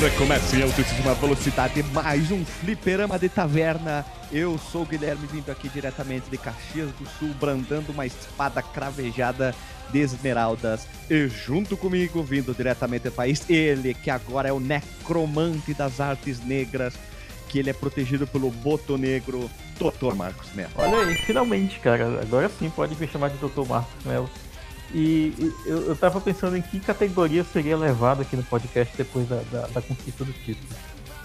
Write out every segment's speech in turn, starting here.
Recomeça em altíssima velocidade mais um fliperama de taverna. Eu sou o Guilherme, vindo aqui diretamente de Caxias do Sul, brandando uma espada cravejada de esmeraldas. E junto comigo, vindo diretamente do país, ele que agora é o necromante das artes negras, que ele é protegido pelo Boto Negro, Dr. Marcos Melo. Olha aí, finalmente, cara. Agora sim pode me chamar de Dr. Marcos Melo. E, e eu, eu tava pensando em que categoria seria levado aqui no podcast depois da, da, da conquista do título.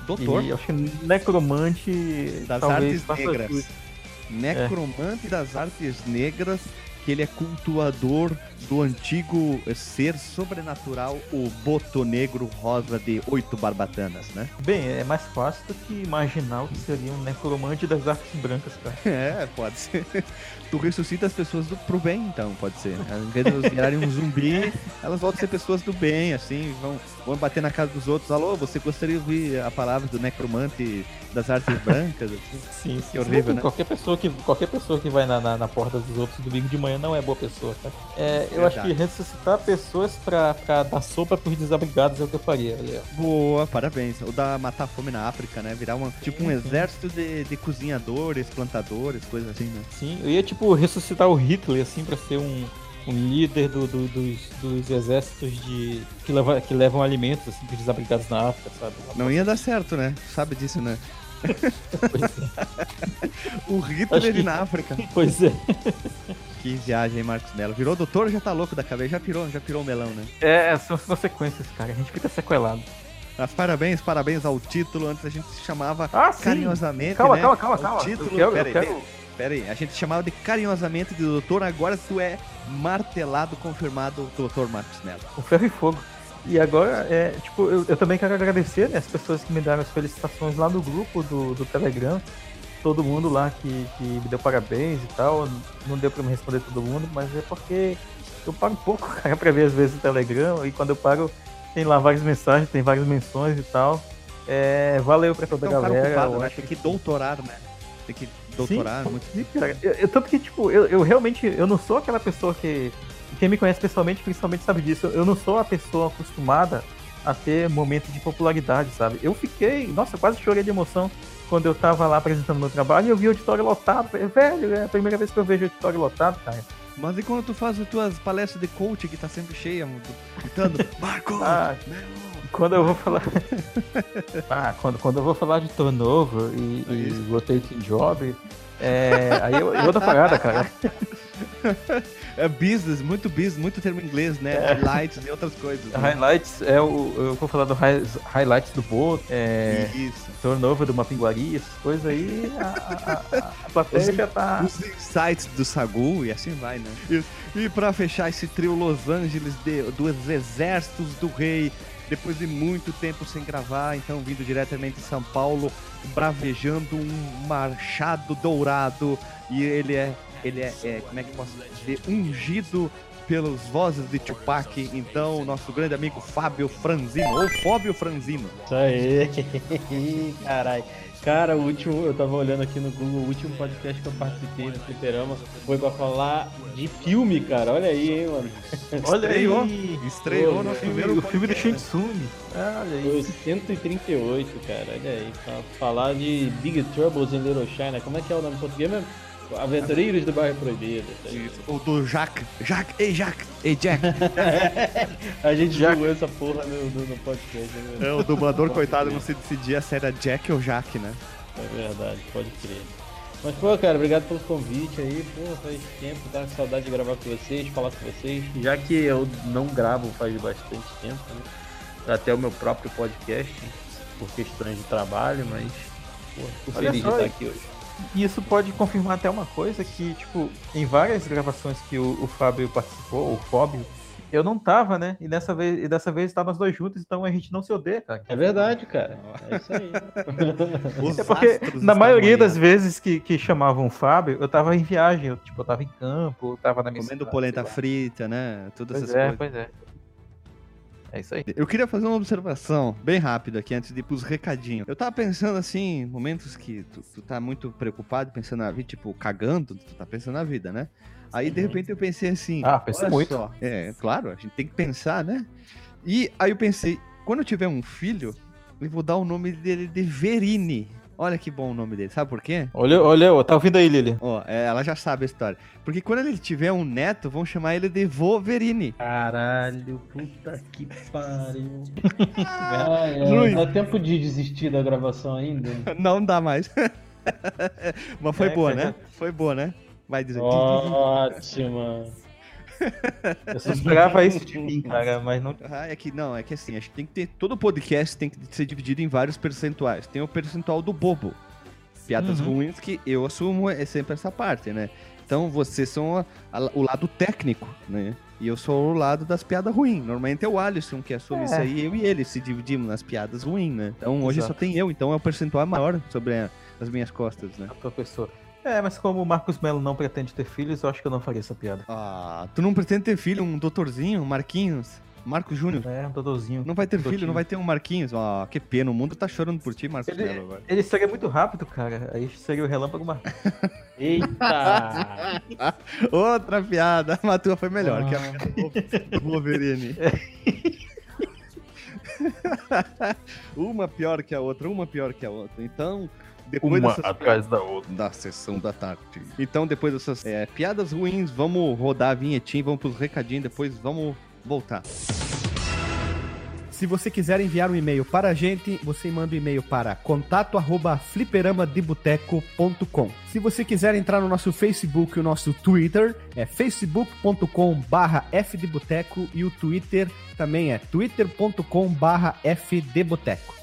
Doutor E eu acho que necromante das talvez artes negras. jus. Necromante das artes negras, que ele é cultuador do antigo ser sobrenatural, o Boto Negro Rosa de oito barbatanas, né? Bem, é mais fácil do que imaginar o que seria um necromante das artes brancas, cara. É, pode ser. Tu ressuscita as pessoas do, pro bem, então, pode ser. Em vez de elas virarem um zumbi, elas voltam a ser pessoas do bem, assim, vão, vão bater na casa dos outros. Alô, você gostaria de ouvir a palavra do necromante das artes brancas? Assim? Sim, sim. Que horrível, né? Qualquer pessoa que, qualquer pessoa que vai na, na, na porta dos outros domingo de manhã não é boa pessoa, cara. É, eu acho que ressuscitar pessoas pra, pra dar sopa pros desabrigados é o que eu faria. ó. Boa, parabéns. O da matar fome na África, né? Virar uma, tipo um exército de, de cozinhadores, plantadores, coisas assim, né? Sim, eu ia tipo ressuscitar o Hitler assim pra ser um, um líder do- do- dos, dos exércitos de que, leva, que levam alimentos assim pros desabrigados na África, sabe? Não ia dar certo, né? Sabe disso, né? Pois é. O Hitler que- na África. Pois é. Que viagem, hein, Marcos Mello. Virou doutor, já tá louco da cabeça. Já pirou, já pirou o melão, né? É, são as consequências, cara. A gente fica sequelado. Mas parabéns, parabéns ao título. Antes a gente se chamava Ah, carinhosamente, Calma, né? calma, calma, O calma. título, eu quero, eu quero... Pera aí, a gente chamava de carinhosamente de doutor, agora tu é martelado, confirmado doutor Marcos Mello. com ferro e fogo. E agora, é, tipo, eu, eu também quero agradecer né, as pessoas que me deram as felicitações lá no grupo do, do Telegram. Todo mundo lá que, que me deu parabéns e tal. Não deu pra me responder todo mundo, mas é porque eu paro pouco, cara, pra ver às vezes o Telegram. E quando eu paro, tem lá várias mensagens, tem várias menções e tal. É, valeu pra toda Então, a cara galera. ocupado, eu né? acho Tem que doutorar, né? Tem que doutorar. Sim, muito cara. Eu, eu- tanto que, tipo, eu, eu realmente eu não sou aquela pessoa que. Quem me conhece pessoalmente, principalmente sabe disso. Eu não sou a pessoa acostumada a ter momento de popularidade, sabe? Eu fiquei. Nossa, eu quase chorei de emoção quando eu tava lá apresentando meu trabalho e eu vi o auditório lotado. Falei, velho, é a primeira vez que eu vejo o auditório lotado, cara. Mas e quando tu faz as tuas palestras de coach que tá sempre cheia, mano, gritando, Marcos! Ah, Mello!" Quando eu vou falar. ah, quando, quando eu vou falar de turnover e, É e isso. rotating job, é, aí eu, eu outra parada, cara. É business, muito business, muito termo em inglês, né? É. Highlights e outras coisas. né? Highlights é o. Eu vou falar do high- highlights do boto, é, Isso. turnover do Mapinguari, essas coisas aí, a, a, a, plateia Os- já tá. Os insights do Sagu e assim vai, né? E, e pra fechar esse trio Los Angeles de- dos exércitos do rei, depois de muito tempo sem gravar, então vindo diretamente de São Paulo, bravejando um machado dourado. E ele é, ele é, é, como é que posso dizer, ungido pelas vozes de Tupac, então nosso grande amigo Fábio Franzino, ou Fábio Franzino. Isso aí, caralho. Cara, o último, eu tava olhando aqui no Google, o último podcast que eu participei no Fliperama foi pra falar de filme, cara. Olha aí, hein, mano. Olha aí, Estreou, ó. estreou Pô, no primeiro O filme do. Shinsumi. Olha Foi aí. 138, cara. Olha aí. Pra falar de Big Troubles in Little China. Como é que é o nome em português mesmo? Aventureiros do Bairro Proibido. isso aí. Isso, O do Jack. Jack, ei Jack, ei Jack. A gente Já- jogou essa porra no, no, no podcast, né? É, o dublador, coitado, não se decidia se era Jack ou Jack, né? É verdade, pode crer. Mas, pô, cara, obrigado pelo convite aí. Pô, faz tempo, tava com saudade de gravar com vocês, falar com vocês. Já que eu não gravo faz bastante tempo, né? Até o meu próprio podcast, por questões de trabalho, mas, pô, fico feliz de só, estar aqui hoje. E isso pode confirmar até uma coisa que, tipo, em várias gravações que o, o Fábio participou, o Fábio, eu não tava, né? E dessa vez, e dessa vez tá nós dois juntos, então a gente não se odeia, cara. É verdade, cara. É isso aí. É porque na maioria das vezes que, que chamavam o Fábio, eu tava em viagem, eu, tipo, eu tava em campo, eu tava na minha Comendo cidade, polenta frita, né? Todas Pois essas é, coisas. pois é. É isso aí. Eu queria fazer uma observação bem rápida aqui antes de ir pros recadinhos. Eu tava pensando assim, momentos que tu, tu tá muito preocupado pensando na vida, tipo, cagando, tu tá pensando na vida, né? Aí de repente eu pensei assim. Ah, pensei muito. só, É, claro, a gente tem que pensar, né? E aí eu pensei, quando eu tiver um filho, e vou dar o nome dele de Verini. Olha que bom o nome dele. Sabe por quê? Olha, olha, tá ouvindo aí, Lili? Ó, é, ela já sabe a história. Porque quando ele tiver um neto, vão chamar ele de Vô Verini. Caralho, puta que pariu. ah, é, dá tempo de desistir da gravação ainda? Não dá mais. Mas foi É, boa, né? Foi boa, né? Vai dizer. Ótima. Eu só esperava isso de mim, cara, mas não. Ah, é que não, é que assim, acho que tem que ter. Todo podcast tem que ser dividido em vários percentuais. Tem o percentual do bobo. Piadas Uhum. ruins que eu assumo é sempre essa parte, né? Então vocês são a- a- o lado técnico, né? E eu sou o lado das piadas ruins. Normalmente é o Alisson que assume É. isso aí, eu e ele se dividimos nas piadas ruins, né? Então hoje Exato. só tem eu, então é o percentual maior sobre a- as minhas costas, né? A professora. É, mas como o Marcos Melo não pretende ter filhos, eu acho que eu não faria essa piada. Ah, tu não pretende ter filho, um doutorzinho, um Marquinhos? Marcos Júnior? É, um doutorzinho. Não vai ter filho, Doutinho. não vai ter um Marquinhos. Ah, que pena, o mundo tá chorando por ti, Marcos Ele- Melo, agora. Ele seria muito rápido, cara. Aí seria o relâmpago Marcos. Eita! Outra piada, mas a tua foi melhor, Ah. que a do Wolverine. uma pior que a outra, uma pior que a outra. Então, depois dessas da outra. da sessão da tarde. Então, depois dessas é, piadas ruins, vamos rodar a vinhetinha, vamos pros recadinhos, depois vamos voltar. Se você quiser enviar um e-mail para a gente, você manda um e-mail para contato@fliperamadeboteco.com. Se você quiser entrar no nosso Facebook e o nosso Twitter, é facebook.com/fdeboteco e o Twitter também é twitter.com/fdeboteco.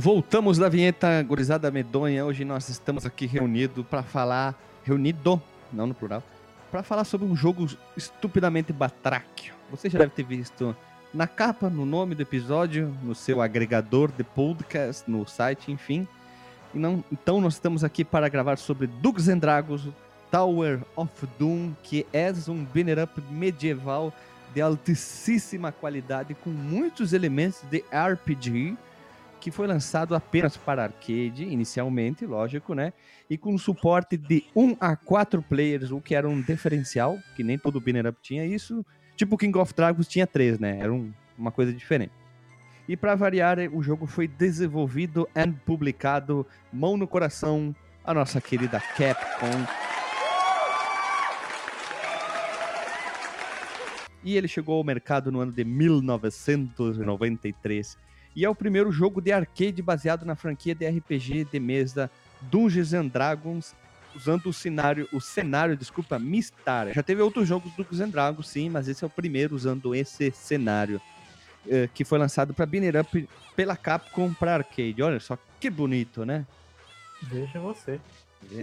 Voltamos da vinheta gurizada medonha. Hoje nós estamos aqui reunidos para falar, reunido, não no plural, para falar sobre um jogo estupidamente batráquio. Você já deve ter visto na capa, no nome do episódio, no seu agregador de podcast, no site, enfim. Não, então nós estamos aqui para gravar sobre Dungeons and Dragons Tower of Doom, que é um banner up medieval de altíssima qualidade com muitos elementos de RPG que foi lançado apenas para arcade, inicialmente, lógico, né? E com suporte de 1 a 4 players, o que era um diferencial, que nem todo Binner Up tinha isso. Tipo King of Dragons tinha 3, né? Era um- uma coisa diferente. E para variar, o jogo foi desenvolvido e publicado, mão no coração, a nossa querida Capcom. E ele chegou ao mercado no ano de 1993 e é o primeiro jogo de arcade baseado na franquia de RPG de mesa Dungeons and Dragons, usando o cenário, o cenário, desculpa, Mystara. Já teve outros jogos do Dungeons and Dragons, sim, mas esse é o primeiro usando esse cenário, eh, que foi lançado para Binner Up pela Capcom para arcade. Olha só que bonito, né? Veja você.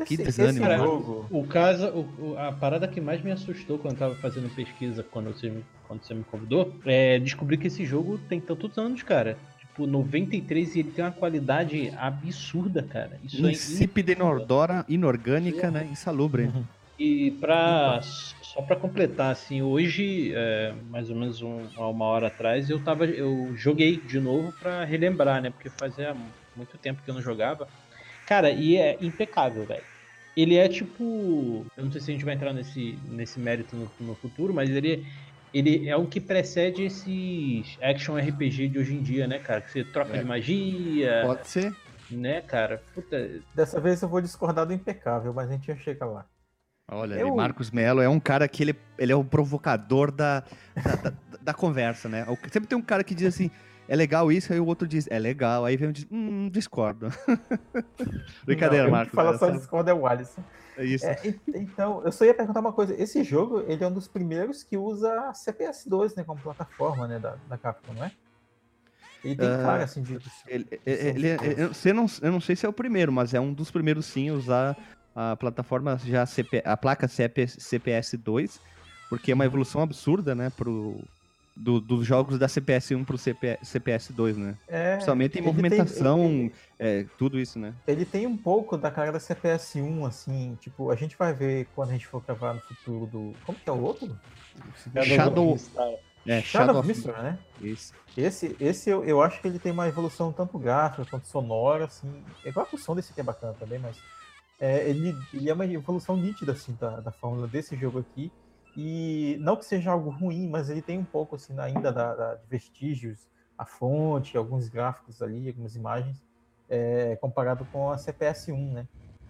Que Esse- desânimo. esse né? jogo. O caso, o- o- a parada que mais me assustou quando eu tava fazendo pesquisa, quando você, me- quando você me convidou, é descobrir que esse jogo tem tantos anos, cara. Tipo, 93 e ele tem uma qualidade absurda, cara. Isso é Insípida, inodora, inorgânica, né? Insalubre. Uhum. E pra, só pra completar, assim, hoje, é, mais ou menos um- uma hora atrás, eu tava. Eu joguei de novo pra relembrar, né? Porque fazia muito tempo que eu não jogava. Cara, e é impecável, velho. Ele é tipo. Eu não sei se a gente vai entrar nesse, nesse mérito no, no futuro, mas ele, ele é o que precede esses action RPG de hoje em dia, né, cara? Que você troca É. de magia, Pode ser. né, cara? Puta, Dessa vez eu vou discordar do impecável, mas a gente já chega lá. Olha, Eu- Marcos Melo é um cara que ele, ele é o provocador da, da, da- da conversa, né? Sempre tem um cara que diz assim, é legal isso, aí o outro diz, é legal, aí vem um diz, hum, discordo. Brincadeira, Não, Marcos. Quem fala era só discorda é o Alisson. é isso. É, então, eu só ia perguntar uma coisa. Esse jogo, ele é um dos primeiros que usa CPS2, né, como plataforma, né, da, da Capcom, não é? Ele tem Ah, cara, assim, de... Ele, ele- ele- eu, sei não, eu não sei se é o primeiro, mas é um dos primeiros sim a usar a plataforma já CP, a placa CP, CPS 2, porque é uma evolução absurda, né, pro do- dos jogos da CPS1 pro CP, CPS2, né? É, Principalmente em ele tem- movimentação, ele- é, tudo isso, né? Ele tem um pouco da cara da CPS1, assim, tipo, a gente vai ver quando a gente for gravar no futuro do. Como que é o outro? Shadow, Star. é, Shadow, Shadow of Mistral, né? Isso. Esse, esse eu, eu acho que ele tem uma evolução tanto gráfica quanto sonora, assim. É igual que o som desse aqui é bacana também, mas é, ele, ele é uma evolução nítida, assim, da, da fórmula desse jogo aqui. E não que seja algo ruim, mas ele tem um pouco, assim, ainda da, da- de vestígios, a fonte, alguns gráficos ali, algumas imagens, é, comparado com a CPS1, né?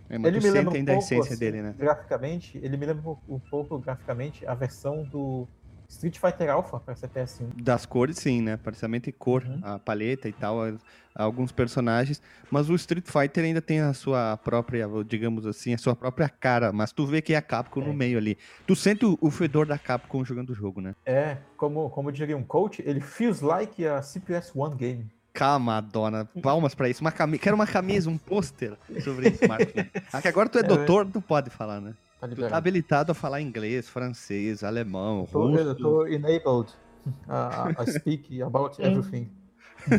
É, Ele me lembra um pouco, assim, dele, né? graficamente, ele me lembra um pouco graficamente a versão do Street Fighter Alpha para CPS1. Das cores, sim, né? Principalmente cor, Uhum. a paleta e tal, as- alguns personagens. Mas o Street Fighter ainda tem a sua própria, digamos assim, a sua própria cara. Mas tu vê que é a Capcom no É. meio ali. Tu sente o, o fedor da Capcom jogando o jogo, né? É, como, como diria um coach, ele feels like a CPS1 game. Calma, dona. Palmas pra isso. Uma cami... Quero uma camisa, um pôster sobre isso, Marcos. Ah, que agora tu é É, doutor, tu pode falar, né? Tá Tu liberado. tá habilitado a falar inglês, francês, alemão, Tô- russo. eu tô enabled a, a speak about everything.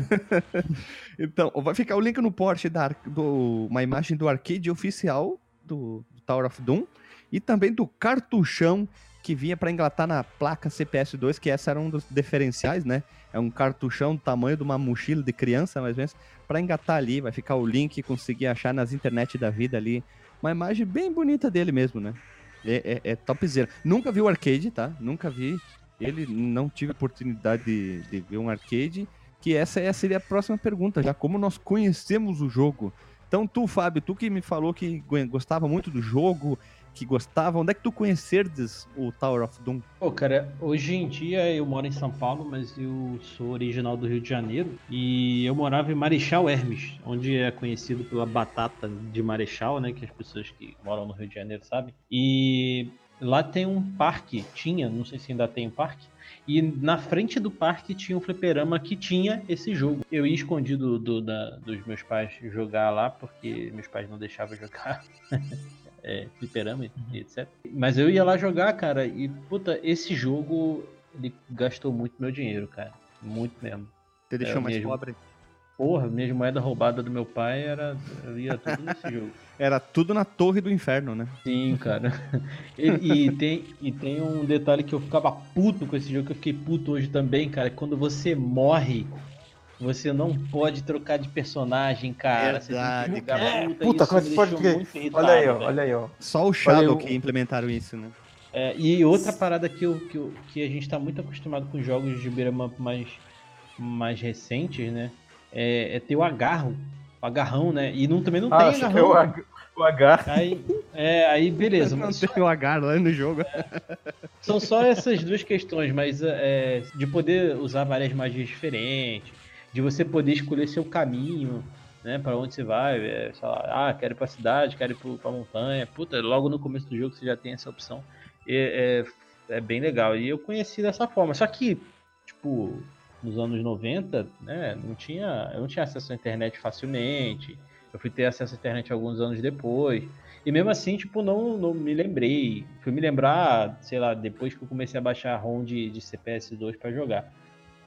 Então, vai ficar o link no Porsche da, do, uma imagem do arcade oficial do, do Tower of Doom e também do cartuchão que vinha para engatar na placa CPS2, que essa era um dos diferenciais, né? É um cartuchão do tamanho de uma mochila de criança, mais ou menos, para engatar ali. Vai ficar o link, conseguir achar nas internet da vida ali. Uma imagem bem bonita dele mesmo, né? É, é, é. Nunca vi o arcade, tá? Nunca vi. Ele não tive oportunidade de, de ver um arcade que essa é- seria a próxima pergunta, já como nós conhecemos o jogo. Então tu, Fábio, tu que me falou que go- gostava muito do jogo, que gostava, onde é que tu conhecerdes o Tower of Doom? Pô, cara, hoje em dia eu moro em São Paulo, mas eu sou original do Rio de Janeiro e eu morava em Marechal Hermes, onde é conhecido pela batata de Marechal, né, que as pessoas que moram no Rio de Janeiro sabem. E lá tem um parque, tinha, não sei se ainda tem um parque, e na frente do parque tinha um fliperama que tinha esse jogo. Eu ia escondido do- da- dos meus pais jogar lá, porque meus pais não deixavam jogar é, fliperama e e etc. Mas eu ia lá jogar, cara, e puta, esse jogo ele gastou muito meu dinheiro, cara. Muito mesmo. Te deixou É, mais mesmo. pobre? Porra, minhas moedas roubadas do meu pai era. Eu ia tudo nesse jogo. Era tudo na Torre do Inferno, né? Sim, cara. E, e tem, e tem um detalhe que eu ficava puto com esse jogo, que eu fiquei puto hoje também, cara. Quando você morre, você não pode trocar de personagem, cara. Verdade, cara. Puta, Puta, isso como é que pode Olha aí, ó, olha aí, ó. Só o Shadow eu- que implementaram isso, né? É, e outra parada que, eu, que, eu- que a gente tá muito acostumado com jogos de beat'em up mais, mais recentes, né? É, é ter o agarro, o agarrão, né? E não, também não Ah, tem acho que é agarrão. o, H- o H. Aí, é, aí beleza, Não mas tem o agar lá no jogo. são só essas duas questões, mas é, de poder usar várias magias diferentes, de você poder escolher seu caminho, né, para onde você vai, é, lá, ah, quero ir pra cidade, quero ir pra montanha, puta, logo no começo do jogo você já tem essa opção, é, é, é bem legal, e eu conheci dessa forma, só que, tipo, nos anos 90, né, não tinha, eu não tinha acesso à internet facilmente, eu fui ter acesso à internet alguns anos depois, e mesmo assim, tipo, não, não me lembrei. Fui me lembrar, sei lá, depois que eu comecei a baixar a ROM de, de CPS2 pra jogar.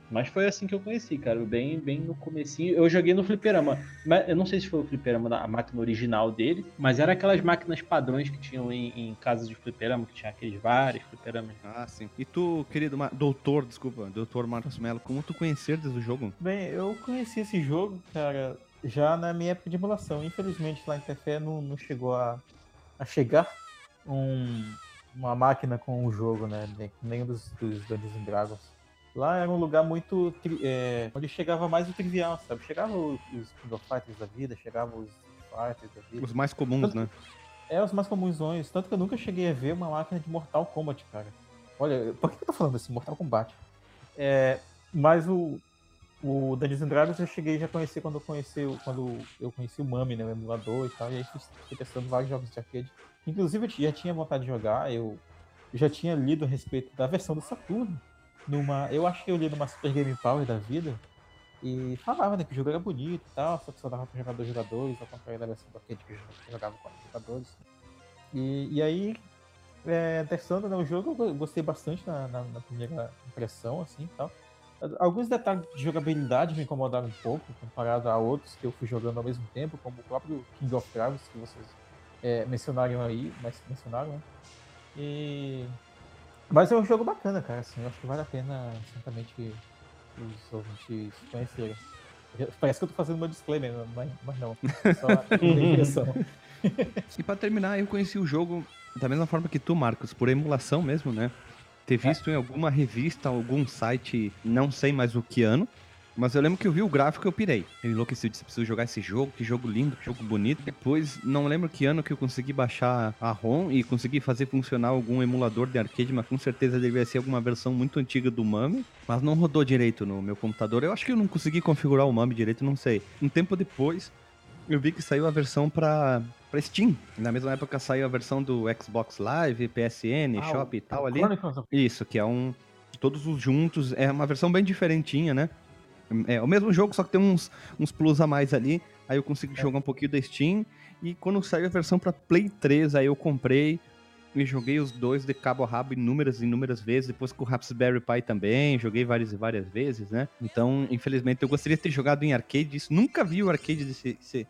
Mas foi assim que eu conheci, cara. Bem, bem no comecinho. Eu joguei no fliperama. Mas eu não sei se foi o fliperama da a máquina original dele, mas era aquelas máquinas padrões que tinham em, em casas de fliperama, que tinha aqueles vários fliperamas. Ah, sim. E tu, querido Ma- doutor, desculpa, doutor Marcos Mello, como tu conhecerdes o jogo? Bem, eu conheci esse jogo, cara, já na minha época de emulação. Infelizmente lá em Tefé não, não chegou a, a chegar um- uma máquina com o jogo, né? Nem- Nenhum dos, dos Dungeons Dragons. Lá era um lugar muito. é, onde chegava mais o trivial, sabe? Chegava os, os King of Fighters da vida, chegava os Fighters da vida. Os mais comuns, né? É, os mais comunsões. Tanto que eu nunca cheguei a ver uma máquina de Mortal Kombat, cara. Olha, por que eu tô falando assim? Mortal Kombat. É, mas o, o Dungeons and Dragons eu cheguei já a conhecer quando eu conheci, o- quando eu conheci o Mami, né? O emulador e tal. E aí fui testando vários jogos de arcade. Inclusive eu já tinha vontade de jogar, eu já tinha lido a respeito da versão do Saturno. Numa, eu acho que eu li numa Super Game Power da vida. E falava, né, que o jogo era bonito e tal, só que só dava pra jogar dois jogadores, ao contrário da versão do que jogava quatro jogadores. E, e aí é, testando né, o jogo, eu gostei bastante na, na, na primeira impressão, assim, tal. Alguns detalhes de jogabilidade me incomodaram um pouco, comparado a outros que eu fui jogando ao mesmo tempo, como o próprio King of Dragons, que vocês é, mencionaram aí, mas mencionaram, né? E... Mas é um jogo bacana, cara, assim, eu acho que vale a pena, certamente, os ouvintes conhecerem. Parece que eu tô fazendo meu disclaimer, mas não, só impressão. e pra terminar, eu conheci o jogo da mesma forma que tu, Marcos, por emulação mesmo, né? ter visto é. em alguma revista, algum site, não sei mais o que ano. Mas eu lembro que eu vi o gráfico e eu pirei. Eu enlouqueci, eu disse, preciso jogar esse jogo, que jogo lindo, que jogo bonito. Depois, não lembro que ano que eu consegui baixar a ROM e consegui fazer funcionar algum emulador de arcade, mas com certeza deveria ser alguma versão muito antiga do Mami. Mas não rodou direito no meu computador. Eu acho que eu não consegui configurar o Mami direito, não sei. Um tempo depois, eu vi que saiu a versão pra, pra Steam. Na mesma época saiu a versão do Xbox Live, PSN, ah, Shop e tal ali. Isso, que é um. Todos os juntos. É uma versão bem diferentinha, né? É o mesmo jogo, só que tem uns, uns plus a mais ali. Aí eu consegui é. jogar um pouquinho da Steam. E quando saiu a versão pra Play 3, aí eu comprei e joguei os dois de cabo a rabo inúmeras e inúmeras vezes, depois com o Raspberry Pi também, joguei várias e várias vezes, né? Então, infelizmente, eu gostaria de ter jogado em arcade isso, nunca vi o arcade desse, desse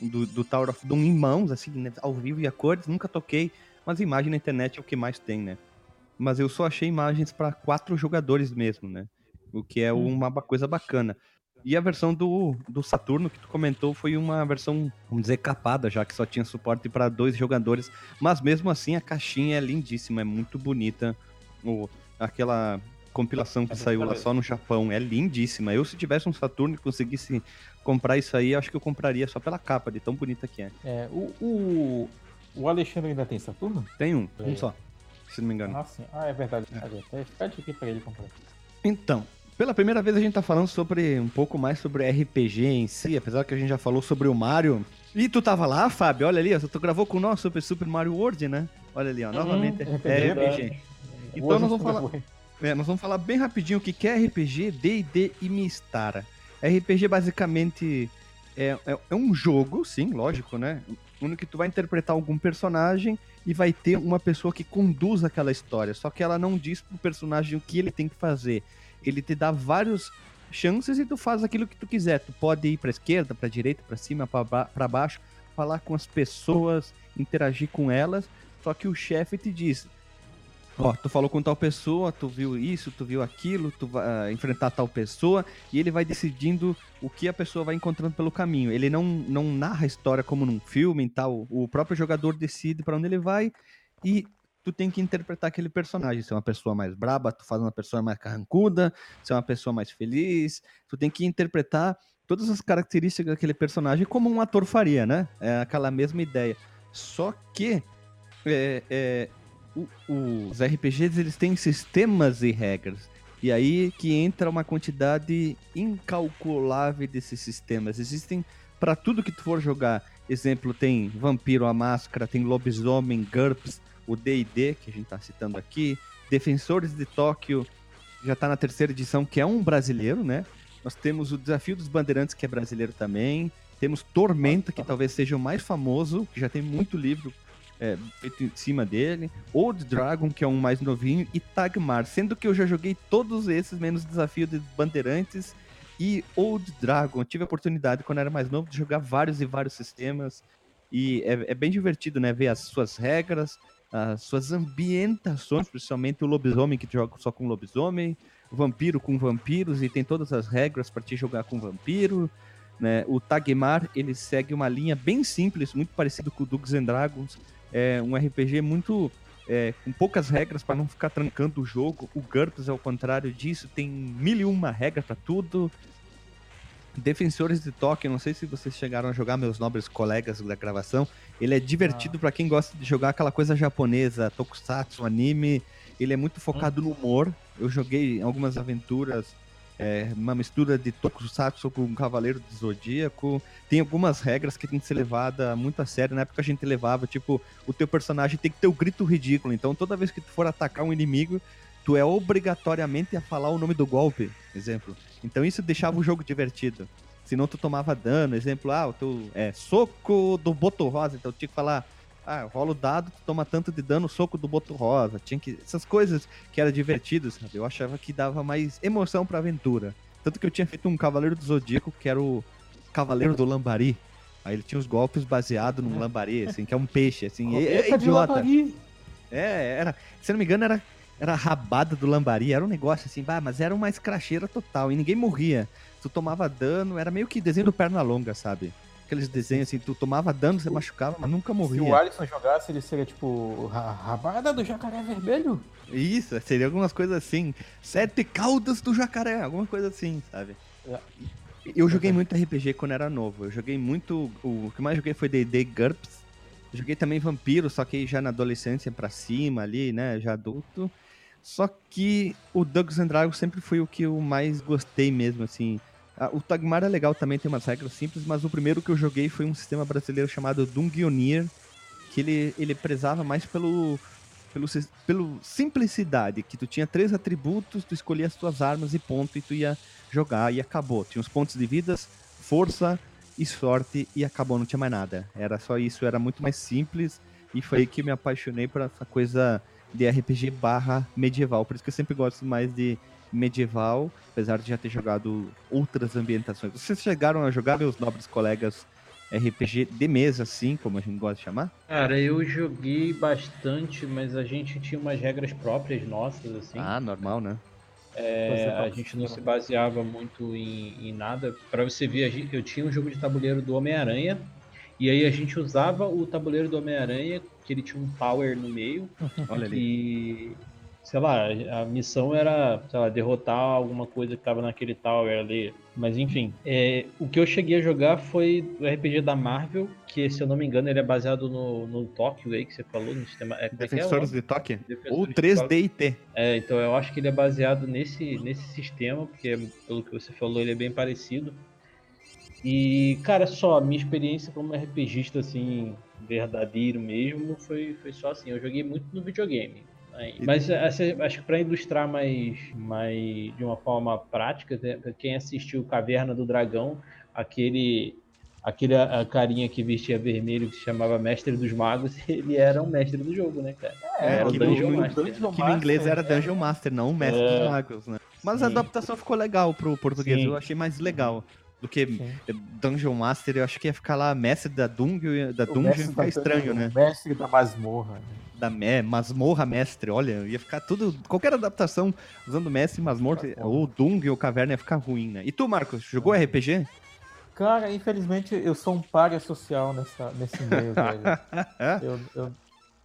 do, do Tower of Doom em mãos, assim, né? ao vivo e a cores, nunca toquei, mas imagem na internet é o que mais tem, né? Mas eu só achei imagens para quatro jogadores mesmo, né? O que é hum. uma coisa bacana. E a versão do, do Saturno que tu comentou foi uma versão, vamos dizer, capada, já que só tinha suporte para dois jogadores. Mas mesmo assim a caixinha é lindíssima, é muito bonita. O, aquela compilação que saiu lá só no Japão é lindíssima. Eu, se tivesse um Saturno e conseguisse comprar isso aí, acho que eu compraria só pela capa, de tão bonita que é. É, o, o, o Alexandre ainda tem Saturno? Tem um, um só, se não me engano. Ah, sim. Ah, é verdade. É. Pede aqui pra ele comprar. Então, pela primeira vez a gente tá falando sobre um pouco mais sobre RPG em si, apesar que a gente já falou sobre o Mario. E tu tava lá, Fábio, olha ali, ó, tu gravou com nós Super Super Mario World, né? Olha ali, ó, novamente hum, é RPG. Então nós vamos falar, é, nós vamos falar bem rapidinho o que é RPG, D&D e Mistara. RPG basicamente é, é, é, um jogo, sim, lógico, né? Onde que tu vai interpretar algum personagem e vai ter uma pessoa que conduz aquela história. Só que ela não diz pro personagem o que ele tem que fazer ele te dá vários chances e tu faz aquilo que tu quiser. Tu pode ir para esquerda, para direita, para cima, para baixo, falar com as pessoas, interagir com elas. Só que o chefe te diz: Ó, tu falou com tal pessoa, tu viu isso, tu viu aquilo, tu vai uh, enfrentar tal pessoa, e ele vai decidindo o que a pessoa vai encontrando pelo caminho. Ele não, não narra a história como num filme e tal. O próprio jogador decide para onde ele vai e tu tem que interpretar aquele personagem. Se é uma pessoa mais braba, tu faz uma pessoa mais carrancuda, se é uma pessoa mais feliz, tu tem que interpretar todas as características daquele personagem como um ator faria, né? É aquela mesma ideia. Só que é, é, os RPGs eles têm sistemas e regras. E aí que entra uma quantidade incalculável desses sistemas. Existem para tudo que tu for jogar. Exemplo, tem Vampiro a Máscara, tem Lobisomem, GURPS, o D&D, que a gente está citando aqui, Defensores de Tóquio, já está na terceira edição, que é um brasileiro, né? Nós temos o Desafio dos Bandeirantes, que é brasileiro também. Temos Tormenta, que talvez seja o mais famoso, que já tem muito livro é, feito em cima dele. Old Dragon, que é um mais novinho. E Tagmar, sendo que eu já joguei todos esses, menos Desafio dos Bandeirantes e Old Dragon. Eu tive a oportunidade, quando era mais novo, de jogar vários e vários sistemas. E é, é bem divertido, né? Ver as suas regras, as suas ambientações, principalmente o lobisomem que joga só com lobisomem, vampiro com vampiros e tem todas as regras para te jogar com vampiro. Né? O Tagmar ele segue uma linha bem simples, muito parecido com o Dungeons and Dragons. É um RPG muito é, com poucas regras para não ficar trancando o jogo. O GURPS é o contrário disso, tem mil e uma regras para tudo. Defensores de Tóquio, não sei se vocês chegaram a jogar, meus nobres colegas da gravação. Ele é divertido ah. para quem gosta de jogar aquela coisa japonesa, tokusatsu, anime. Ele é muito focado no humor. Eu joguei algumas aventuras, é, uma mistura de tokusatsu com Cavaleiro do Zodíaco. Tem algumas regras que tem que ser levada muito a sério. Na época a gente levava, tipo, o teu personagem tem que ter o grito ridículo. Então toda vez que tu for atacar um inimigo, tu é obrigatoriamente a falar o nome do golpe, exemplo. Então isso deixava o jogo divertido. Senão tu tomava dano, exemplo, ah, o teu é, soco do Boto Rosa, então tu tinha que falar Ah, rola o dado, toma tanto de dano, soco do boto rosa. Tinha que. Essas coisas que era divertido, sabe? Eu achava que dava mais emoção pra aventura. Tanto que eu tinha feito um Cavaleiro do Zodíaco, que era o Cavaleiro do Lambari. Aí ele tinha os golpes baseados num lambari, assim, que é um peixe, assim. É, é idiota. É, era. Se não me engano, era, era rabada do lambari. Era um negócio assim, bah, mas era uma escracheira total. E ninguém morria. Tu tomava dano, era meio que desenho do perna longa, sabe? Aqueles desenhos assim, tu tomava dano, você machucava, mas nunca Se o morria. Alisson jogasse, ele seria tipo rabada do jacaré vermelho. Isso, seria algumas coisas assim. Sete caudas do jacaré, alguma coisa assim, sabe? É. Eu joguei muito RPG quando era novo. Eu joguei muito. O que mais joguei foi D&D GURPS. Joguei também Vampiro, só que já na adolescência pra cima ali, né? Já adulto. Só que o Dungeons and Dragons sempre foi o que eu mais gostei mesmo, assim. Ah, O Tagmar é legal também, tem umas regras simples, mas o primeiro que eu joguei foi um sistema brasileiro chamado Dungeoneer, que ele, ele prezava mais pelo, pelo, pelo simplicidade, que tu tinha três atributos, tu escolhia as tuas armas e ponto, e tu ia jogar e acabou. Tinha os pontos de vidas, força e sorte e acabou, não tinha mais nada. Era só isso, era muito mais simples e foi aí que me apaixonei por essa coisa de RPG barra medieval. Por isso que eu sempre gosto mais de medieval, apesar de já ter jogado outras ambientações. Vocês chegaram a jogar, meus nobres colegas, RPG de mesa, assim, como a gente gosta de chamar? Cara, eu joguei bastante, mas a gente tinha umas regras próprias nossas, assim. Ah, normal, né? É, a gente não se baseava muito em, em nada. Pra você ver, eu tinha um jogo de tabuleiro do Homem-Aranha. E aí a gente usava o tabuleiro do Homem-Aranha, que ele tinha um tower no meio. Olha ali. Sei lá, a missão era, sei lá, derrotar alguma coisa que tava naquele tower ali. Mas enfim, é, o que eu cheguei a jogar foi o RPG da Marvel, que se eu não me engano ele é baseado no, no Tóquio aí que você falou, no sistema. É, é é Defensores nome? de? Defensores Ou de 3D&T. é, então eu acho que ele é baseado nesse, nesse sistema, porque pelo que você falou, ele é bem parecido. E, cara, só, a minha experiência como RPGista, assim, verdadeiro mesmo, foi, foi só assim. Eu joguei muito no videogame. Mas assim, acho que para ilustrar mais, mais de uma forma prática, né, quem assistiu Caverna do Dragão, aquele aquele a, a carinha que vestia vermelho que se chamava Mestre dos Magos, ele era um mestre do jogo, né, cara? É, era o que Dungeon no- Master. Dungeon Que no inglês era é. Dungeon Master, não o Mestre É. dos Magos, né? Mas a Sim. adaptação ficou legal pro português, Sim. eu achei mais legal do que Sim. Dungeon Master, eu acho que ia ficar lá Mestre da Dungeon, da O Dungeon ia ficar da- estranho, né? Mestre da masmorra. né? Da me, Masmorra Mestre, olha, ia ficar tudo, qualquer adaptação usando Mestre e Masmorra, ou Dungeon ou Caverna ia ficar ruim, né? E tu, Marcos, jogou RPG? Cara, infelizmente eu sou um párea social nessa, nesse meio, velho. É? Eu, eu,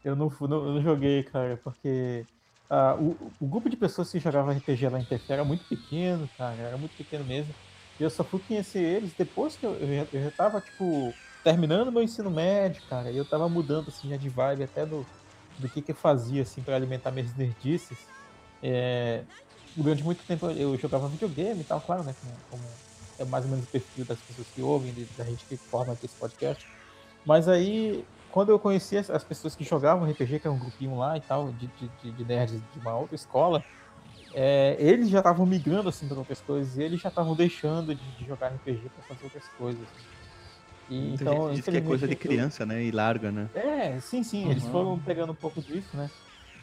eu, não, não, eu não joguei, cara, porque ah, o, o grupo de pessoas que jogava RPG lá em TF era muito pequeno, cara, era muito pequeno mesmo. Eu só fui conhecer eles depois que eu, eu, já, eu já tava, tipo, terminando meu ensino médio, cara, e eu tava mudando, assim, já de vibe até do, do que que eu fazia, assim, pra alimentar minhas nerdices. É, durante muito tempo eu jogava videogame e tal, claro, né, como, como é mais ou menos o perfil das pessoas que ouvem, da gente que forma aqui esse podcast. Mas aí, quando eu conheci as, as pessoas que jogavam RPG, que era um grupinho lá e tal, de, de- de nerds de uma outra escola, é, eles já estavam migrando assim para outras coisas, e eles já estavam deixando de, de jogar RPG para fazer outras coisas. E, Muita então, gente diz que é coisa de criança, né? E larga, né? é, sim, sim, eles Uhum. foram pegando um pouco disso, né?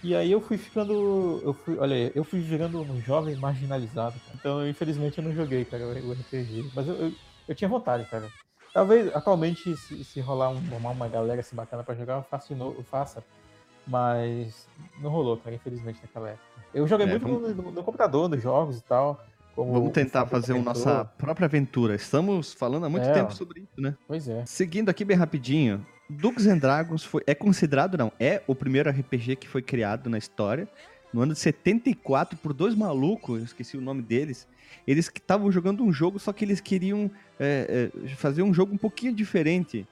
E aí eu fui ficando. Eu fui, olha, eu fui virando um jovem marginalizado. cara. Então, infelizmente, eu não joguei, cara, o RPG. Mas eu, eu, eu tinha vontade, cara. Talvez atualmente, se, se rolar um, uma galera assim bacana pra jogar, eu faço de novo, eu faça. Mas não rolou, cara, infelizmente, naquela época. Eu joguei É, muito vamos- no, no- computador, nos jogos e tal. Vamos tentar fazer a nossa própria aventura. Estamos falando há muito É, tempo ó. sobre isso, né? Pois é. Seguindo aqui bem rapidinho, Dungeons and Dragons foi, é considerado, não, é o primeiro RPG que foi criado na história. No ano de 74, por dois malucos, eu esqueci o nome deles. Eles que estavam jogando um jogo, só que eles queriam é, é, fazer um jogo um pouquinho diferente.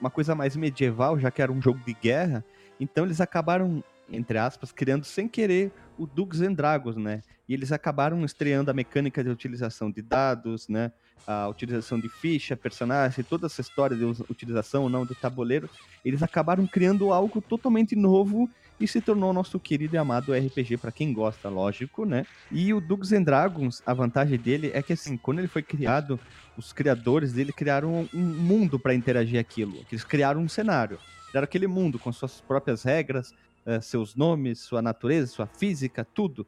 Uma coisa mais medieval, já que era um jogo de guerra. Então eles acabaram, entre aspas, criando sem querer o Dungeons and Dragons, né? E eles acabaram estreando a mecânica de utilização de dados, né? a utilização de ficha, personagem, toda essa história de utilização ou não do tabuleiro, eles acabaram criando algo totalmente novo e se tornou nosso querido e amado RPG para quem gosta, lógico, né? E o Dungeons and Dragons, a vantagem dele é que assim, quando ele foi criado, os criadores dele criaram um mundo para interagir aquilo. Eles criaram um cenário, criaram aquele mundo com suas próprias regras, uh, seus nomes, sua natureza, sua física, tudo.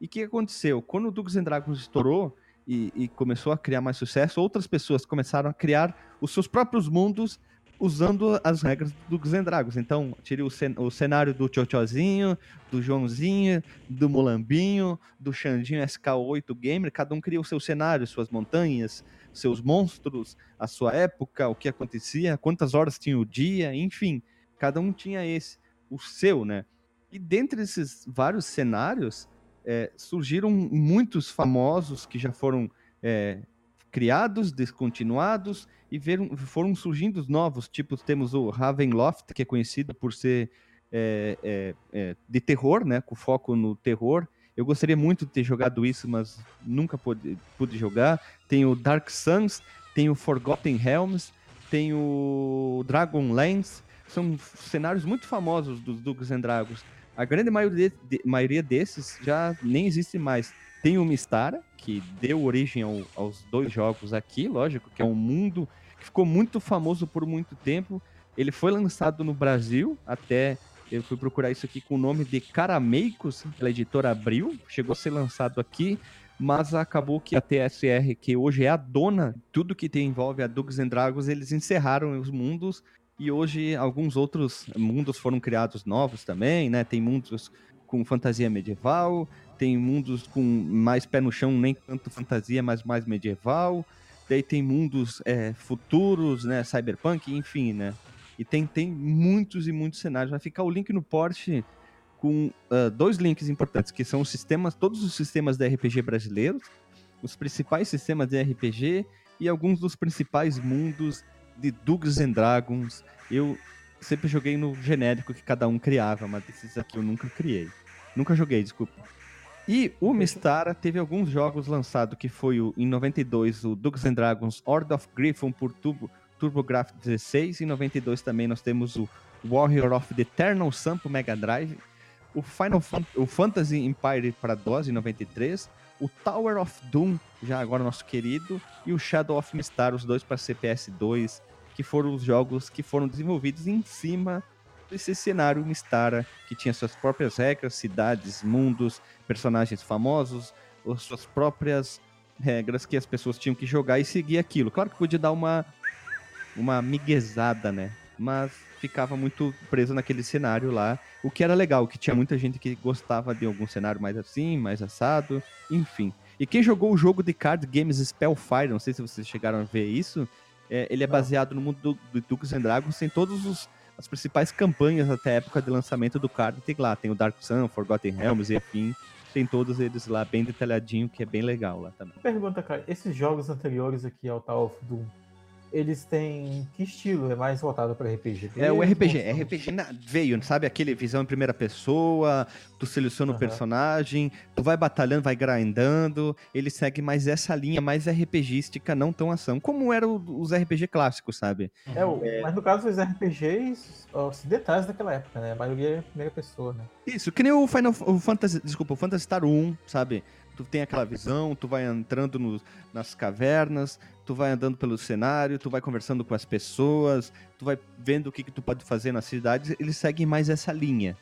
E o que aconteceu? Quando o Dungeons and Dragons estourou e, e começou a criar mais sucesso, outras pessoas começaram a criar os seus próprios mundos usando as regras do Dragons. Então, tirei o, cen o cenário do Tchotchozinho, do Joãozinho, do Mulambinho, do Xandinho SK8 Gamer, cada um cria o seu cenário, suas montanhas, seus monstros, a sua época, o que acontecia, quantas horas tinha o dia, enfim, cada um tinha esse, o seu, né? E dentre esses vários cenários, é, surgiram muitos famosos que já foram é, criados, descontinuados e foram surgindo novos. Tipo, temos o Ravenloft, que é conhecido por ser é, é, é, de terror, né? Com foco no terror. Eu gostaria muito de ter jogado isso, mas nunca pude, pude jogar. Tem o Dark Suns, tem o Forgotten Realms, tem o Dragonlance. São cenários muito famosos dos Dungeons and Dragons. A grande maioria, de, maioria desses já nem existe mais. Tem o Mistara, que deu origem ao, aos dois jogos aqui, lógico, que é um mundo ficou muito famoso por muito tempo. Ele foi lançado no Brasil, até eu fui procurar isso aqui com o nome de Carameicos, pela editora Abril, chegou a ser lançado aqui, mas acabou que a TSR, que hoje é a dona, tudo que tem, envolve a Dungeons and Dragons, eles encerraram os mundos e hoje alguns outros mundos foram criados novos também, né? Tem mundos com fantasia medieval, tem mundos com mais pé no chão, nem tanto fantasia, mas mais medieval. Daí tem mundos é, futuros, né? Cyberpunk, enfim, né? E tem, tem muitos e muitos cenários. Vai ficar o link no Porsche com uh, dois links importantes, que são os sistemas, todos os sistemas de RPG brasileiros, os principais sistemas de RPG e alguns dos principais mundos de Dungeons and Dragons. Eu sempre joguei no genérico que cada um criava, mas esses aqui eu nunca criei. Nunca joguei, desculpa. E o Mistara teve alguns jogos lançados, que foi o, em 92 o Dungeons and Dragons Horde of Griffon por Turbo, TurboGrafx 16. Em 92 também nós temos o Warrior of the Eternal Sun pro Mega Drive. O Final o Fantasy Empire para DOS em 93 o Tower of Doom, já agora nosso querido, e o Shadow of Mistar, os dois para CPS 2, que foram os jogos que foram desenvolvidos em cima desse cenário Mistara, que tinha suas próprias regras, cidades, mundos, personagens famosos, suas próprias regras que as pessoas tinham que jogar e seguir aquilo. Claro que podia dar uma uma miguezada, né? Mas ficava muito preso naquele cenário lá, o que era legal, que tinha muita gente que gostava de algum cenário mais assim, mais assado, enfim. E quem jogou o jogo de card games Spellfire, não sei se vocês chegaram a ver isso, é, ele é baseado no mundo do, do Dungeons and Dragons, tem todos os as principais campanhas até a época de lançamento do card tem lá, tem o Dark Sun, Forgotten Realms e afim, tem todos eles lá bem detalhadinho, que é bem legal lá também. Pergunta, cara, esses jogos anteriores aqui ao Tower of Doom, eles têm que estilo? É mais voltado para RPG? É o RPG. É RPG na... veio, sabe? Aquele visão em primeira pessoa, tu seleciona o personagem, tu vai batalhando, vai grindando. Ele segue mais essa linha, mais RPGística, não tão ação. Como eram os RPG clássicos, sabe? É, o... é... mas no caso os RPGs ocidentais daquela época, né? A maioria é primeira pessoa, né? Isso, que nem o Final o Fantasy, desculpa, o Phantasy Star 1, sabe? Tu tem aquela visão, tu vai entrando no, nas cavernas, tu vai andando pelo cenário, tu vai conversando com as pessoas, tu vai vendo o que, que tu pode fazer na cidade, eles seguem mais essa linha,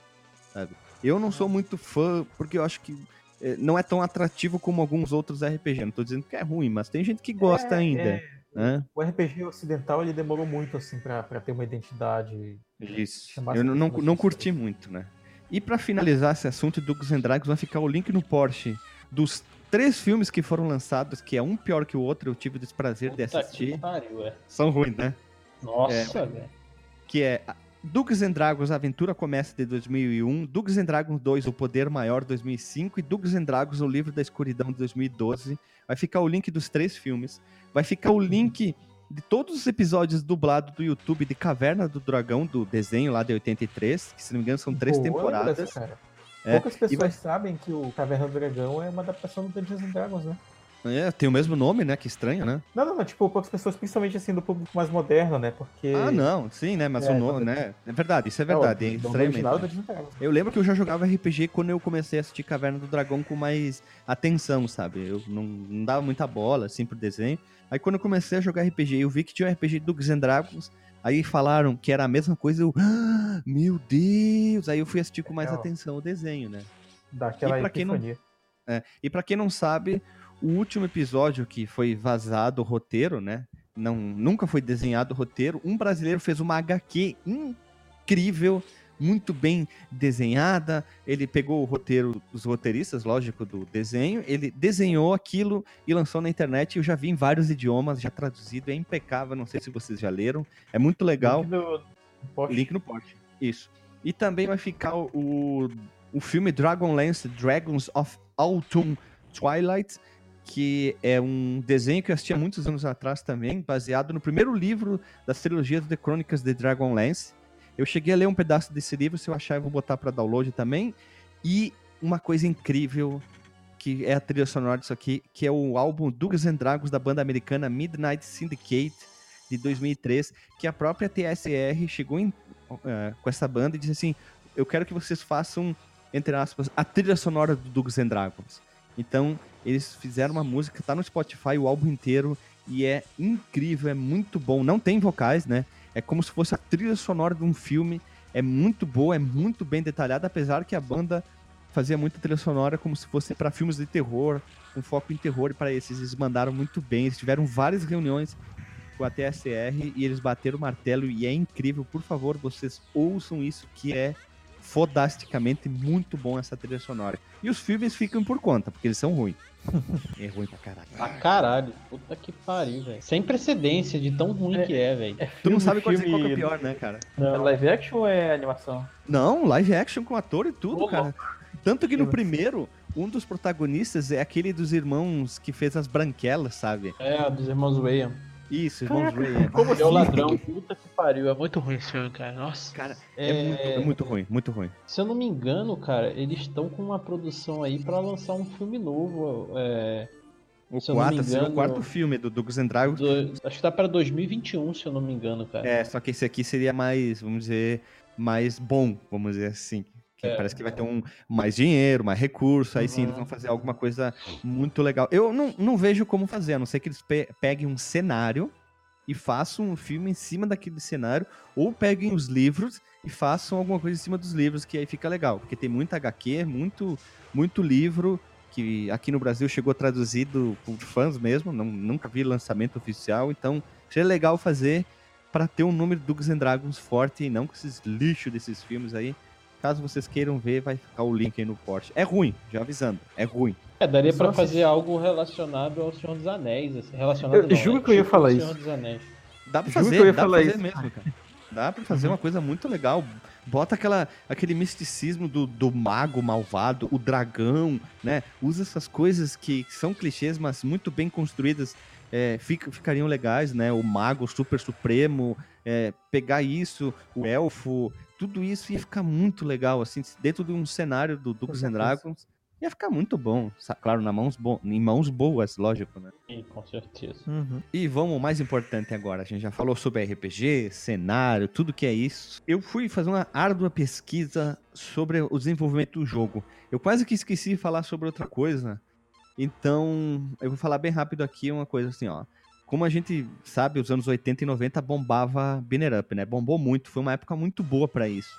sabe? Eu não sou muito fã, porque eu acho que é, não é tão atrativo como alguns outros RPG. Não tô dizendo que é ruim, mas tem gente que gosta é, ainda. É. Né? O RPG ocidental ele demorou muito assim para ter uma identidade. Isso. Eu não, não, não curti muito, né? E para finalizar esse assunto do Dungeons Dragons, vai ficar o link no Porsche dos três filmes que foram lançados, que é um pior que o outro, eu tive o desprazer Puta de assistir. Pariu, é. São ruins, né? Nossa, é, velho. Que é Dungeons and Dragons A Aventura Começa de 2001, Dungeons and Dragons 2 O Poder Maior 2005 e Dungeons and Dragons O Livro da Escuridão de 2012. Vai ficar o link dos três filmes. Vai ficar o link de todos os episódios dublados do YouTube de Caverna do Dragão, do desenho lá de 83, que se não me engano são três Boa temporadas. Cara. É, Poucas pessoas vai... sabem que o Caverna do Dragão é uma adaptação do Dungeons and Dragons, né? É, tem o mesmo nome, né? Que estranho, né? Não, não, não, tipo, poucas pessoas, principalmente assim, do público mais moderno, né? Porque. Ah, não, sim, né? Mas É, o nome, então- né? É verdade, isso é verdade. É, o nome estranhamente. original é né? And Dragons. Eu lembro que eu já jogava RPG quando eu comecei a assistir Caverna do Dragão com mais atenção, sabe? Eu não, não dava muita bola, assim, pro desenho. Aí quando eu comecei a jogar RPG, eu vi que tinha um RPG do Dragons. Aí falaram que era a mesma coisa, eu... "Ah, meu Deus! Aí eu fui assistir com mais Legal. atenção o desenho, né? Daquela E pra quem não- epifania. É, e pra quem não sabe, o último episódio que foi vazado o roteiro, né? Não, nunca foi desenhado o roteiro. Um brasileiro fez uma HQ incrível, muito bem desenhada. Ele pegou o roteiro dos roteiristas, lógico, do desenho. Ele desenhou aquilo e lançou na internet. Eu já vi em vários idiomas, já traduzido. É impecável. Não sei se vocês já leram. É muito legal. Link no- post. Link no post. Isso. E também vai ficar o, o filme Dragonlance Dragons of Autumn Twilight, que é um desenho que eu assisti há muitos anos atrás também, baseado no primeiro livro das trilogias The Crônicas de Dragonlance. Eu cheguei a ler um pedaço desse livro, se eu achar eu vou botar para download também. E uma coisa incrível que é a trilha sonora disso aqui, que é o álbum Dungeons and Dragons da banda americana Midnight Syndicate de 2003, que a própria TSR chegou em, eh, com essa banda e disse assim: Eu quero que vocês façam, entre aspas, a trilha sonora do Dungeons and Dragons. Então, eles fizeram uma música, tá no Spotify o álbum inteiro e é incrível, é muito bom. Não tem vocais, né? É como se fosse a trilha sonora de um filme. É muito boa, é muito bem detalhada, apesar que a banda fazia muita trilha sonora como se fosse para filmes de terror, com foco em terror e para esses. Eles mandaram muito bem. Eles tiveram várias reuniões com a TSR e eles bateram o martelo e é incrível. Por favor, vocês ouçam isso que é fodasticamente muito bom essa trilha sonora. E os filmes ficam por conta, porque eles são ruins. É ruim pra caralho. Ah, caralho. Puta que pariu, velho. Sem precedência de tão ruim É. que é, velho. É Tu filme, não sabe qual, dizer qual que é filme- pior, né, cara? É live action ou é animação? Não, live action com ator e tudo, cara. Tanto que no primeiro, um dos protagonistas é aquele dos irmãos que fez as branquelas, sabe? É, dos irmãos Wayne. Isso, irmãos Caraca, Wayans. como É o assim? ladrão. Puta que pariu. É muito ruim esse filme, cara. Nossa. Cara, é, muito, é muito ruim, muito ruim. Se eu não me engano, cara, eles estão com uma produção aí pra lançar um filme novo. É, O Se eu não me quarto, o engano- quarto filme do Dungeons and Dragons. do- acho que tá pra 2021, se eu não me engano, cara. É, só que esse aqui seria mais, vamos dizer, mais bom, vamos dizer assim. Que É. Parece que vai ter um mais dinheiro, mais recurso, aí sim Uhum. eles vão fazer alguma coisa muito legal. Eu não, não vejo como fazer, a não ser que eles pe- peguem um cenário e façam um filme em cima daquele cenário, ou peguem os livros e façam alguma coisa em cima dos livros, que aí fica legal. Porque tem muita HQ, muito, muito livro, que aqui no Brasil chegou traduzido por fãs mesmo, não, nunca vi lançamento oficial, então seria legal fazer para ter um número do and Dragons forte e não com esses lixos desses filmes aí. Caso vocês queiram ver, vai ficar o link aí no post. É ruim, já avisando, é ruim. É, daria assistir. fazer algo relacionado ao Senhor dos Anéis. Assim, relacionado Eu não, juro é que eu ia tipo falar isso. Senhor dos Anéis. Dá pra Juro fazer, que eu ia dá pra falar fazer isso. mesmo, cara. Dá pra fazer uma coisa muito legal. Bota aquela, aquele misticismo do, do mago malvado, o dragão, né? Usa essas coisas que são clichês, mas muito bem construídas. é, fica- ficariam legais, né? O mago super supremo, é, pegar isso, o elfo, tudo isso ia ficar muito legal, assim, dentro de um cenário do Dungeons and. Dragons. Ia ficar muito bom, claro, na mãos bo em mãos boas, lógico, né? Sim, com certeza. Uhum. E vamos ao mais importante agora. A gente já falou sobre RPG, cenário, tudo que é isso. Eu fui fazer uma árdua pesquisa sobre o desenvolvimento do jogo. Eu quase que esqueci de falar sobre outra coisa. Então, eu vou falar bem rápido aqui uma coisa assim, ó. Como a gente sabe, os anos 80 e 90 bombava Binner Up, né? Bombou muito, foi uma época muito boa pra isso.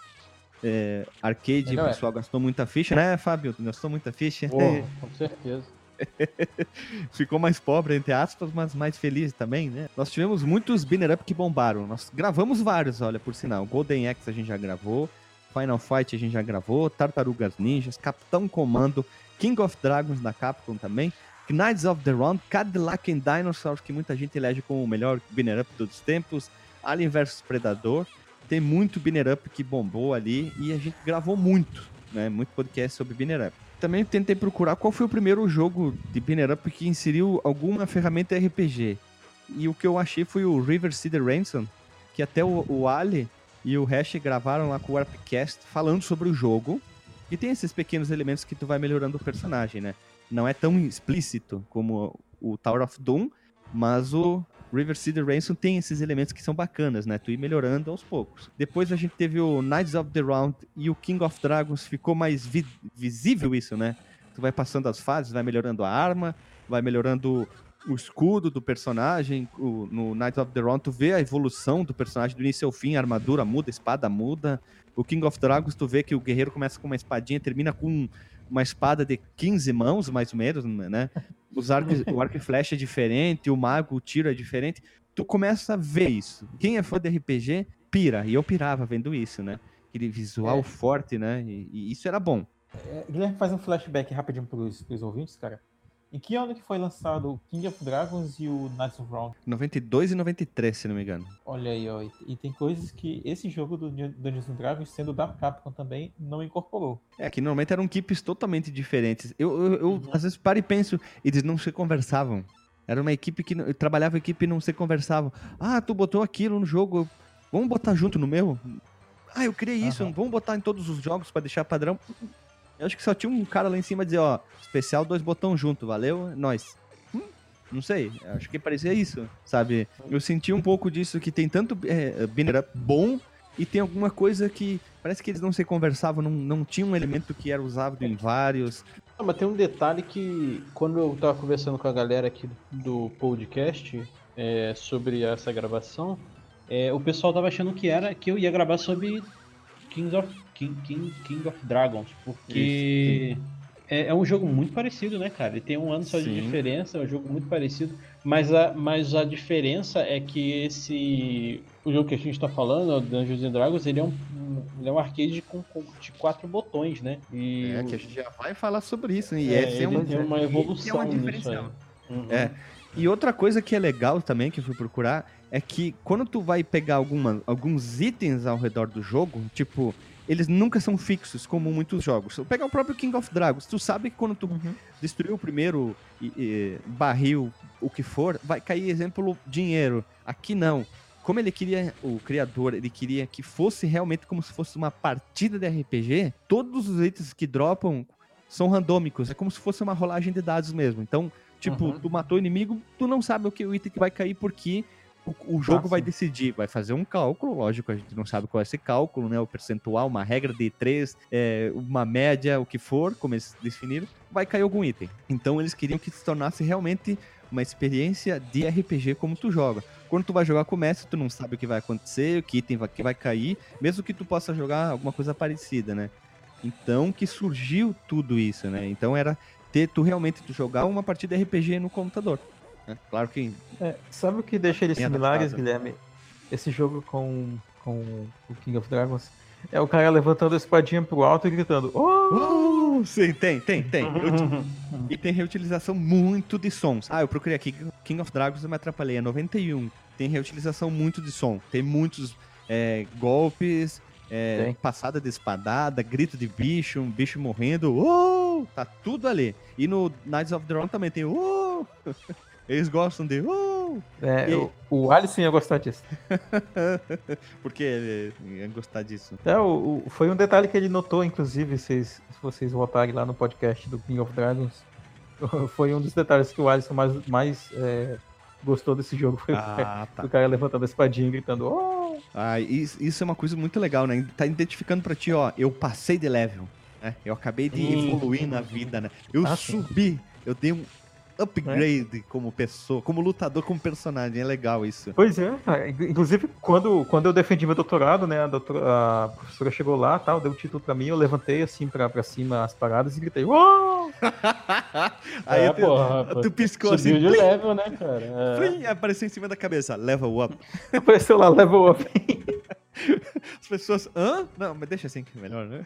É, arcade, o é. pessoal gastou muita ficha, né, Fábio? Gastou muita ficha. Porra, com certeza. ficou mais pobre, entre aspas, mas mais feliz também, né? Nós tivemos muitos Binner Up que bombaram. Nós gravamos vários, olha, por sinal. Golden Axe a gente já gravou, Final Fight a gente já gravou, Tartarugas Ninjas, Capitão Comando, King of Dragons da Capcom também, Knights of the Round, Cadillac and Dinosaurs, que muita gente elege como o melhor Binner Up de todos os tempos, Alien vs Predador. Tem muito Binner Up que bombou ali e a gente gravou muito, né? Muito podcast sobre Binner Up também tentei procurar qual foi o primeiro jogo de Binner Up que inseriu alguma ferramenta RPG. E o que eu achei foi o River City Ransom, que até o, o Ali e o Hash gravaram lá com o Warpcast falando sobre o jogo. E tem esses pequenos elementos que tu vai melhorando o personagem, né? Não é tão explícito como o Tower of Doom, mas o River City Ransom tem esses elementos que são bacanas, né? Tu ir melhorando aos poucos. Depois a gente teve o Knights of the Round e o King of Dragons, ficou mais vi visível isso, né? Tu vai passando as fases, vai melhorando a arma, vai melhorando o escudo do personagem. O, no Knights of the Round, tu vê a evolução do personagem do início ao fim, a armadura muda, a espada muda. O King of Dragons, tu vê que o guerreiro começa com uma espadinha, termina com uma espada de 15 mãos, mais ou menos, né? Os arcos, o arco e flecha é diferente, o mago, o tiro é diferente. Tu começa a ver isso. Quem é fã de RPG, pira. E eu pirava vendo isso, né? Aquele visual é. forte, né? E, e, isso era bom. É, Guilherme, faz um flashback rapidinho pros, pros ouvintes, cara. Em que ano que foi lançado o King of Dragons e o Knights of Round? 92 e 93, se não me engano. Olha aí, ó. E tem coisas que esse jogo do Dungeons Dragons, sendo da Capcom também, não incorporou. É, que normalmente eram equipes totalmente diferentes. Eu, eu, eu uhum. às vezes paro e penso, eles não se conversavam. Era uma equipe que trabalhava equipe e não se conversavam. Ah, tu botou aquilo no jogo, vamos botar junto no meu? Ah, eu criei isso, uhum. vamos botar em todos os jogos para deixar padrão. Eu acho que só tinha um cara lá em cima dizer, ó, especial dois botões junto, valeu? Nós. Hum, não sei, acho que parecia isso, sabe? Eu senti um pouco disso que tem tanto é, binera bom e tem alguma coisa que parece que eles não se conversavam, não, não tinha um elemento que era usado em vários. Não, mas tem um detalhe que quando eu tava conversando com a galera aqui do podcast é, sobre essa gravação, é, o pessoal tava achando que era que eu ia gravar sobre Kings of King, King, King of Dragons, porque é, é, um jogo muito parecido, né, cara? Ele tem um ano só Sim. de diferença, é um jogo muito parecido, mas a, mas a diferença é que esse o jogo que a gente está falando, o Dungeons and Dragons, ele é um, ele é um arcade com, com, de quatro botões, né? E é, que a gente já vai falar sobre isso, né? E é, é, um, é uma evolução. É uma. Uhum. É. E outra coisa que é legal também, que eu fui procurar, é que quando tu vai pegar alguma, alguns itens ao redor do jogo, tipo, eles nunca são fixos, como muitos jogos. Vou pegar o próprio King of Dragons. Tu sabe que quando tu uhum. destruiu o primeiro e, e, barril, o que for, vai cair, exemplo, dinheiro. Aqui não. Como ele queria, o criador, ele queria que fosse realmente como se fosse uma partida de RPG, todos os itens que dropam são randômicos. É como se fosse uma rolagem de dados mesmo. Então, tipo, uhum. tu matou o inimigo, tu não sabe o que o item que vai cair porque o, o jogo ah, vai decidir, vai fazer um cálculo, lógico, a gente não sabe qual é esse cálculo, né? O percentual, uma regra de três, é, uma média, o que for, como eles definiram, vai cair algum item. Então eles queriam que se tornasse realmente uma experiência de RPG como tu joga. Quando tu vai jogar com o mestre, tu não sabe o que vai acontecer, o que item vai, que vai cair, mesmo que tu possa jogar alguma coisa parecida, né? Então que surgiu tudo isso, né? Então era ter tu realmente tu jogar uma partida RPG no computador. Né? Claro que. É, sabe o que deixa eles similares, Guilherme? Esse jogo com, com o King of Dragons é o cara levantando a espadinha pro alto e gritando. Oh! Uh, sim, tem, tem, tem. e tem reutilização muito de sons. Ah, eu procurei aqui King of Dragons, eu me atrapalhei. É 91. Tem reutilização muito de som. Tem muitos é, golpes, é, passada de espadada, grito de bicho, um bicho morrendo. Oh! Tá tudo ali. E no Knights of the Round também tem. Oh! Eles gostam de. Uh! É, e... o, o Alisson ia gostar disso. Porque ele ia gostar disso. É, o, o, foi um detalhe que ele notou, inclusive, se, se vocês voltarem lá no podcast do King of Dragons. Foi um dos detalhes que o Alisson mais, mais é, gostou desse jogo. Foi ah, o, tá. o cara levantando a espadinha e gritando. Oh! Ah, isso, isso é uma coisa muito legal, né? Tá identificando pra ti, ó. Eu passei de level. Né? Eu acabei de evoluir na vida, né? Eu ah, subi. Sim. Eu dei um upgrade é. como pessoa, como lutador, como personagem. É legal isso. Pois é. Inclusive, quando, quando eu defendi meu doutorado, né? A, doutora, a professora chegou lá, tal, deu o título pra mim, eu levantei assim pra, pra cima as paradas e gritei, uou! Aí é, tu, porra, tu piscou assim. de level, né, cara? É. apareceu em cima da cabeça, level up. Apareceu lá, level up. As pessoas, hã? Não, mas deixa assim que é melhor, né?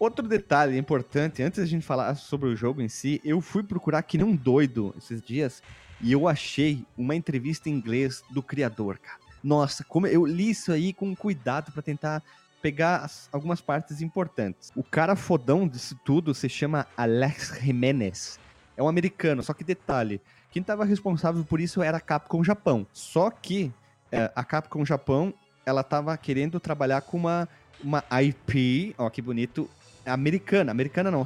Outro detalhe importante, antes da gente falar sobre o jogo em si, eu fui procurar que um doido esses dias e eu achei uma entrevista em inglês do criador, cara. Nossa, como eu li isso aí com cuidado para tentar pegar as, algumas partes importantes. O cara fodão disso tudo se chama Alex Jimenez. É um americano, só que detalhe, quem estava responsável por isso era a Capcom Japão. Só que é, a Capcom Japão, ela estava querendo trabalhar com uma, uma IP, ó que bonito, americana, americana não,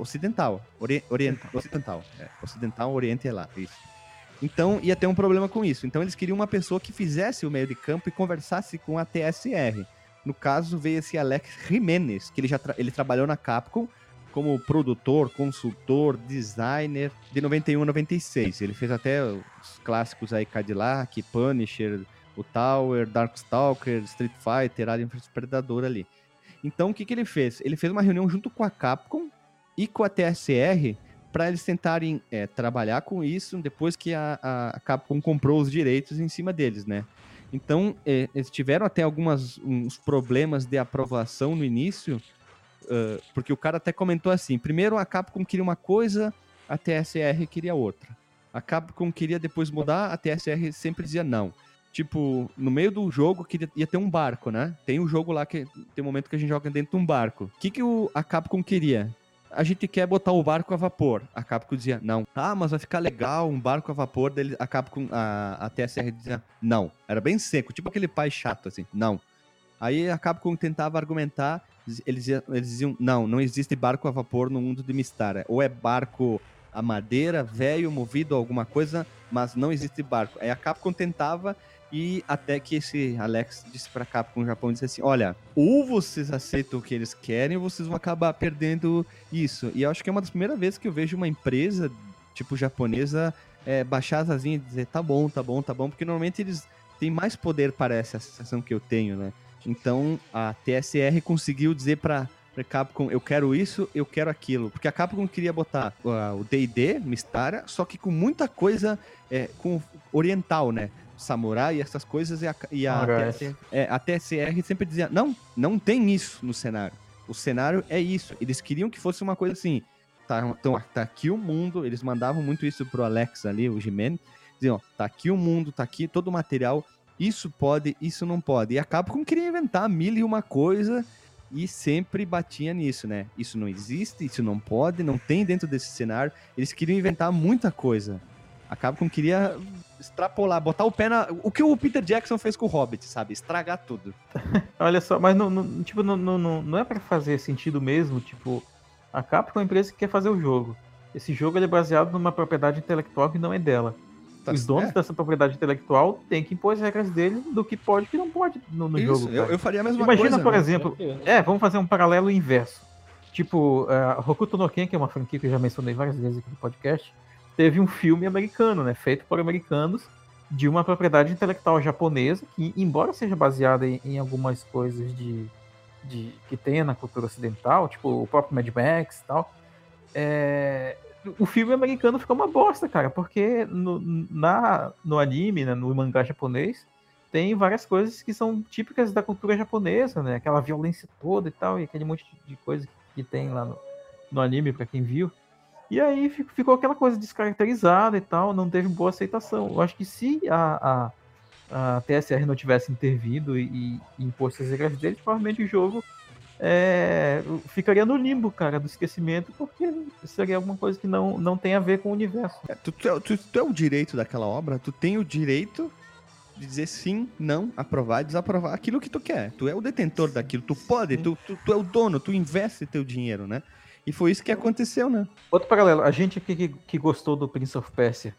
ocidental, ori, oriental, ocidental, é, ocidental, oriente é lá, isso. Então ia ter um problema com isso. Então eles queriam uma pessoa que fizesse o meio de campo e conversasse com a TSR. No caso veio esse Alex Jimenez, que ele já tra ele trabalhou na Capcom como produtor, consultor, designer de 91 a 96. Ele fez até os clássicos aí Cadillac, Punisher, o Tower, Darkstalker, Street Fighter, Alien vs Predador ali. Então o que, que ele fez? Ele fez uma reunião junto com a Capcom e com a TSR para eles tentarem é, trabalhar com isso depois que a, a, Capcom comprou os direitos em cima deles, né? Então, é, eles tiveram até alguns uns problemas de aprovação no início, uh, porque o cara até comentou assim: primeiro a Capcom queria uma coisa, a TSR queria outra. A Capcom queria depois mudar, a TSR sempre dizia não. Tipo, no meio do jogo queria, ia ter um barco, né? Tem um jogo lá que tem um momento que a gente joga dentro de um barco. O que, que o, a Capcom queria? a gente quer botar o barco a vapor. A Capcom dizia, não. Ah, mas vai ficar legal um barco a vapor. Daí a Capcom, a, a TSR dizia, não. Era bem seco, tipo aquele pai chato, assim, não. Aí a Capcom tentava argumentar, eles, eles diziam, não, não existe barco a vapor no mundo de Mistara. Ou é barco a madeira, velho, movido alguma coisa, mas não existe barco. Aí a Capcom tentava e até que esse Alex disse pra Capcom Japão, disse assim, olha, ou vocês aceitam o que eles querem, ou vocês vão acabar perdendo isso. E eu acho que é uma das primeiras vezes que eu vejo uma empresa, tipo, japonesa, é, baixar as asinhas e dizer, tá bom, tá bom, tá bom, porque normalmente eles têm mais poder, parece, a sensação que eu tenho, né? Então, a TSR conseguiu dizer pra, pra Capcom, eu quero isso, eu quero aquilo. Porque a Capcom queria botar uh, o D&D, Mistara, só que com muita coisa é, com oriental, né? Samurai e essas coisas, e a, e a, TSR, é, a TSR sempre dizia: não, não tem isso no cenário. O cenário é isso. Eles queriam que fosse uma coisa assim. Tá, então, tá aqui o mundo. Eles mandavam muito isso pro Alex ali, o Jimenez. Diziam: tá aqui o mundo, tá aqui todo o material. Isso pode, isso não pode. E a Capcom queria inventar mil e uma coisa e sempre batia nisso, né? Isso não existe, isso não pode, não tem dentro desse cenário. Eles queriam inventar muita coisa. A Capcom queria extrapolar, botar o pé na. O que o Peter Jackson fez com o Hobbit, sabe? Estragar tudo. Olha só, mas não, não tipo, não, não, não é para fazer sentido mesmo, tipo, a Capcom é uma empresa que quer fazer o jogo. Esse jogo é baseado numa propriedade intelectual que não é dela. Tá Os donos dessa propriedade intelectual têm que impor as regras dele do que pode e que não pode no, no Isso, jogo. Eu, eu, faria a mesma Imagina, coisa. Imagina, por né? exemplo, é, vamos fazer um paralelo inverso. Tipo, uh, Hokuto no Ken, que é uma franquia que eu já mencionei várias vezes aqui no podcast, teve um filme americano, né, feito por americanos, de uma propriedade intelectual japonesa, que, embora seja baseada em, em algumas coisas de, de, que tenha na cultura ocidental, tipo o próprio Mad Max e tal, é, o filme americano ficou uma bosta, cara, porque no, na, no anime, né, no mangá japonês, tem várias coisas que são típicas da cultura japonesa, né? Aquela violência toda e tal, e aquele monte de coisa que tem lá no, no anime, para quem viu. E aí ficou aquela coisa descaracterizada e tal, não teve boa aceitação. Eu acho que se a, a, a TSR não tivesse intervido e, e imposto as regras dele, provavelmente o jogo é, ficaria no limbo, cara, do esquecimento, porque seria alguma coisa que não, não tem a ver com o universo. É, tu, tu, é tu, tu, é o direito daquela obra, tu tem o direito de dizer sim, não, aprovar e desaprovar aquilo que tu quer. Tu é o detentor daquilo, tu pode, tu, tu, tu é o dono, tu investe teu dinheiro, né? E foi isso que aconteceu, né? Outro paralelo, a gente aqui que, que gostou do Prince of Persia,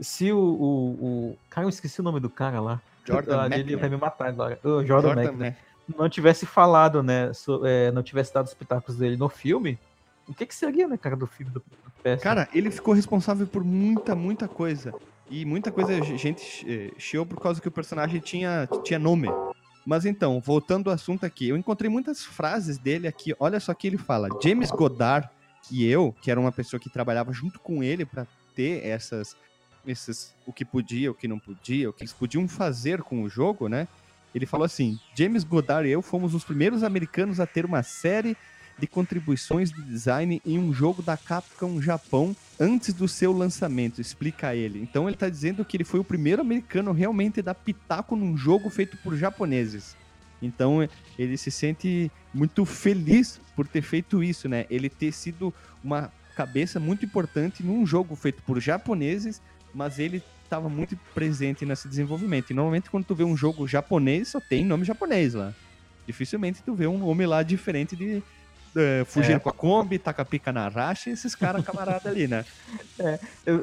se o, o, o, Cara, eu esqueci o nome do cara lá. Jordan ah, Ele vai me matar agora. Oh, Jordan, Jordan Mac, Não tivesse falado, né? So, é, não tivesse dado os pitacos dele no filme, o que que seria, né, cara, do filme do Persia? Cara, ele ficou responsável por muita, muita coisa. E muita coisa a gente eh, chiou por causa que o personagem tinha, tinha nome. Mas então, voltando ao assunto aqui, eu encontrei muitas frases dele aqui. Olha só que ele fala. James Goddard, que eu, que era uma pessoa que trabalhava junto com ele para ter essas, esses, o que podia, o que não podia, o que eles podiam fazer com o jogo, né? Ele falou assim: James Goddard e eu fomos os primeiros americanos a ter uma série de contribuições de design em um jogo da Capcom Japão antes do seu lançamento, explica ele. Então ele está dizendo que ele foi o primeiro americano realmente a dar pitaco num jogo feito por japoneses. Então ele se sente muito feliz por ter feito isso, né? Ele ter sido uma cabeça muito importante num jogo feito por japoneses, mas ele estava muito presente nesse desenvolvimento. E normalmente quando tu vê um jogo japonês, só tem nome japonês lá. Dificilmente tu vê um nome lá diferente de é, fugindo é. com a Kombi, taca pica na racha, esses caras camarada ali, né? É,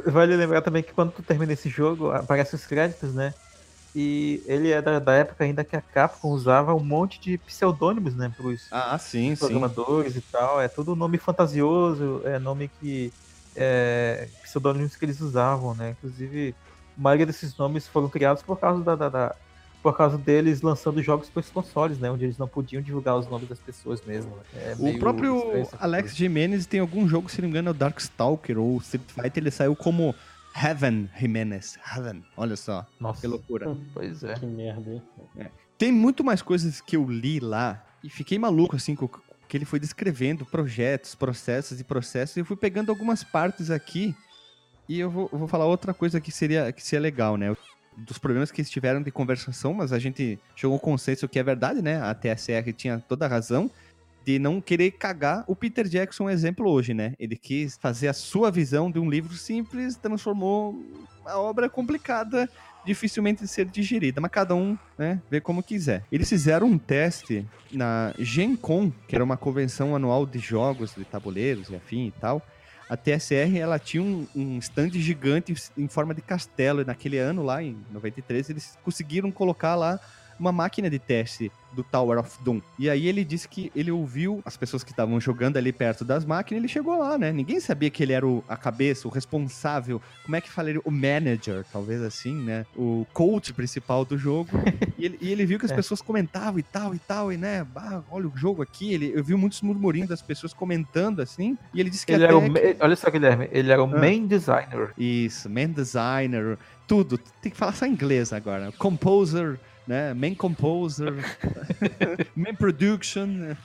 vale lembrar também que quando tu termina esse jogo, aparecem os créditos, né? E ele é da, da, época ainda que a Capcom usava um monte de pseudônimos, né? Pros ah, sim, programadores sim. e tal. É tudo nome fantasioso, é nome que. É, pseudônimos que eles usavam, né? Inclusive, a maioria desses nomes foram criados por causa da, da, da por causa deles lançando jogos para os consoles, né? Onde eles não podiam divulgar os nomes das pessoas mesmo. É o próprio Alex Jimenez tem algum jogo, se não me engano, é o Darkstalker ou Street Fighter, ele saiu como Heaven Jimenez. Heaven, olha só. Nossa. Que loucura. Pois é. Que merda, hein? É. Tem muito mais coisas que eu li lá e fiquei maluco, assim, com que ele foi descrevendo projetos, processos e processos. E eu fui pegando algumas partes aqui e eu vou, eu vou falar outra coisa que seria, que seria legal, né? Dos problemas que estiveram de conversação, mas a gente chegou ao consenso que é verdade, né? A TSR tinha toda a razão de não querer cagar o Peter Jackson exemplo hoje, né? Ele quis fazer a sua visão de um livro simples, transformou uma obra complicada, dificilmente de ser digerida, mas cada um, né, vê como quiser. Eles fizeram um teste na Gen Con, que era uma convenção anual de jogos, de tabuleiros e afim e tal, a TSR ela tinha um, um stand gigante em forma de castelo. E naquele ano, lá em 93, eles conseguiram colocar lá uma máquina de teste do Tower of Doom. E aí ele disse que ele ouviu as pessoas que estavam jogando ali perto das máquinas, ele chegou lá, né? Ninguém sabia que ele era o, a cabeça, o responsável, como é que falaria? O manager, talvez assim, né? O coach principal do jogo. e, ele, e, ele, viu que as é. pessoas comentavam e tal e tal, e né? Bah, olha o jogo aqui. Ele, eu vi muitos murmurinhos das pessoas comentando assim, e ele disse que ele era o, que... Olha só, Guilherme, ele era o ah. main designer. Isso, main designer, tudo. Tem que falar só inglês agora. Composer, né? Main composer, main production.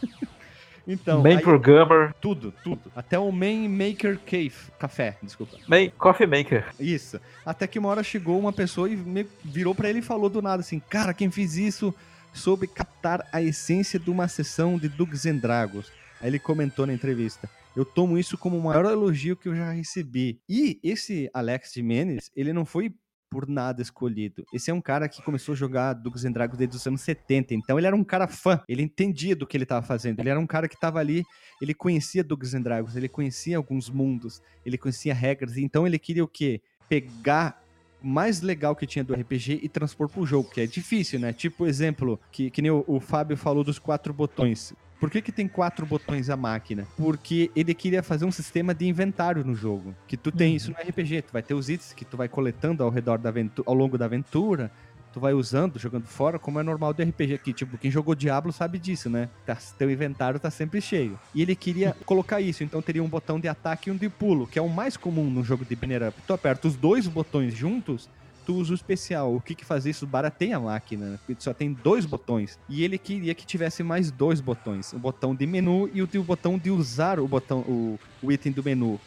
Então, main aí, programmer. Tudo, tudo. Até o main maker cave, café, desculpa. Main coffee maker. Isso. Até que uma hora chegou uma pessoa e virou para ele e falou do nada assim: "Cara, quem fez isso soube captar a essência de uma sessão de Dugs and Dragons". Aí ele comentou na entrevista: eu tomo isso como o maior elogio que eu já recebi. E esse Alex Jimenez, ele não foi por nada escolhido. Esse é um cara que começou a jogar Dungeons and Dragons desde os anos 70, então ele era um cara fã, ele entendia do que ele estava fazendo, ele era um cara que estava ali, ele conhecia Dungeons and Dragons, ele conhecia alguns mundos, ele conhecia regras, então ele queria o quê? Pegar o mais legal que tinha do RPG e transpor pro jogo, que é difícil, né? Tipo, exemplo, que, que nem o, o Fábio falou dos quatro botões. Por que, que tem quatro botões a máquina? Porque ele queria fazer um sistema de inventário no jogo. Que tu tem uhum. isso no RPG. Tu vai ter os itens que tu vai coletando ao redor da aventura, ao longo da aventura. Tu vai usando, jogando fora, como é normal do RPG aqui. Tipo, quem jogou Diablo sabe disso, né? Tá, teu inventário tá sempre cheio. E ele queria colocar isso, então teria um botão de ataque e um de pulo, que é o mais comum no jogo de banner up. Tu aperta os dois botões juntos, tu usa o especial. O que que faz isso? Barateia a máquina, né? só tem dois botões. E ele queria que tivesse mais dois botões. O botão de menu e o, o botão de usar o botão, o, o item do menu.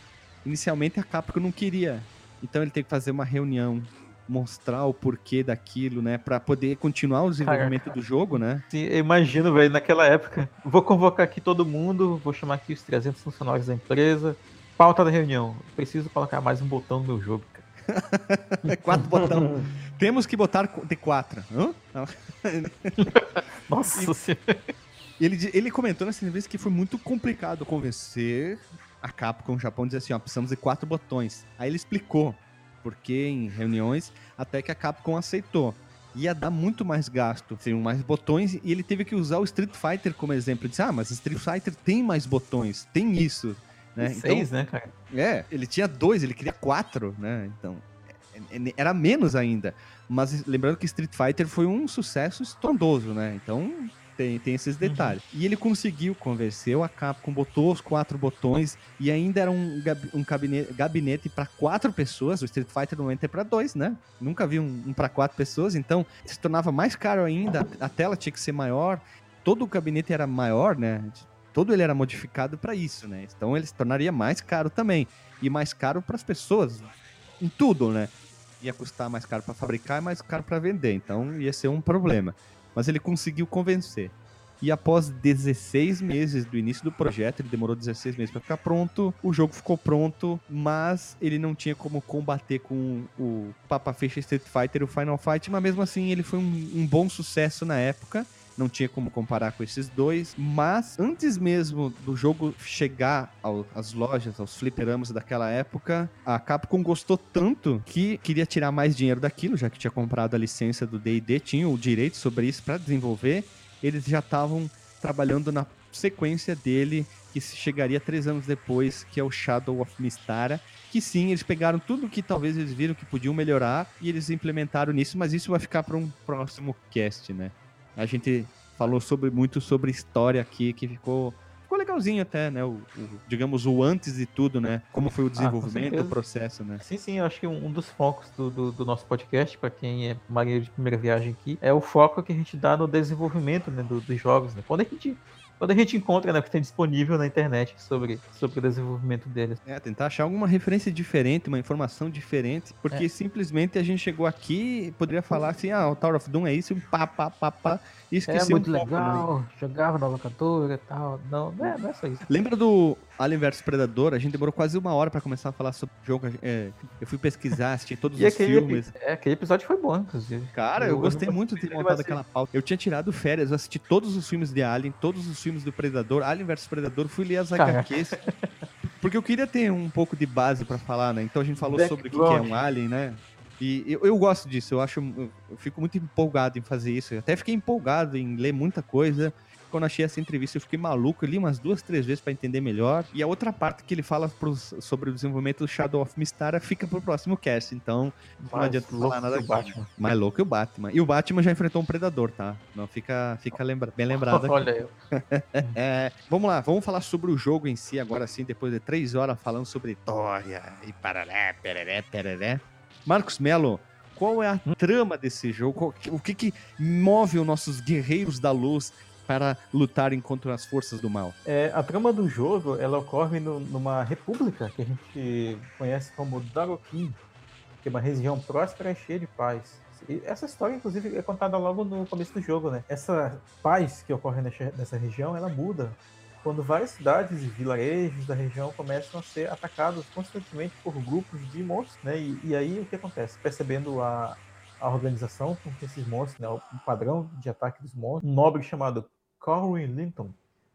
Inicialmente a Capcom não queria. Então ele tem que fazer uma reunião, mostrar o porquê daquilo, né? para poder continuar o desenvolvimento Caraca. do jogo, né? Sim, eu imagino, velho, naquela época. Vou convocar aqui todo mundo, vou chamar aqui os 300 funcionários da empresa. Pauta da reunião. Preciso colocar mais um botão no meu jogo. quatro botão. Temos que botar de quatro. Hã? Nossa e, ele, ele comentou nessa entrevista que foi muito complicado convencer a Capcom o Japão dizer assim, ó, precisamos de quatro botões. Aí ele explicou porque em reuniões até que a Capcom aceitou. Ia dar muito mais gasto, seriam mais botões, e ele teve que usar o Street Fighter como exemplo. Ele disse, ah, mas Street Fighter tem mais botões, tem isso. Né? Seis, então, né, cara? É, ele tinha dois, ele queria quatro, né? Então, é, é, era menos ainda. Mas lembrando que Street Fighter foi um sucesso estrondoso, né? Então, tem, tem esses uhum. detalhes. Uhum. E ele conseguiu, convenceu a Capcom, botou os quatro botões e ainda era um, um gabinete, gabinete para quatro pessoas. O Street Fighter normalmente é para dois, né? Nunca vi um, um para quatro pessoas, então se tornava mais caro ainda. A tela tinha que ser maior. Todo o gabinete era maior, né? Todo ele era modificado para isso, né? Então ele se tornaria mais caro também. E mais caro para as pessoas, em tudo, né? Ia custar mais caro para fabricar e mais caro para vender. Então ia ser um problema. Mas ele conseguiu convencer. E após 16 meses do início do projeto, ele demorou 16 meses para ficar pronto, o jogo ficou pronto, mas ele não tinha como combater com o Papa Fecha Street Fighter e o Final Fight, mas mesmo assim ele foi um, um bom sucesso na época não tinha como comparar com esses dois. Mas antes mesmo do jogo chegar ao, às lojas, aos fliperamas daquela época, a Capcom gostou tanto que queria tirar mais dinheiro daquilo, já que tinha comprado a licença do D&D, tinha o direito sobre isso para desenvolver. Eles já estavam trabalhando na sequência dele, que chegaria três anos depois, que é o Shadow of Mistara. Que sim, eles pegaram tudo que talvez eles viram que podiam melhorar e eles implementaram nisso, mas isso vai ficar para um próximo cast, né? A gente falou sobre muito sobre história aqui, que ficou ficou legalzinho até, né? O, o, digamos, o antes de tudo, né? Como foi o ah, desenvolvimento, ah, o processo, né? Sim, sim, eu acho que um, dos focos do, do, do nosso podcast, para quem é marinheiro de primeira viagem aqui, é o foco que a gente dá no desenvolvimento né, do, dos jogos, né? Quando a gente quando a gente encontra, né, o que tem disponível na internet sobre, sobre o desenvolvimento deles. É, tentar achar alguma referência diferente, uma informação diferente, porque é. simplesmente a gente chegou aqui poderia falar assim, ah, o Tower of Doom é isso, pá, pá, pá, pá, e esqueceu É muito um legal, jogava na locadora e tal, não, não é, não é só isso. Lembra do Alien vs Predador? A gente demorou quase uma hora pra começar a falar sobre o jogo, é, eu fui pesquisar, assisti todos os aquele, filmes. É, aquele episódio foi bom, inclusive. Cara, eu, eu gostei muito de ter montado aquela pauta. Eu tinha tirado férias, eu assisti todos os filmes de Alien, todos os filmes do Predador, Alien vs Predador, fui ler as HQs. Porque eu queria ter um pouco de base para falar, né? Então a gente falou Back sobre o que, que é um Alien, né? E eu, eu, gosto disso, eu acho. Eu fico muito empolgado em fazer isso. Eu até fiquei empolgado em ler muita coisa. Quando achei essa entrevista, eu fiquei maluco. Eu li umas duas, três vezes para entender melhor. E a outra parte que ele fala pros, sobre o desenvolvimento do Shadow of Mistara fica pro próximo cast. Então, Mais não adianta falar nada. Batman. Mais louco que o Batman. E o Batman já enfrentou um predador, tá? Não fica, fica lembra, bem lembrado. Aqui. Olha eu. é, vamos lá, vamos falar sobre o jogo em si agora sim, depois de três horas falando sobre história e pararé, pereré, pereré. Marcos Melo, qual é a trama desse jogo? O que, que move os nossos guerreiros da luz para lutarem contra as forças do mal? É, a trama do jogo ela ocorre no, numa república que a gente conhece como Darokin, que é uma região próspera e cheia de paz. E essa história, inclusive, é contada logo no começo do jogo, né? Essa paz que ocorre nessa, nessa região, ela muda quando várias cidades e vilarejos da região começam a ser atacados constantemente por grupos de monstros, né? E, e aí o que acontece? Percebendo a, a organização com esses monstros, né? o padrão de ataque dos monstros, um nobre chamado Corwin Linton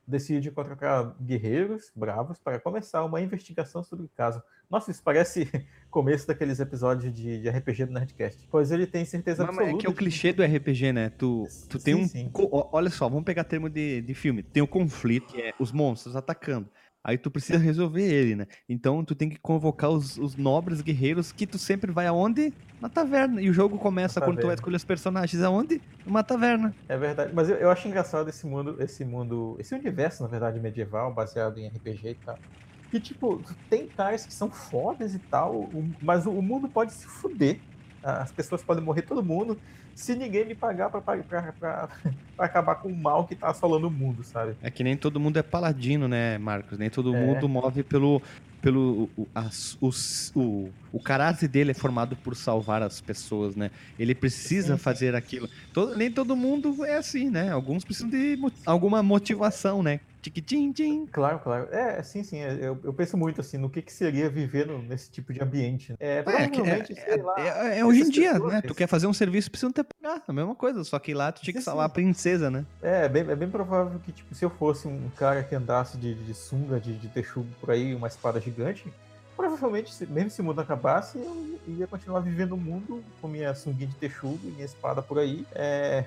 decide contratar guerreiros bravos para começar uma investigação sobre o caso. Nossa, isso parece começo daqueles episódios de, de RPG do Nerdcast. Pois ele tem certeza absoluta. Mas é que é o clichê do RPG, né? Tu, tu sim, tem um. Sim. Olha só, vamos pegar termo de, de filme. Tem o um conflito, que é os monstros atacando. Aí tu precisa resolver ele, né? Então tu tem que convocar os, os nobres guerreiros que tu sempre vai aonde? Na taverna. E o jogo começa quando tu vai escolher os personagens aonde? Numa taverna. É verdade. Mas eu, eu acho engraçado esse mundo, esse mundo, esse universo, na verdade, medieval, baseado em RPG e tal. Que, tipo, tem caras que são fodas e tal, mas o, o mundo pode se fuder. As pessoas podem morrer todo mundo se ninguém me pagar pra, pra, pra, pra, acabar com o mal que tá assolando o mundo, sabe? É que nem todo mundo é paladino, né, Marcos? Nem todo é. mundo move pelo. pelo o, as, os, o, o caráter dele é formado por salvar as pessoas, né? Ele precisa fazer aquilo. Todo, nem todo mundo é assim, né? Alguns precisam de alguma motivação, né? Tiquitim, Claro, claro. É, sim, sim. É, eu, eu penso muito assim no que, que seria viver no, nesse tipo de ambiente. Né? É, provavelmente, é, é, lá, é, é hoje em dia, né? Tu quer fazer um serviço, precisa ter pagar. A mesma coisa, só que lá tu tinha que sim, salvar a princesa, né? É, é bem, é bem provável que, tipo, se eu fosse um cara que andasse de, de sunga, de, de texugo por aí, uma espada gigante, provavelmente, mesmo se o mundo acabasse, eu ia continuar vivendo o mundo com minha sunguinha de texugo e minha espada por aí. É,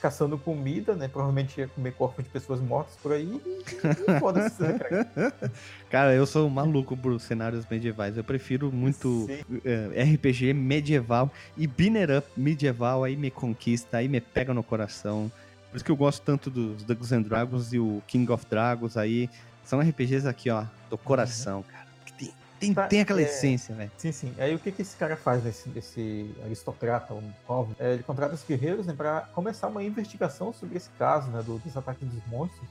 caçando comida, né? Provavelmente ia comer corpo de pessoas mortas por aí foda-se, né, cara? cara, eu sou maluco por cenários medievais. Eu prefiro muito uh, RPG medieval e Binner Up medieval, aí me conquista, aí me pega no coração. Por isso que eu gosto tanto dos Dungeons and Dragons e o King of Dragons aí. São RPGs aqui, ó, do coração, uhum. cara. Tem, tá, tem aquela é, essência, velho. Sim, sim. Aí o que, que esse cara faz, esse, esse aristocrata, um povo? É, ele contrata os guerreiros né, para começar uma investigação sobre esse caso, né, do, dos ataques dos monstros,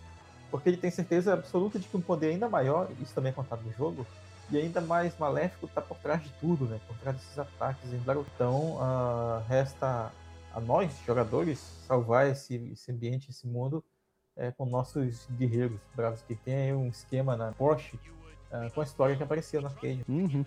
porque ele tem certeza absoluta de que um poder ainda maior, isso também é contado no jogo, e ainda mais maléfico está por trás de tudo, né, por trás desses ataques. Então, uh, resta a nós, jogadores, salvar esse, esse ambiente, esse mundo, é, com nossos guerreiros bravos, que tem um esquema na Porsche uh, com a história que apareceu na arcade. Uhum.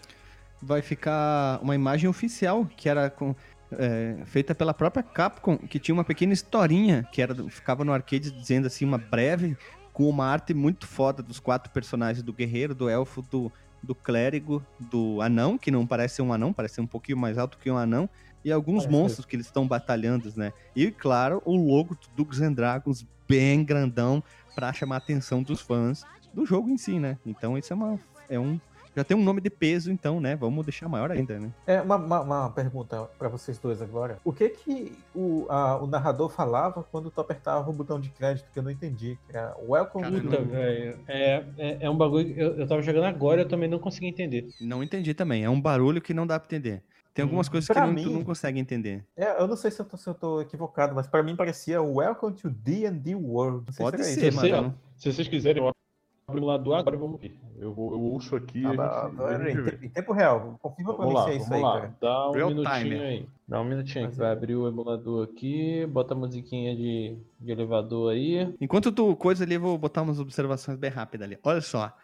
Vai ficar uma imagem oficial, que era com é, feita pela própria Capcom, que tinha uma pequena historinha que era ficava no arcade dizendo assim uma breve com uma arte muito foda dos quatro personagens do guerreiro, do elfo, do, do clérigo, do anão, que não parece ser um anão, parece ser um pouquinho mais alto que um anão, e alguns parece monstros que eles estão batalhando, né? E claro, o logo do Dungeons and Dragons bem grandão para chamar a atenção dos fãs do jogo em si, né? Então isso é uma é um já tem um nome de peso, então, né? Vamos deixar maior ainda, né? É, uma, uma, uma pergunta para vocês dois agora. O que que o, a, o narrador falava quando tu apertava o botão de crédito que eu não entendi? Que era Welcome Puta, velho. É, é, é, um bagulho. Eu, eu tava jogando agora eu também não consegui entender. Não entendi também. É um barulho que não dá pra entender. Tem algumas hum, coisas que não, mim, tu não consegue entender. É, eu não sei se eu tô, se eu tô equivocado, mas para mim parecia Welcome to D&D World. Pode se ser, mano. Se vocês quiserem, eu abro lá do agora vamos ver. Eu, vou, eu ouço aqui. Ah, gente, em, tempo real, confirma pra mim se é isso aí, lá. cara. Dá um Real minutinho time. aí. Dá um minutinho que vai abrir o emulador aqui, bota a musiquinha de, de elevador aí. Enquanto tu coisa ali, eu vou botar umas observações bem rápidas ali. Olha só.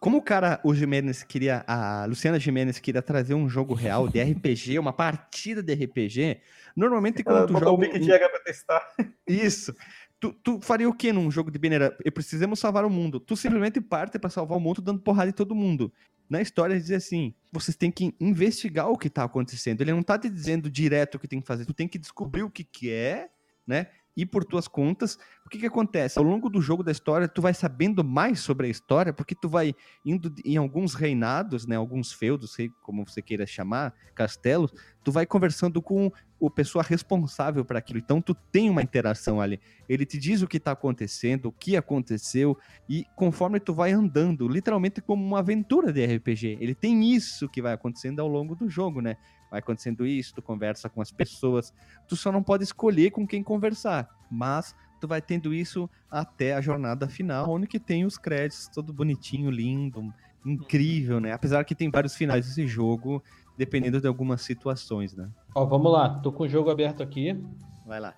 Como o cara, o Jimenez queria, a Luciana Jimenez queria trazer um jogo real de RPG, uma partida de RPG, normalmente quando Ela tu joga... o pra testar. Isso. Tu, tu, faria o que num jogo de banner up? Precisamos salvar o mundo. Tu simplesmente parte para salvar o mundo dando porrada em todo mundo. Na história diz assim: vocês têm que investigar o que tá acontecendo. Ele não tá te dizendo direto o que tem que fazer. Tu tem que descobrir o que, que é, né? E por tuas contas, o que que acontece? Ao longo do jogo da história, tu vai sabendo mais sobre a história, porque tu vai indo em alguns reinados, né, alguns feudos, como você queira chamar, castelos, tu vai conversando com o pessoa responsável para aquilo. Então tu tem uma interação ali. Ele te diz o que está acontecendo, o que aconteceu e conforme tu vai andando, literalmente como uma aventura de RPG. Ele tem isso que vai acontecendo ao longo do jogo, né? Vai acontecendo isso, tu conversa com as pessoas, tu só não pode escolher com quem conversar, mas tu vai tendo isso até a jornada final, onde que tem os créditos, todo bonitinho, lindo, incrível, né? Apesar que tem vários finais desse jogo, dependendo de algumas situações, né? Ó, vamos lá, tô com o jogo aberto aqui. Vai lá.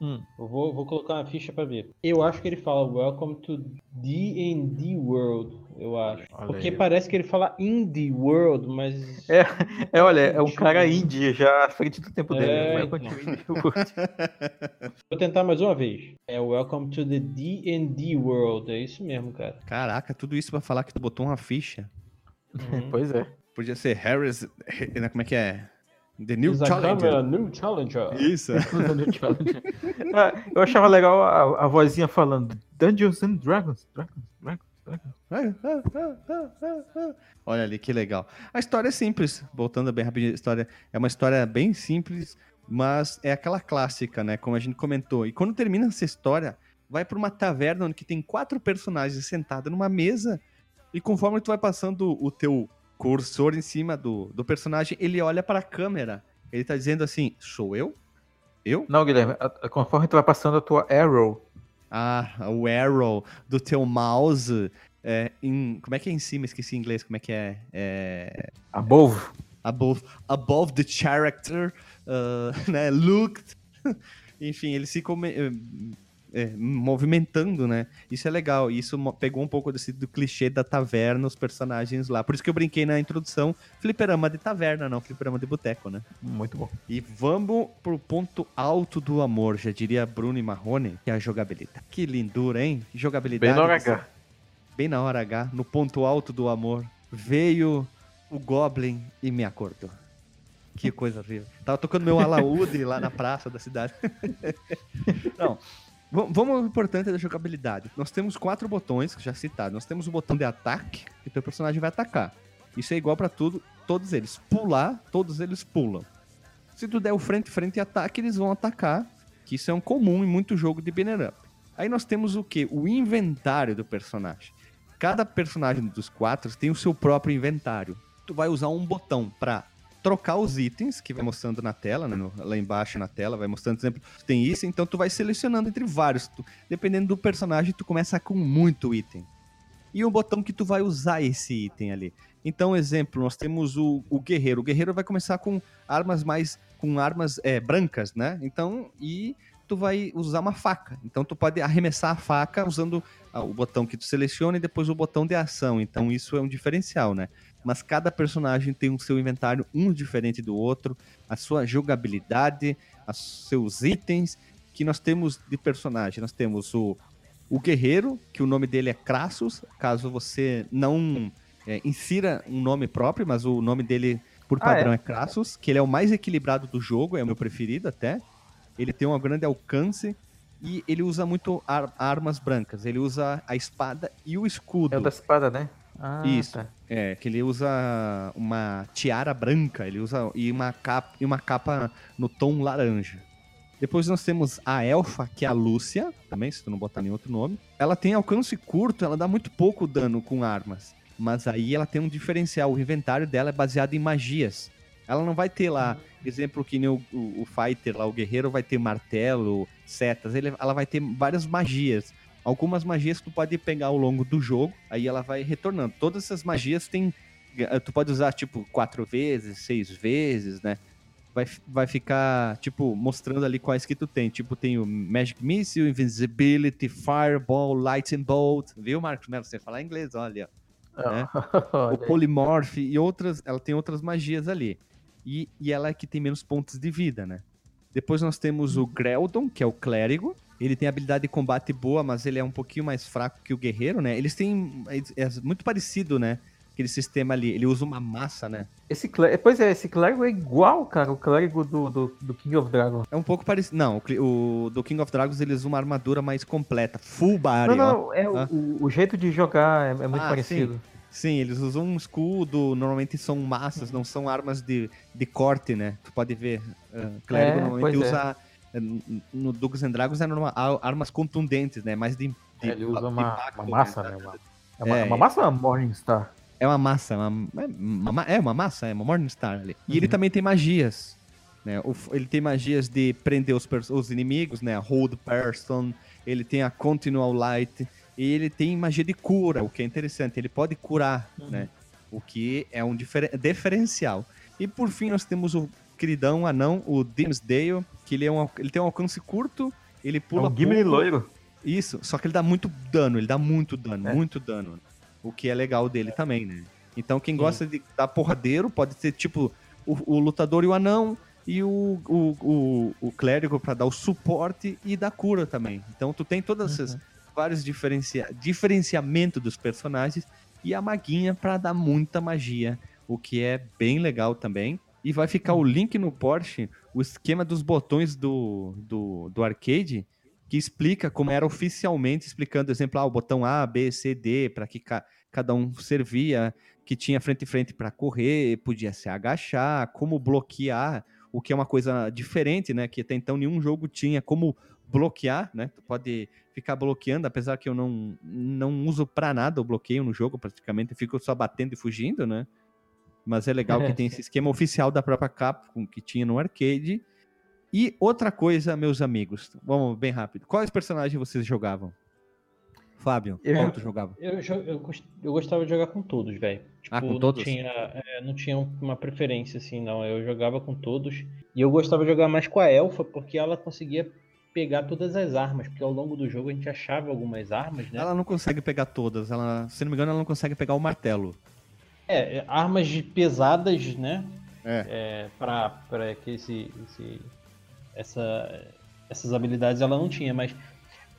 Hum. Eu vou, vou colocar uma ficha para ver. Eu acho que ele fala Welcome to D&D World, eu acho. Olha Porque aí. parece que ele fala Indie World, mas... É, é olha, é um cara indie já à frente do tempo dele. É, então. Vou tentar mais uma vez. É Welcome to the D&D World, é isso mesmo, cara. Caraca, tudo isso pra falar que tu botou uma ficha. Uhum. pois é. Podia ser Harris... Como é que é? The New He's Challenger. A new challenger. Isso. Ah, eu achava legal a, a vozinha falando Dungeons and Dragons. Dragons, Dragons, Dragons. Olha ali, que legal. A história é simples, voltando bem rapidinho, a história é uma história bem simples, mas é aquela clássica, né? Como a gente comentou. E quando termina essa história, vai para uma taverna onde tem quatro personagens sentados numa mesa, e conforme tu vai passando o teu cursor em cima do, do personagem, ele olha para a câmera. Ele tá dizendo assim: sou eu? Eu? Não, Guilherme, conforme tu vai passando a tua arrow. Ah, o arrow do teu mouse. É, em, como é que é em cima? Esqueci em inglês. Como é que é? é... Above. Above, above the character. Uh, né? Looked. Enfim, ele se come, é, movimentando, né? Isso é legal. Isso pegou um pouco desse, do clichê da taverna, os personagens lá. Por isso que eu brinquei na introdução, fliperama de taverna, não fliperama de boteco, né? Muito bom. E vamos pro ponto alto do amor, já diria Bruno e Marrone, que é a jogabilidade. Que lindura, hein? Jogabilidade. Bem na hora H. Bem na hora H, no ponto alto do amor. Veio o Goblin e me acordou. Que coisa horrível. Tava tocando meu alaúde lá na praça da cidade. Não, Vamos ao importante da jogabilidade. Nós temos quatro botões, que já citado. Nós temos o botão de ataque, que teu personagem vai atacar. Isso é igual para tudo, todos eles. Pular, todos eles pulam. Se tu der o frente frente ataque, eles vão atacar, que isso é um comum em muito jogo de banner up. Aí nós temos o que? O inventário do personagem. Cada personagem dos quatro tem o seu próprio inventário. Tu vai usar um botão para trocar os itens que vai mostrando na tela, né, no, lá embaixo na tela, vai mostrando, por exemplo, tem isso, então tu vai selecionando entre vários. Tu, dependendo do personagem, tu começa com muito item. E um botão que tu vai usar esse item ali. Então, exemplo, nós temos o, o guerreiro. O guerreiro vai começar com armas mais. com armas é, brancas, né? Então, e tu vai usar uma faca. Então tu pode arremessar a faca usando ah, o botão que tu seleciona e depois o botão de ação. Então isso é um diferencial, né? Mas cada personagem tem o seu inventário um diferente do outro, a sua jogabilidade, os seus itens que nós temos de personagem. Nós temos o, o guerreiro, que o nome dele é Crassus, caso você não é, insira um nome próprio, mas o nome dele por padrão ah, é? é Crassus, que ele é o mais equilibrado do jogo, é o meu preferido até. Ele tem um grande alcance e ele usa muito ar armas brancas. Ele usa a espada e o escudo. É o da espada, né? Ah, Isso. Tá. É, que ele usa uma tiara branca, ele usa e uma capa, e uma capa no tom laranja. Depois nós temos a elfa, que é a Lúcia, também, se tu não botar nenhum outro nome. Ela tem alcance curto, ela dá muito pouco dano com armas. Mas aí ela tem um diferencial, o inventário dela é baseado em magias. Ela não vai ter lá, exemplo que nem o, o, o fighter lá, o guerreiro vai ter martelo, setas, ele, ela vai ter várias magias. Algumas magias tu pode pegar ao longo do jogo, aí ela vai retornando. Todas essas magias tem. Eh, tu pode usar, tipo, quatro vezes, seis vezes, né? Vai, vai ficar, tipo, mostrando ali quais que tu tem. Tipo, tem o Magic Missile, Invisibility, Fireball, Lightning Bolt. Viu, Marcos Melo? Você falar inglês, olha. Né? o Polymorph e outras. Ela tem outras magias ali. E, e ela é que tem menos pontos de vida, né? Depois nós temos o Greldon, que é o clérigo. Ele tem habilidade de combate boa, mas ele é um pouquinho mais fraco que o guerreiro, né? Eles têm. É, é muito parecido, né? Aquele sistema ali. Ele usa uma massa, né? Esse clérigo, pois é, esse clérigo é igual, cara, o clérigo do, do, do King of Dragons. É um pouco parecido. Não, o, o, do King of Dragons ele usa uma armadura mais completa, full body. Não, não, é ah. o, o, jeito de jogar é, é muito ah, parecido. Sim. Sim, eles usam um escudo, normalmente são massas, não são armas de, de corte, né? Tu pode ver. Uh, clérigo é, normalmente usa. É no Dungeons and Dragons eram armas contundentes, né? Mais de, de é, ele usa uma, impacto, uma massa, né? Uma, é, uma, é, uma massa ou Morningstar? É uma massa, uma, é uma, é uma massa, é uma Morningstar ali. E uhum. ele também tem magias, né? ele tem magias de prender os, os inimigos, né? Hold person, ele tem a Continual Light, e ele tem magia de cura, o que é interessante. Ele pode curar, uhum. né? O que é um difer diferencial. E por fim nós temos o queridão anão, o Dimsdale, que ele, é um, ele tem um alcance curto, ele pula. É um Gimli loiro. Isso, só que ele dá muito dano, ele dá muito dano, é. muito dano. O que é legal dele também, né? Então quem Sim. gosta de dar porradeiro pode ser tipo o, o lutador e o anão e o, o, o, o clérigo para dar o suporte e dar cura também. Então tu tem todas essas uhum. vários diferencia, diferenciamento dos personagens e a maguinha para dar muita magia, o que é bem legal também. E vai ficar o link no Porsche, o esquema dos botões do, do, do arcade, que explica como era oficialmente, explicando, exemplo, ah, o botão A, B, C, D, para que ca cada um servia, que tinha frente e frente para correr, podia se agachar, como bloquear, o que é uma coisa diferente, né? Que até então nenhum jogo tinha como bloquear, né? Tu pode ficar bloqueando, apesar que eu não, não uso para nada o bloqueio no jogo, praticamente, fico só batendo e fugindo, né? Mas é legal que tem esse esquema oficial da própria Capcom que tinha no arcade. E outra coisa, meus amigos, vamos bem rápido. Quais personagens vocês jogavam? Fábio, eu, qual tu jogava? Eu, eu, eu, gostava de jogar com todos, velho. Tipo, ah, com todos? Não tinha, é, não tinha uma preferência, assim, não. Eu jogava com todos. E eu gostava de jogar mais com a Elfa, porque ela conseguia pegar todas as armas, porque ao longo do jogo a gente achava algumas armas, né? Ela não consegue pegar todas, ela, se não me engano, ela não consegue pegar o martelo. É, armas pesadas, né? É. é para que esse, esse, essa, essas habilidades ela não tinha, mas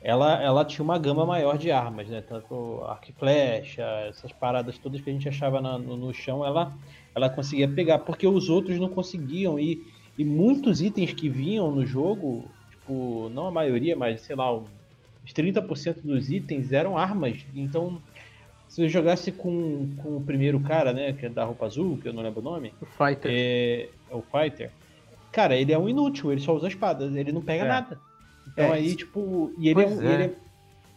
ela, ela tinha uma gama maior de armas, né? Tanto arco e flecha, essas paradas todas que a gente achava na, no, no, chão, ela, ela conseguia pegar, porque os outros não conseguiam. E, e muitos itens que vinham no jogo, tipo, não a maioria, mas sei lá, uns 30% dos itens eram armas. Então se eu jogasse com, com o primeiro cara, né, que é da roupa azul, que eu não lembro o nome. O Fighter. É, é o Fighter. Cara, ele é um inútil, ele só usa espadas, ele não pega é. nada. Então é, aí, tipo. E ele, é, ele, é.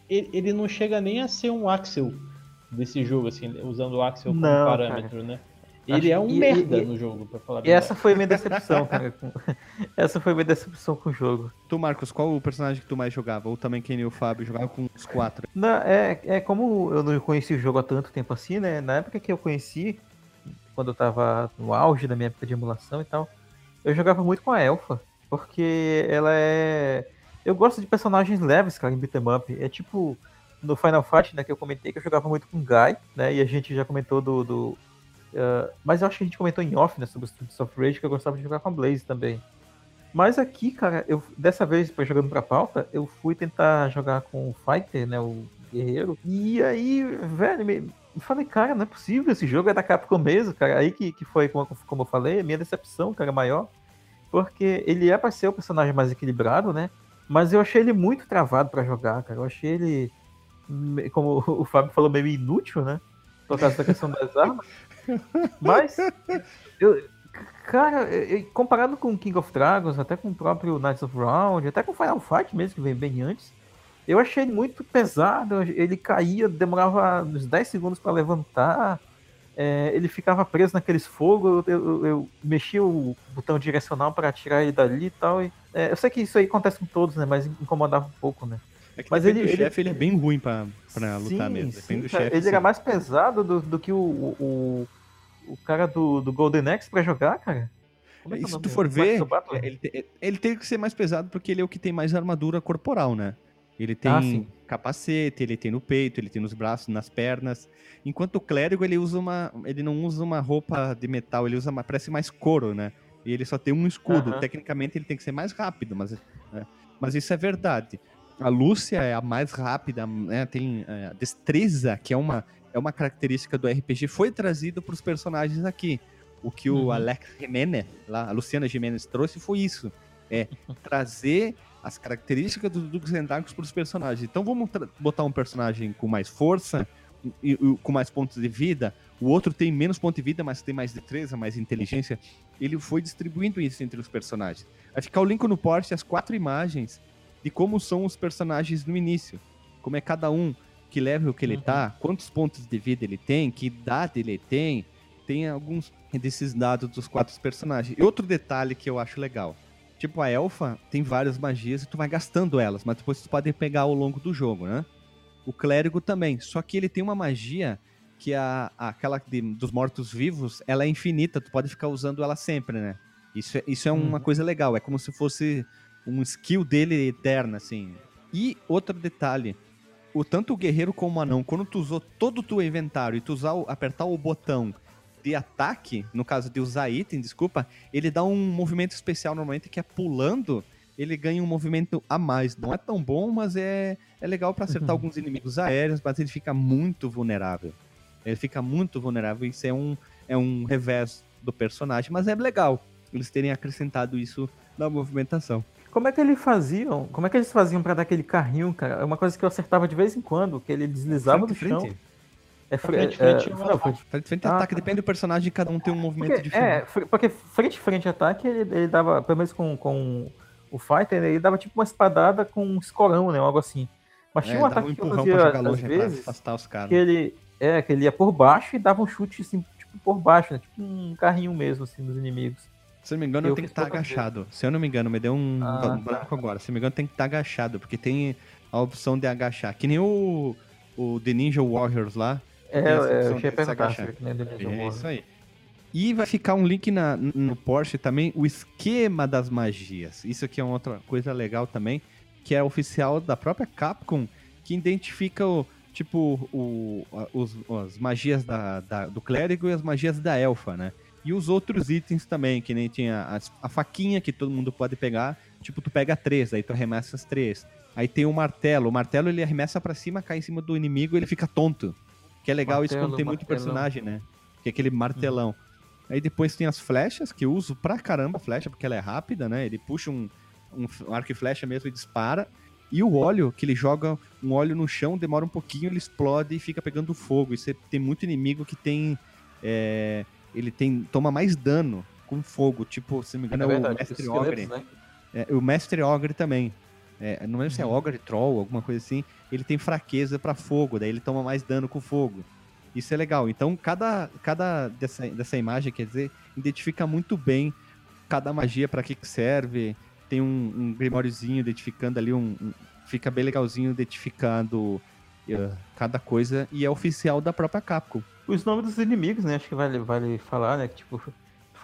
ele, ele, não chega nem a ser um Axel desse jogo, assim, usando o Axel como não, parâmetro, cara. né? Ele é um e, merda e, no jogo, pra falar E essa foi a minha decepção, cara. Com... essa foi a minha decepção com o jogo. Tu, Marcos, qual o personagem que tu mais jogava? Ou também quem nem o Fábio jogava com os quatro? Não, é, é como eu não conheci o jogo há tanto tempo assim, né? Na época que eu conheci, quando eu tava no auge da minha época de emulação e tal, eu jogava muito com a Elfa. Porque ela é. Eu gosto de personagens leves, cara, em beat'em up. É tipo no Final Fight, né, que eu comentei que eu jogava muito com Guy, né, e a gente já comentou do... do uh, mas eu acho que a gente comentou em off, né, sobre o Streets of Rage, que eu gostava de jogar com a Blaze também. Mas aqui, cara, eu dessa vez, jogando pra pauta, eu fui tentar jogar com o Fighter, né, o guerreiro, e aí, velho, me, me falei, cara, não é possível, esse jogo é da Capcom mesmo, cara. Aí que, que foi, como, como eu falei, a minha decepção, cara, maior. Porque ele é pra ser o personagem mais equilibrado, né? Mas eu achei ele muito travado para jogar, cara. Eu achei ele, como o Fábio falou, meio inútil, né? Por causa da questão das armas. Mas, eu, cara, comparado com King of Dragons, até com o próprio Knights of Round, até com Final Fight mesmo, que vem bem antes, eu achei ele muito pesado. Ele caía, demorava uns 10 segundos para levantar. É, ele ficava preso naqueles fogos. Eu, eu, eu mexia o botão direcional para tirar ele dali e tal. E, é, eu sei que isso aí acontece com todos, né? Mas incomodava um pouco, né? É que mas ele, do chefe, ele é bem ruim pra, pra sim, lutar mesmo. Sim, do chefe, ele sim. era mais pesado do, do que o, o, o cara do, do Golden Axe pra jogar, cara. É, é se tu for ver, ele, ele tem que ser mais pesado porque ele é o que tem mais armadura corporal, né? Ele tem ah, capacete, ele tem no peito, ele tem nos braços, nas pernas. Enquanto o clérigo, ele usa uma. Ele não usa uma roupa de metal, ele usa uma. Parece mais couro, né? E ele só tem um escudo. Uhum. Tecnicamente ele tem que ser mais rápido, mas, né? mas isso é verdade. A Lúcia é a mais rápida, né? Tem é, a destreza, que é uma, é uma característica do RPG, foi trazido para os personagens aqui. O que o uhum. Alex Jimenez, lá, a Luciana Jimenez trouxe foi isso. É trazer as características do Darks para os personagens. Então vamos botar um personagem com mais força e, e, com mais pontos de vida. O outro tem menos pontos de vida, mas tem mais destreza, mais inteligência. Ele foi distribuindo isso entre os personagens. Vai ficar o link no post as quatro imagens de como são os personagens no início. Como é cada um, que level que ele uhum. tá, quantos pontos de vida ele tem, que idade ele tem. Tem alguns desses dados dos quatro personagens. E outro detalhe que eu acho legal Tipo, a elfa tem várias magias e tu vai gastando elas, mas depois tu pode pegar ao longo do jogo, né? O clérigo também, só que ele tem uma magia que a, aquela de, dos mortos-vivos, ela é infinita, tu pode ficar usando ela sempre, né? Isso é, isso é uma uhum. coisa legal, é como se fosse um skill dele eterna, assim. E outro detalhe, o tanto o guerreiro como o anão, quando tu usou todo o teu inventário e tu usar, apertar o botão de ataque, no caso de usar item, desculpa, ele dá um movimento especial normalmente que é pulando, ele ganha um movimento a mais. Não é tão bom, mas é, é legal para acertar uhum. alguns inimigos aéreos, mas ele fica muito vulnerável. Ele fica muito vulnerável, isso é um, é um revés do personagem, mas é legal eles terem acrescentado isso na movimentação. Como é que eles faziam? Como é que eles faziam para dar aquele carrinho, cara? É uma coisa que eu acertava de vez em quando, que ele deslizava do chão. Frente. É frente, frente, é, não, frente, frente, frente ah, ataque, depende do personagem, cada um tem um movimento porque, diferente. É, porque frente, frente, ataque, ele, ele dava, pelo menos com, com o Fighter, ele dava tipo uma espadada com um escorão, né, algo assim. Mas tinha é, um ataque um que eu fazia, às vezes, os caras. que ele, é, que ele ia por baixo e dava um chute, assim, tipo, por baixo, né, tipo um carrinho mesmo, assim, dos inimigos. Se eu não me engano, eu, tenho que estar tá agachado. Se eu não me engano, me deu um ah, branco tá. agora. Se eu não me engano, tem que estar tá agachado, porque tem a opção de agachar. Que nem o, o The Ninja Warriors lá, é, é eu tinha perguntado É isso aí. E vai ficar um link na, no Porsche também, o esquema das magias. Isso aqui é uma outra coisa legal também, que é oficial da própria Capcom, que identifica o, tipo, o, os, as magias da, da, do clérigo e as magias da elfa, né? E os outros itens também, que nem tinha a, a faquinha que todo mundo pode pegar, tipo, tu pega três, aí tu arremessa as três. Aí tem o martelo, o martelo ele arremessa para cima, cai em cima do inimigo e ele fica tonto. Que é legal Martelo, isso quando tem muito martelão. personagem, né? Que é aquele martelão. Hum. Aí depois tem as flechas, que eu uso pra caramba a flecha, porque ela é rápida, né? Ele puxa um, um arco e flecha mesmo e dispara. E o óleo, que ele joga um óleo no chão, demora um pouquinho, ele explode e fica pegando fogo. E você tem muito inimigo que tem. É, ele tem toma mais dano com fogo. Tipo, se não me engano, é, é verdade, o Mestre Ogre. Né? É, o Mestre Ogre também. É, não lembro se é uhum. Ogre Troll, alguma coisa assim ele tem fraqueza para fogo, daí ele toma mais dano com fogo. Isso é legal. Então, cada, cada dessa, dessa imagem, quer dizer, identifica muito bem cada magia para que, que serve. Tem um, um grimóriozinho identificando ali um, um, Fica bem legalzinho identificando uh, cada coisa e é oficial da própria Capcom. Os nomes dos inimigos, né? Acho que vale, vale falar, né? Que, tipo,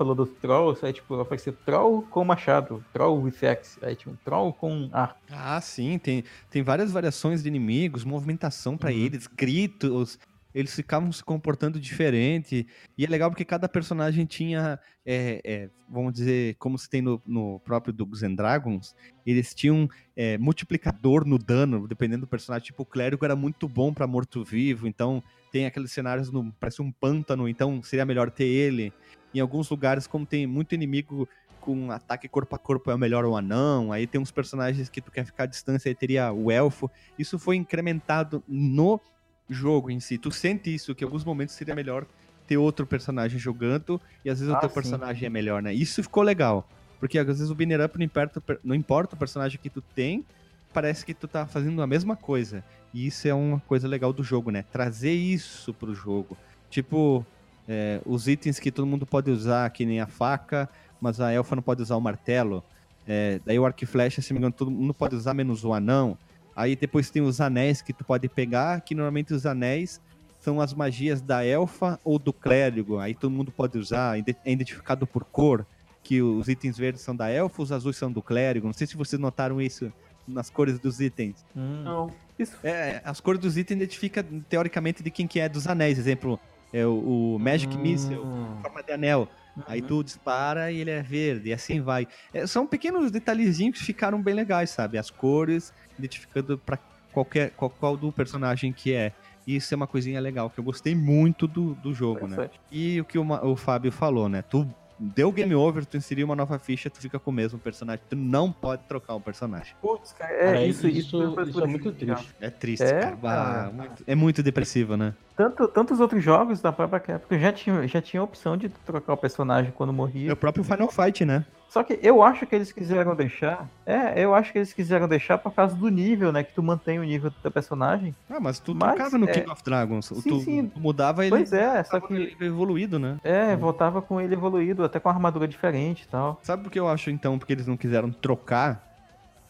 falou dos trolls, aí tipo, apareceu troll com machado, troll with axe, aí tipo, troll com arco. Ah, sim, tem, tem várias variações de inimigos, movimentação pra eles, gritos, eles ficavam se comportando diferente. E é legal porque cada personagem tinha, é, é, vamos dizer, como se tem no, no próprio Dungeons and Dragons, eles tinham é, multiplicador no dano, dependendo do personagem. Tipo, o clérigo era muito bom pra morto-vivo, então tem aqueles cenários, no, parece um pântano, então seria melhor ter ele. Em alguns lugares, como tem muito inimigo com ataque corpo a corpo, é melhor o anão. Aí tem uns personagens que tu quer ficar à distância, aí teria o elfo. Isso foi incrementado no jogo em si. Tu sente isso, que em alguns momentos seria melhor ter outro personagem jogando, e às vezes Ah, o teu sim. personagem é melhor, né? Isso ficou legal. Porque às vezes o Binner Up não importa, não importa o personagem que tu tem, parece que tu tá fazendo a mesma coisa. E isso é uma coisa legal do jogo, né? Trazer isso pro jogo. Tipo, é, os itens que todo mundo pode usar, que nem a faca, mas a elfa não pode usar o martelo. É, daí o arco e flecha, se me engano, todo mundo pode usar, menos o anão. Aí depois tem os anéis que tu pode pegar, que normalmente os anéis são as magias da elfa ou do clérigo. Aí todo mundo pode usar, é identificado por cor, que os itens verdes são da elfa, os azuis são do clérigo. Não sei se vocês notaram isso nas cores dos itens. Hum, Não. Isso É, as cores dos itens identificam teoricamente de quem que é dos anéis. Exemplo, é o, o Magic Missile, Hum. forma de anel. Aí tu dispara e ele é verde, e assim vai. É, são pequenos detalhezinhos que ficaram bem legais, sabe? As cores, identificando pra qualquer, qual, qual do personagem que é. Isso é uma coisinha legal, que eu gostei muito do, do jogo, né? E o que o, o Fábio falou, né? Tu deu game over, tu inseriu uma nova ficha, tu fica com o mesmo personagem. Tu não pode trocar o personagem. Putz, cara, é, Cara, isso, isso, isso, foi- isso é muito triste. É triste, É, cara. Bah, cara. muito- é muito depressivo, né? Tanto, tantos outros jogos da própria Capcom já tinha, já tinha a opção de trocar o personagem quando É morria. o próprio Final Fight, né? Só que eu acho que eles quiseram deixar. É, eu acho que eles quiseram deixar por causa do nível, né? Que tu mantém o nível do teu personagem. Ah, mas tu Mas, trocava no é- King of Dragons. Sim, tu, sim. tu mudava ele. Pois é, só que. ele evoluído, né? É, voltava com ele evoluído, até com uma armadura diferente e tal. Sabe por que eu acho, então, porque eles não quiseram trocar?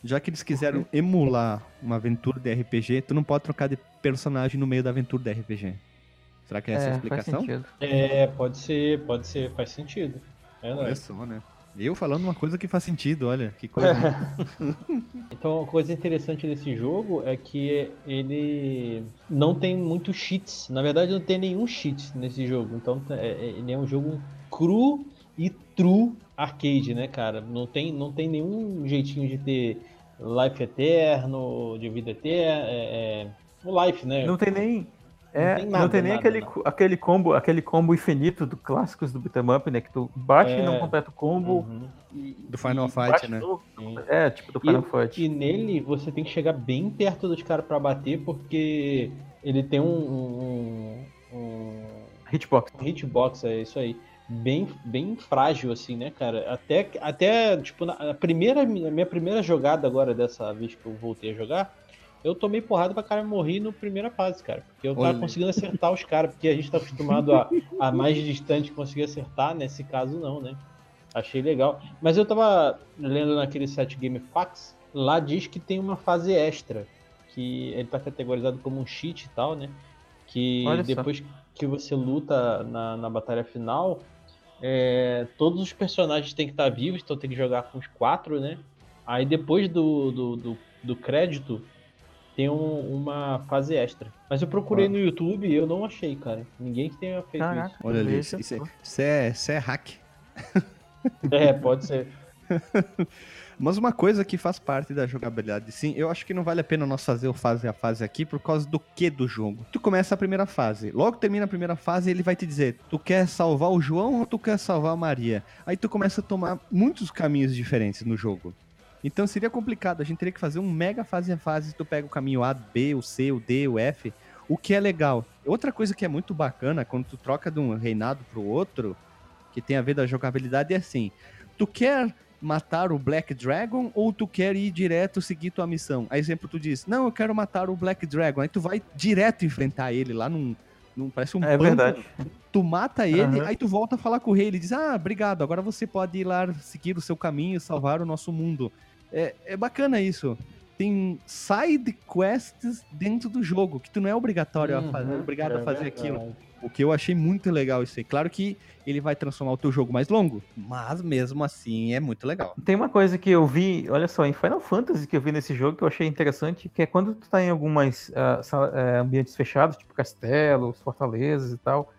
Já que eles quiseram emular uma aventura de RPG, tu não pode trocar de personagem no meio da aventura de RPG. Será que é essa a é, faz explicação? sentido. É, pode ser, pode ser, faz sentido. É, Olha né? só, né? Eu falando uma coisa que faz sentido, olha, que coisa. Então, uma coisa interessante desse jogo é que ele não tem muitos cheats. Na verdade, não tem nenhum cheat nesse jogo. Então, é- é- ele é um jogo cru e true arcade, né, cara? Não tem, não tem nenhum jeitinho de ter life eterno, de vida eterna. É, é, o life, né? Não tem nem. Não É, tem não nada, tem nem nada, aquele, co- aquele combo, aquele combo infinito do clássicos do beat'em up, né? Que tu bate É. e não completa o combo. Uhum. e- Do Final e Fight, né? É, tipo do Final Fight. E nele você tem que chegar bem perto dos caras pra bater, porque ele tem um, um, um Hitbox. hitbox, é isso aí, bem, bem frágil, assim, né, cara? Até, até tipo, na a primeira, na minha primeira jogada agora, dessa vez que eu voltei a jogar, eu tomei porrada pra cara morrer na primeira fase, cara. Porque eu tava Olha. conseguindo acertar os caras, porque a gente tá acostumado a, a mais distante conseguir acertar, nesse caso não, né? Achei legal. Mas eu tava lendo naquele site Game Facts, lá diz que tem uma fase extra, que ele tá categorizado como um cheat e tal, né? Que Olha só. depois que você luta na, na batalha final, é, todos os personagens têm que estar vivos, então tem que jogar com os quatro, né? Aí depois do, do, do, do crédito, tem um- uma fase extra. Mas eu procurei no YouTube e eu não achei, cara. Ninguém tenha feito Caraca. Olha ali, isso, isso é, isso é- isso é hack. isso. É, pode ser. Mas uma coisa que faz parte da jogabilidade, sim, eu acho que não vale a pena nós fazer o fase a fase aqui por causa do que do jogo. Tu começa a primeira fase, logo termina a primeira fase ele vai te dizer, tu quer salvar o João ou tu quer salvar a Maria? Aí tu começa a tomar muitos caminhos diferentes no jogo. Então seria complicado, a gente teria que fazer um mega fase a fase, tu pega o caminho A, B, o C, o D, o F, o que é legal. Outra coisa que é muito bacana, quando tu troca de um reinado pro outro, que tem a ver da jogabilidade, é assim, tu quer matar o Black Dragon ou tu quer ir direto seguir tua missão? Aí exemplo tu diz, não, eu quero matar o Black Dragon. Aí tu vai direto enfrentar ele lá num, num parece um É pântano. verdade. Tu mata ele, Aham. aí tu volta a falar com o rei, ele diz, ah, obrigado, agora você pode ir lá seguir o seu caminho e salvar o nosso mundo. É, é bacana isso. tem side quests dentro do jogo, que tu não é obrigatório a fazer, Uhum, obrigado é a fazer verdade. aquilo. O que eu achei muito legal isso aí. Claro que ele vai transformar o teu jogo mais longo, mas mesmo assim é muito legal. Tem uma coisa que eu vi, olha só, em Final Fantasy que eu vi nesse jogo que eu achei interessante, que é quando tu tá em algumas eh, ambientes fechados, tipo castelos, fortalezas e tal,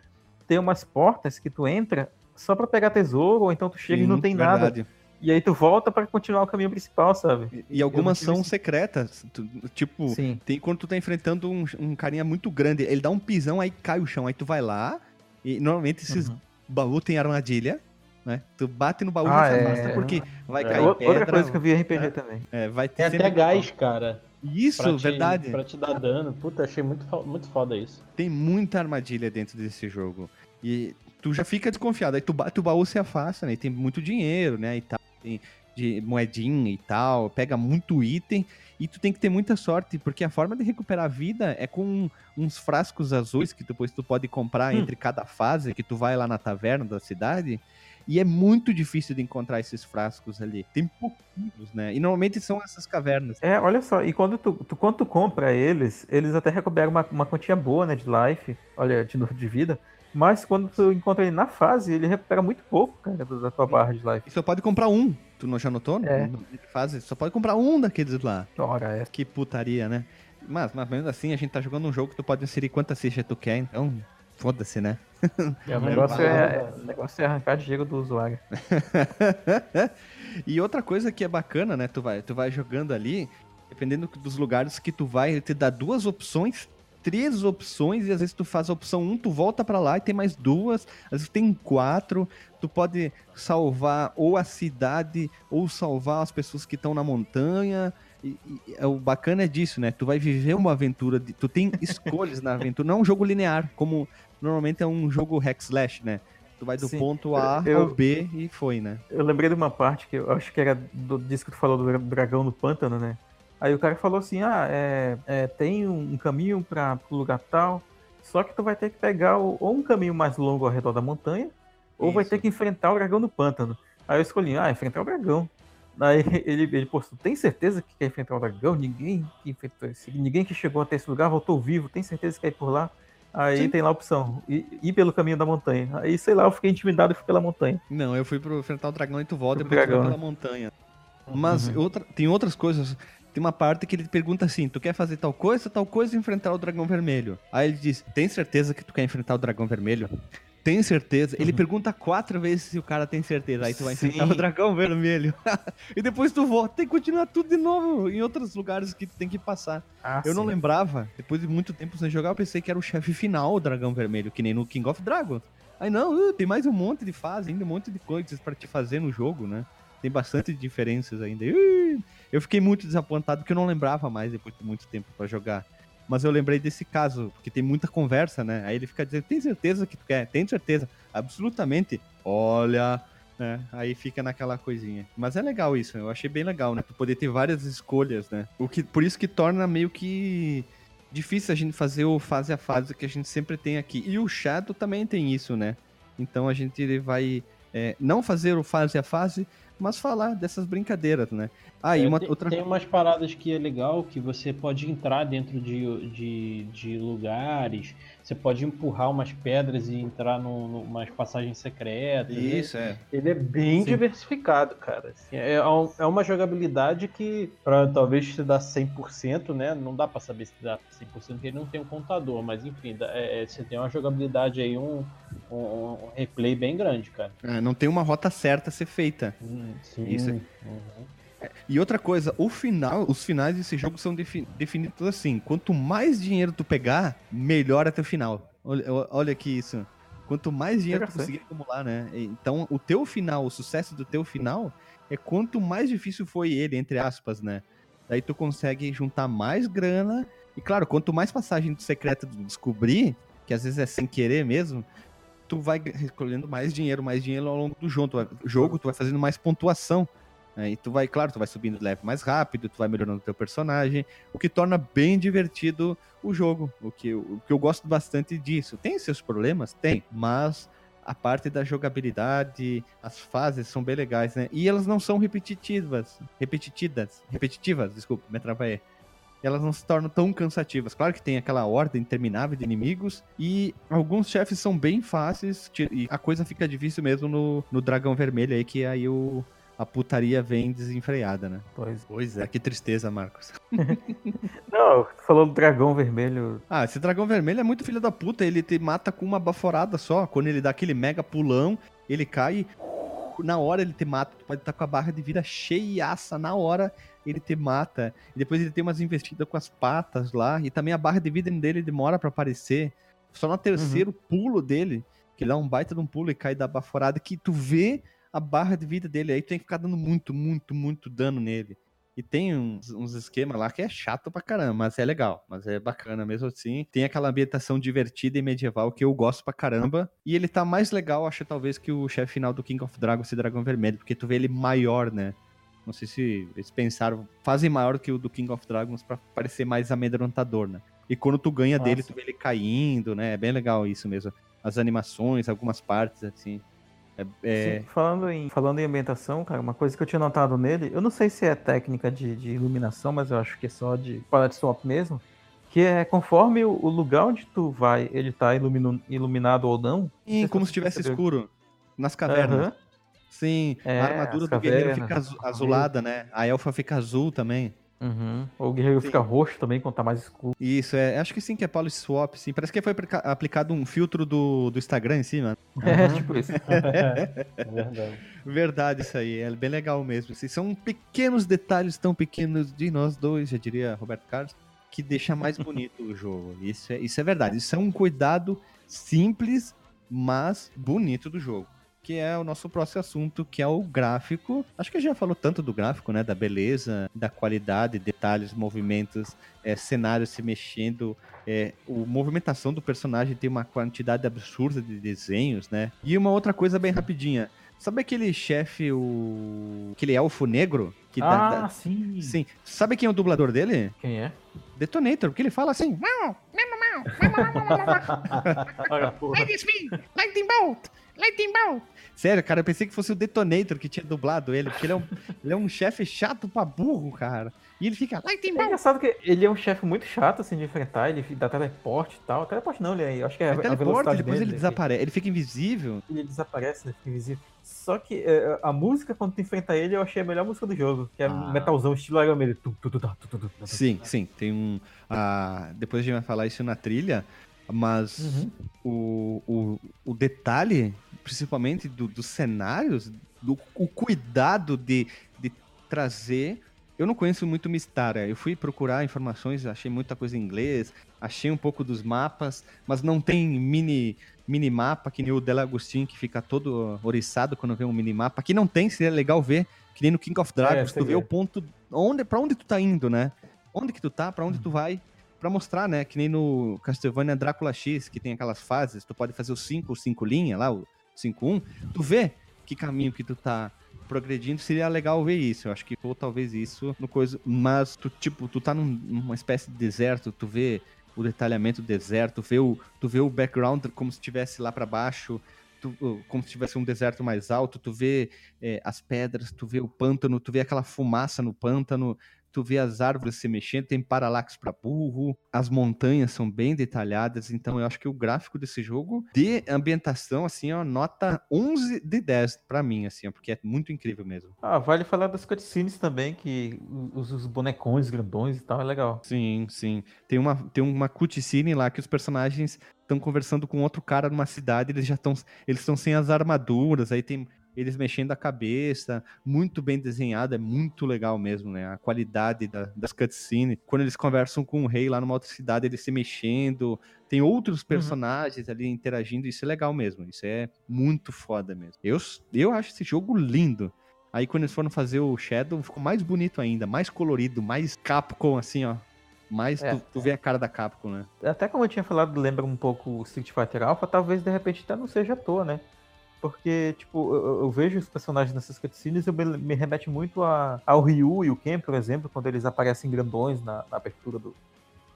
tem umas portas que tu entra só pra pegar tesouro, ou então tu chega e não Sim, tem nada. E aí tu volta pra continuar o caminho principal, sabe? E, e algumas são esse- secretas. tu- tipo, Sim. tem quando tu tá enfrentando um, um carinha muito grande, ele dá um pisão, aí cai o chão, aí tu vai lá, e normalmente esses Uhum. baús tem armadilha, né? Tu bate no baú Ah, e se é. afasta, porque vai É. cair Outra pedra, coisa que eu vi em RPG também. é, vai ter Tem até gás, cara. Isso, pra te- verdade. Pra te dar dano. Puta, achei muito, muito foda isso. Tem muita armadilha dentro desse jogo. E tu já fica desconfiado. Aí tu bate o baú se afasta, né? E tem muito dinheiro, né? E tal. Tem de moedinha e tal. Pega muito item. E tu tem que ter muita sorte, porque a forma de recuperar a vida é com uns frascos azuis que depois tu pode comprar Hum. entre cada fase, que tu vai lá na taverna da cidade. E é muito difícil de encontrar esses frascos ali. Tem pouquinhos, né? E normalmente são essas cavernas. É, olha só, e quando tu, tu- quando tu compra eles, eles até recuperam uma, uma quantia boa, né, de life, olha, de, de vida, mas quando tu encontra ele na fase, ele recupera muito pouco, cara, da tua barra de life. E só pode comprar um. Tu não já notou? É. Na Fase, só pode comprar um daqueles lá. Ora, é. Que putaria, né? Mas, mas mesmo assim, a gente tá jogando um jogo que tu pode inserir quantas fichas tu quer, então foda-se, né? O negócio é, o negócio é arrancar dinheiro do usuário. e outra coisa que é bacana, né? Tu vai, tu vai jogando ali, dependendo dos lugares que tu vai, ele te dá duas opções, três opções, e às vezes tu faz a opção 1, tu volta pra lá e tem mais duas, às vezes tem quatro, tu pode salvar ou a cidade, ou salvar as pessoas que estão na montanha. E, e- é o bacana é disso, né? Tu vai viver uma aventura, de- tu tem escolhas na aventura, não é um jogo linear, como normalmente é um jogo hack slash, né? Tu vai do Sim. ponto A Eu- ao B e foi, né? Eu lembrei de uma parte que eu acho que era do, disso que tu falou do dra- dragão no pântano, né? Aí o cara falou assim: ah, é, é, tem um, caminho para o lugar tal, só que tu vai ter que pegar o- ou um caminho mais longo ao redor da montanha, ou vai Isso. ter que enfrentar o dragão no pântano. Aí eu escolhi: ah, enfrentar o dragão. Aí ele, ele postou: tem certeza que quer enfrentar o dragão? Ninguém que, ninguém que chegou até esse lugar voltou vivo, tem certeza que quer ir por lá? Aí Sim. tem lá a opção: ir, ir pelo caminho da montanha. Aí sei lá, eu fiquei intimidado e fui pela montanha. Não, eu fui pro enfrentar o dragão e tu volta e depois vai dragão, pela montanha. Mas Uhum. outra, tem outras coisas. Tem uma parte que ele pergunta assim: tu quer fazer tal coisa, tal coisa e enfrentar o dragão vermelho? Aí ele diz: tem certeza que tu quer enfrentar o dragão vermelho? Tem certeza? Ele pergunta quatro vezes se o cara tem certeza. Aí tu vai enfrentar Sim. o dragão vermelho. e depois tu volta. Tem que continuar tudo de novo em outros lugares que tu tem que passar. Ah, eu não sim. lembrava. Depois de muito tempo sem jogar, eu pensei que era o chefe final, o dragão vermelho, que nem no King of Dragons. Aí não, uh, tem mais um monte de fase, ainda um monte de coisas pra te fazer no jogo, né? Tem bastante diferenças ainda. Uh, eu fiquei muito desapontado porque eu não lembrava mais depois de muito tempo pra jogar. Mas eu lembrei desse caso, porque tem muita conversa, né? Aí ele fica dizendo, tem certeza que tu quer? Tem certeza? Absolutamente. Olha, né? Aí fica naquela coisinha. Mas é legal isso, eu achei bem legal, né? Tu poder ter várias escolhas, né? O que, por isso que torna meio que difícil a gente fazer o fase a fase que a gente sempre tem aqui. E o Shadow também tem isso, né? Então a gente vai é, não fazer o fase a fase, mas falar dessas brincadeiras, né? Ah, É, uma tem, outra tem umas paradas que é legal que você pode entrar dentro de, de, de lugares, você pode empurrar umas pedras e entrar num, numas passagens secretas. né? Isso, é. Ele é bem Sim. diversificado, cara. Assim, é, um- é uma jogabilidade que, pra talvez te dar 100%, né? Não dá pra saber se dá 100% porque ele não tem um contador, mas enfim, dá- é- é, você tem uma jogabilidade aí, um, um, um replay bem grande, cara. É, não tem uma rota certa a ser feita. Hum, sim. Isso. Uhum. E outra coisa, o final, os finais desse jogo são defi- definidos assim: quanto mais dinheiro tu pegar, melhor é teu final. Olha, olha aqui isso. Quanto mais dinheiro tu conseguir acumular, né? Então, o teu final, o sucesso do teu final, é quanto mais difícil foi ele, entre aspas, né? Daí tu consegue juntar mais grana. E claro, quanto mais passagem secreta tu descobrir, que às vezes é sem querer mesmo, tu vai recolhendo mais dinheiro, mais dinheiro ao longo do jogo, tu vai fazendo mais pontuação. Aí tu vai, claro, tu vai subindo de level mais rápido, tu vai melhorando teu personagem, o que torna bem divertido o jogo. O que, o que eu gosto bastante disso. Tem seus problemas? Tem, mas a parte da jogabilidade, as fases são bem legais, né? E elas não são repetitivas, repetitivas, repetitivas, desculpa, me atrapalhei. Elas não se tornam tão cansativas. Claro que tem aquela ordem interminável de inimigos e alguns chefes são bem fáceis e a coisa fica difícil mesmo no, no dragão vermelho aí, que aí o, a putaria vem desenfreada, né? Pois. Pois é, que tristeza, Marcos. Não, tu falou do dragão vermelho. Ah, esse dragão vermelho é muito filho da puta. Ele te mata com uma baforada só. Quando ele dá aquele mega pulão, ele cai. Na hora ele te mata. Tu pode estar com a barra de vida cheiaça. Na hora ele te mata. E depois ele tem umas investidas com as patas lá. E também a barra de vida dele demora para aparecer. Só no terceiro uhum. pulo dele, que ele dá um baita de um pulo e cai da baforada, que tu vê a barra de vida dele. Aí tu tem que ficar dando muito, muito, muito dano nele. E tem uns, uns esquemas lá que é chato pra caramba, mas é legal, mas é bacana mesmo assim. Tem aquela ambientação divertida e medieval que eu gosto pra caramba. E ele tá mais legal, acho, talvez, que o chefe final do King of Dragons, esse dragão vermelho, porque tu vê ele maior, né? Não sei se eles pensaram, fazem maior que o do King of Dragons para parecer mais amedrontador, né? E quando tu ganha Nossa. dele, tu vê ele caindo, né? É bem legal isso mesmo. As animações, algumas partes, assim. É, é... Sim, falando, em, falando em ambientação, cara, uma coisa que eu tinha notado nele, eu não sei se é técnica de, de iluminação, mas eu acho que é só de palette swap mesmo, que é conforme o, o lugar onde tu vai, ele tá ilumino, iluminado ou não. Sim, como se estivesse escuro. Nas cavernas. Uhum. Sim, é, a armadura do guerreiro fica azulada, né? A elfa fica azul também. Uhum. O guerreiro sim. fica roxo também quando tá mais escuro. Isso, é. Acho que sim, que é polish swap, sim. Parece que foi aplicado um filtro do, do Instagram em cima. É, uhum. tipo isso. é verdade. Verdade, isso aí. É bem legal mesmo. Assim, são pequenos detalhes tão pequenos de nós dois, já diria Roberto Carlos, que deixa mais bonito o jogo. Isso é, isso é verdade. Isso é um cuidado simples, mas bonito do jogo que é o nosso próximo assunto, que é o gráfico. Acho que já falou tanto do gráfico, né? Da beleza, da qualidade, detalhes, movimentos, é, cenários se mexendo. É, a movimentação do personagem tem uma quantidade absurda de desenhos, né? E uma outra coisa bem rapidinha. Sabe aquele chefe, o. aquele elfo negro? Que ah, dá, dá... sim. Sim. Sabe quem é o dublador dele? Quem é? Detonator, porque ele fala assim. Like me, lightning bolt, lightning bolt. Sério, cara, eu pensei que fosse o Detonator que tinha dublado ele, porque ele é um, ele é um chefe chato pra burro, cara. E ele fica, lightning bolt. É engraçado que ele é um chefe muito chato, assim, de enfrentar, ele dá teleporte e tal. Teleporte não, ele é, eu acho que é, é teleporte, a velocidade depois dele, ele desaparece, ele fica invisível. Ele desaparece, ele fica invisível. Só que é, a música, quando tu enfrenta ele, eu achei a melhor música do jogo, que é ah. metalzão, estilo Iron Maiden. Sim, sim, tem um... Uh, depois a gente vai falar isso na trilha, mas uhum. o, o, o detalhe, principalmente do, dos cenários, do, o cuidado de, de trazer. Eu não conheço muito Mistara. Eu fui procurar informações, achei muita coisa em inglês, achei um pouco dos mapas, mas não tem mini mini mapa que nem o Del Agustin que fica todo oriçado quando vê um mini mapa. Aqui não tem, seria legal ver, que nem no King of Dragons, é, tu vê o ponto onde para onde tu tá indo, né? Onde que tu tá, para onde tu vai para mostrar, né? Que nem no Castlevania Drácula X, que tem aquelas fases, tu pode fazer o 5, o 5 linha lá, o 5-1, tu vê que caminho que tu tá progredindo, seria legal ver isso. Eu acho que ou talvez isso no coisa, mas tu tipo, tu tá num, numa espécie de deserto, tu vê o detalhamento do deserto, vê o, tu vê o background como se estivesse lá para baixo, tu, como se tivesse um deserto mais alto, tu vê é, as pedras, tu vê o pântano, tu vê aquela fumaça no pântano, tu vê as árvores se mexendo, tem paralaxe para burro, as montanhas são bem detalhadas, então eu acho que o gráfico desse jogo de ambientação, assim, ó, nota 11 de 10 para mim, assim, ó, porque é muito incrível mesmo. Ah, vale falar das cutscenes também, que os, os bonecões grandões e tal, é legal. Sim, sim. Tem uma, tem uma cutscene lá que os personagens estão conversando com outro cara numa cidade, eles já estão eles estão sem as armaduras, aí tem eles mexendo a cabeça, muito bem desenhado, é muito legal mesmo, né? A qualidade da, das cutscenes. Quando eles conversam com o rei lá numa outra cidade, eles se mexendo, tem outros uhum. personagens uhum. ali interagindo, isso é legal mesmo, isso é muito foda mesmo. Eu, eu acho esse jogo lindo. Aí quando eles foram fazer o Shadow, ficou mais bonito ainda, mais colorido, mais Capcom, assim, ó. Mais é, tu, tu vê a cara da Capcom, né? Até como eu tinha falado, lembra um pouco o Street Fighter Alpha, talvez de repente até não seja à toa, né? Porque, tipo, eu, eu, vejo os personagens nessas cutscenes e me, me remete muito a, ao Ryu e o Ken, por exemplo, quando eles aparecem grandões na, na abertura do,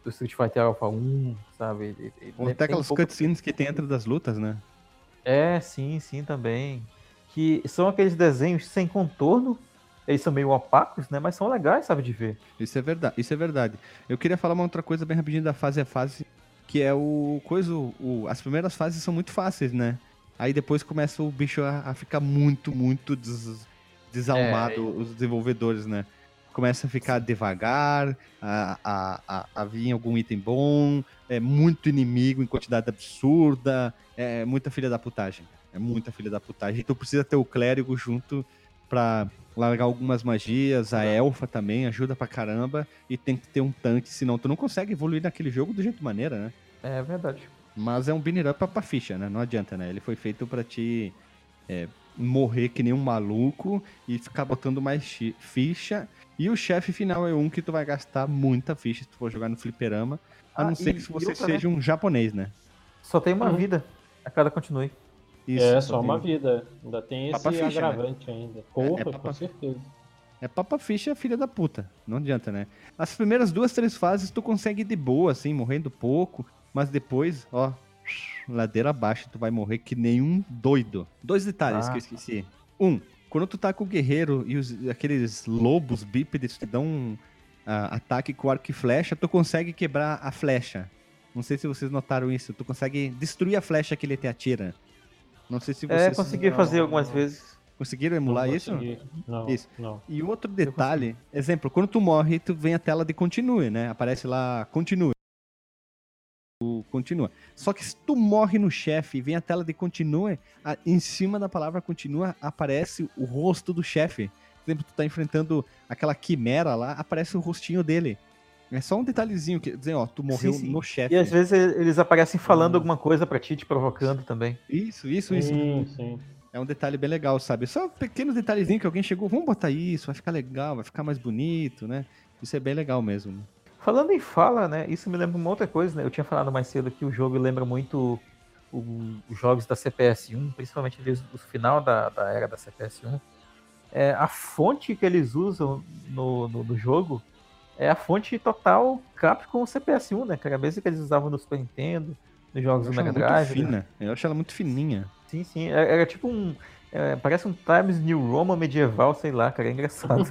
do Street Fighter Alpha 1, sabe? Ou até aquelas um pouco... cutscenes que tem dentro das lutas, né? É, sim, sim, também. Que são aqueles desenhos sem contorno. Eles são meio opacos, né? Mas são legais, sabe, de ver. Isso é verdade, isso é verdade. Eu queria falar uma outra coisa bem rapidinho da fase a fase, que é o coisa, o, as primeiras fases são muito fáceis, né? Aí depois começa o bicho a, a ficar muito, muito des, desalmado, é, os desenvolvedores, né? Começa a ficar devagar, a, a, a, a vir algum item bom, é muito inimigo em quantidade absurda, é muita filha da putagem. É muita filha da putagem. Tu precisa ter o clérigo junto pra largar algumas magias, a elfa também ajuda pra caramba, e tem que ter um tanque, senão tu não consegue evoluir naquele jogo do jeito maneira, né? É verdade. Mas é um binner up pra ficha, né? Não adianta, né? Ele foi feito para te é, morrer que nem um maluco e ficar botando mais ficha. E o chefe final é um que tu vai gastar muita ficha se tu for jogar no fliperama. A ah, não ser que você outra, seja né? um japonês, né? Só tem uma uhum. vida a cada continue. Isso, é, só uma vida. Ainda tem esse ficha, né? agravante né? ainda. Porra, é, é com certeza. É papa ficha filha da puta. Não adianta, né? As primeiras duas, três fases tu consegue de boa, assim, morrendo pouco. Mas depois, ó, ladeira abaixo, tu vai morrer que nenhum doido. Dois detalhes ah. que eu esqueci. Um, quando tu tá com o guerreiro e os, aqueles lobos bípedes te dão um uh, ataque com arco e flecha, tu consegue quebrar a flecha. Não sei se vocês notaram isso. Tu consegue destruir a flecha que ele te atira. Não sei se é, vocês... É, consegui não, fazer algumas não. vezes. Conseguiram emular não isso? Não, isso. Não. E outro detalhe, exemplo, quando tu morre, tu vem a tela de continue, né? Aparece lá continue continua. Só que se tu morre no chefe e vem a tela de continue, a, em cima da palavra continua aparece o rosto do chefe. Por exemplo, tu tá enfrentando aquela quimera lá, aparece o rostinho dele. É só um detalhezinho que dizer, ó, tu morreu sim, sim. no chefe. E às vezes eles aparecem falando hum. alguma coisa para ti, te provocando também. Isso, isso, isso. Sim, sim. É um detalhe bem legal, sabe? Só pequenos detalhezinhos que alguém chegou, vamos botar isso, vai ficar legal, vai ficar mais bonito, né? Isso é bem legal mesmo. Falando em fala, né? Isso me lembra uma outra coisa, né? Eu tinha falado mais cedo que o jogo lembra muito os jogos da CPS1, principalmente desde o final da, da era da CPS1. É, a fonte que eles usam no, no, no, jogo é a fonte total Capcom CPS1, né? Que era a mesma que eles usavam no Super Nintendo, nos jogos do Mega Drive. Muito fina. Né? Eu acho ela muito fininha. Sim, sim. Era, é, era tipo um. É, parece um Times New Roman medieval, sei lá, cara. É engraçado.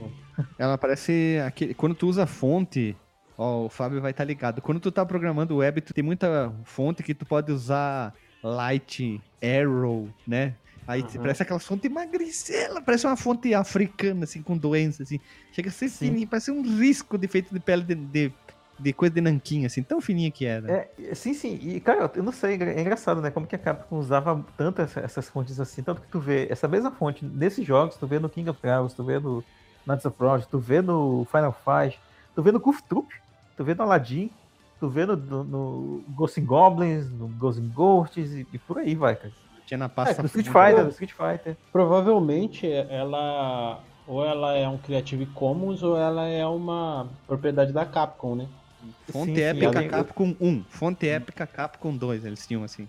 Ela parece aquele. Quando tu usa fonte, ó, o Fábio vai estar tá ligado. Quando tu tá programando web, tu tem muita fonte que tu pode usar light, arrow, né? Aí uhum. parece aquela fonte magricela, parece uma fonte africana, assim, com doença, assim. Chega a ser fininho, parece um risco de feito de pele de, de, de, coisa de nanquim, assim, tão fininha que era. É, sim, sim. E, cara, eu não sei, é engraçado, né? Como que a Capcom usava tanto essa, essas fontes assim, tanto que tu vê essa mesma fonte nesses jogos, tu vê no King of Trials, tu vê no Knights of Project, tu vê no Final Fight, tu vê no Goof Troop, tu vê no Aladdin, tu vê no, no, no Ghosts and Goblins, no Ghosts and Ghosts e, e, por aí vai, cara. Tinha na pasta. É, do Street Fighter, do Street Fighter. Provavelmente ela ou ela é um Creative Commons ou ela é uma propriedade da Capcom, né? Fonte sim, épica sim, Capcom 1, fonte épica Capcom 2, eles tinham assim.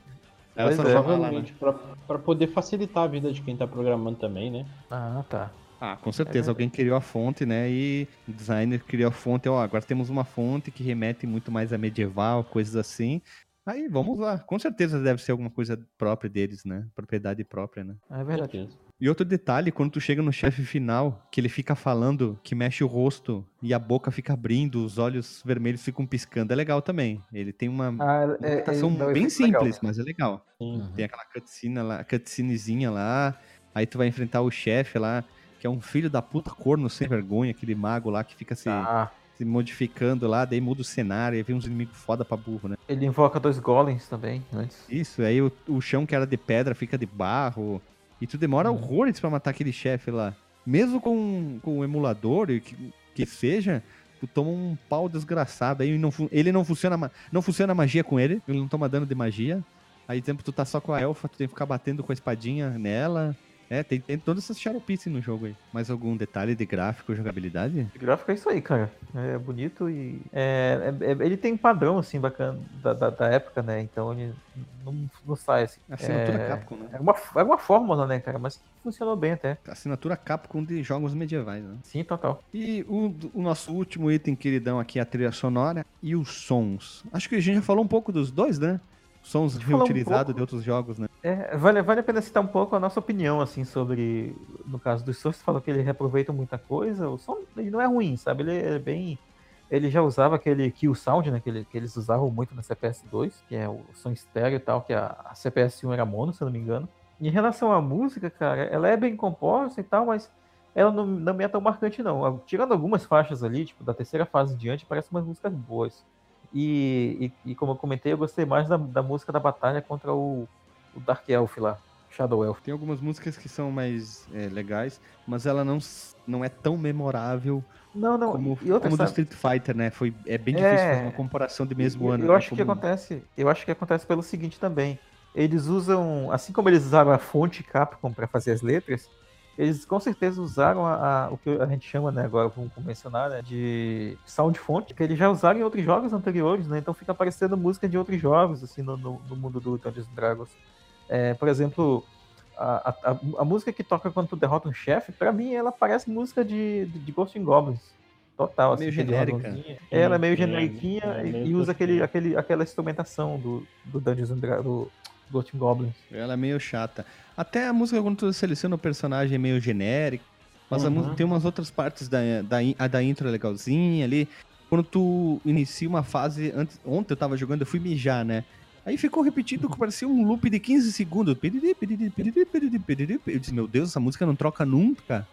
Ela só é, provavelmente, lá, né? pra, pra poder facilitar a vida de quem tá programando também, né? Ah, tá. Ah, com certeza. É Alguém criou a fonte, né? E o designer criou a fonte. Ó, agora temos uma fonte que remete muito mais a medieval, coisas assim. Aí vamos lá. Com certeza deve ser alguma coisa própria deles, né? Propriedade própria, né? É verdade. E outro detalhe, quando tu chega no chefe final, que ele fica falando, que mexe o rosto e a boca fica abrindo, os olhos vermelhos ficam piscando, é legal também. Ele tem uma ah, é, é, bem simples, legal. mas é legal. Uhum. Tem aquela cutscene lá, cutscenezinha lá, aí tu vai enfrentar o chefe lá que é um filho da puta corno sem vergonha, aquele mago lá que fica se, ah. se modificando lá, daí muda o cenário e vem uns inimigos foda pra burro, né? Ele invoca dois golems também, antes. Isso, aí o, o chão que era de pedra fica de barro, e tu demora uhum. horrores pra matar aquele chefe lá. Mesmo com, com o emulador, que, que seja, tu toma um pau desgraçado, aí não, ele não funciona, não funciona magia com ele, ele não toma dano de magia. Aí, exemplo, tu tá só com a elfa, tu tem que ficar batendo com a espadinha nela. É, tem, tem todas essas xaropices no jogo aí. Mais algum detalhe de gráfico jogabilidade? De gráfico é isso aí, cara. É bonito e. É, é, é ele tem padrão, assim, bacana da, da, da, época, né? Então ele não, não sai assim. Assinatura é, Capcom, né? É uma, é uma fórmula, né, cara? Mas funcionou bem até. Assinatura Capcom de jogos medievais, né? Sim, total. E o, o nosso último item queridão aqui é a trilha sonora e os sons. Acho que a gente já falou um pouco dos dois, né? Sons reutilizados um de outros jogos, né? É, vale, vale a pena citar um pouco a nossa opinião, assim, sobre. No caso do Source, falou que ele reaproveita muita coisa. O som ele não é ruim, sabe? Ele é bem. Ele já usava aquele Kill Sound, né? Que, ele, que eles usavam muito na CPS 2, que é o som estéreo e tal, que a, a CPS 1 era mono, se eu não me engano. Em relação à música, cara, ela é bem composta e tal, mas ela não, não me é tão marcante, não. Tirando algumas faixas ali, tipo, da terceira fase em diante, parece umas músicas boas. E, e, e, como eu comentei, eu gostei mais da, da música da batalha contra o, o Dark Elf lá, Shadow Elf. Tem algumas músicas que são mais é, legais, mas ela não, não é tão memorável não, não. como, e outra, como do Street Fighter, né? Foi, é bem difícil é... fazer uma comparação de mesmo eu, ano. Eu né? acho como... que acontece. Eu acho que acontece pelo seguinte também. Eles usam, assim como eles usaram a fonte Capcom para fazer as letras, eles com certeza usaram a, a, o que a gente chama, né, agora vamos mencionar, né, de sound font, que eles já usaram em outros jogos anteriores, né, então fica aparecendo música de outros jogos, assim, no, no, no mundo do Dungeons Dragons. É, por exemplo, a, a, a, música que toca quando tu derrota um chefe, para mim ela parece música de, de, de Ghost Goblins. Total, assim, meio genérica. Ela é meio generiquinha é, é, e, e usa aquele, aquele, aquela instrumentação do, do Dungeons Dragons, do Ghost Goblins. Ela é meio chata. Até a música, quando tu seleciona o personagem, é meio genérica. Mas uhum. música, tem umas outras partes da, da, a da intro é legalzinha ali. Quando tu inicia uma fase. Antes, ontem eu tava jogando, eu fui mijar, né? Aí ficou repetido, parecia um loop de 15 segundos. Eu disse, meu Deus, essa música não troca nunca.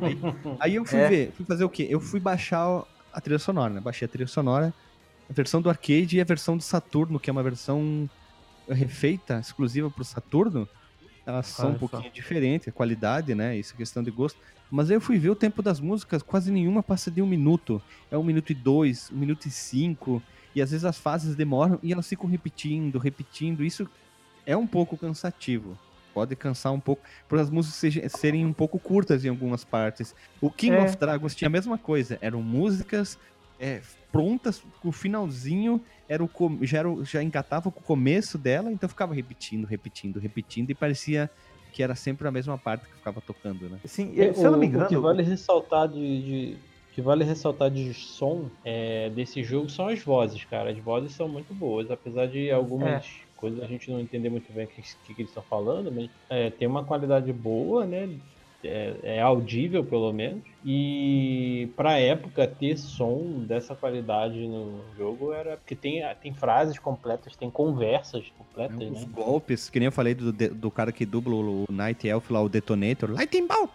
Aí, aí eu fui é. ver, fui fazer o quê? Eu fui baixar a trilha sonora, né? Baixei a trilha sonora, a versão do arcade e a versão do Saturno, que é uma versão refeita, exclusiva pro Saturno elas são um pouquinho diferentes, a qualidade, né? Isso é questão de gosto. Mas aí eu fui ver o tempo das músicas, quase nenhuma passa de um minuto. É um minuto e dois, um minuto e cinco. E às vezes as fases demoram e elas ficam repetindo, repetindo. Isso é um pouco cansativo. Pode cansar um pouco, por as músicas serem um pouco curtas em algumas partes. O King é. of Dragons tinha a mesma coisa. Eram músicas é, prontas, o finalzinho era o já, era, já engatava com o começo dela, então ficava repetindo, repetindo, repetindo, e parecia que era sempre a mesma parte que ficava tocando, né? Sim, se eu não me engano. O que vale ressaltar de, de que vale ressaltar de som é, desse jogo são as vozes, cara. As vozes são muito boas, apesar de algumas é. coisas a gente não entender muito bem o que, que, que eles estão falando, mas é, tem uma qualidade boa, né? é, é audível pelo menos. E pra época ter som dessa qualidade no jogo era. Porque tem, tem frases completas, tem conversas completas, Os né? golpes, que nem eu falei do, do cara que dubla o Night Elf lá, o Detonator, Lightning Bolt!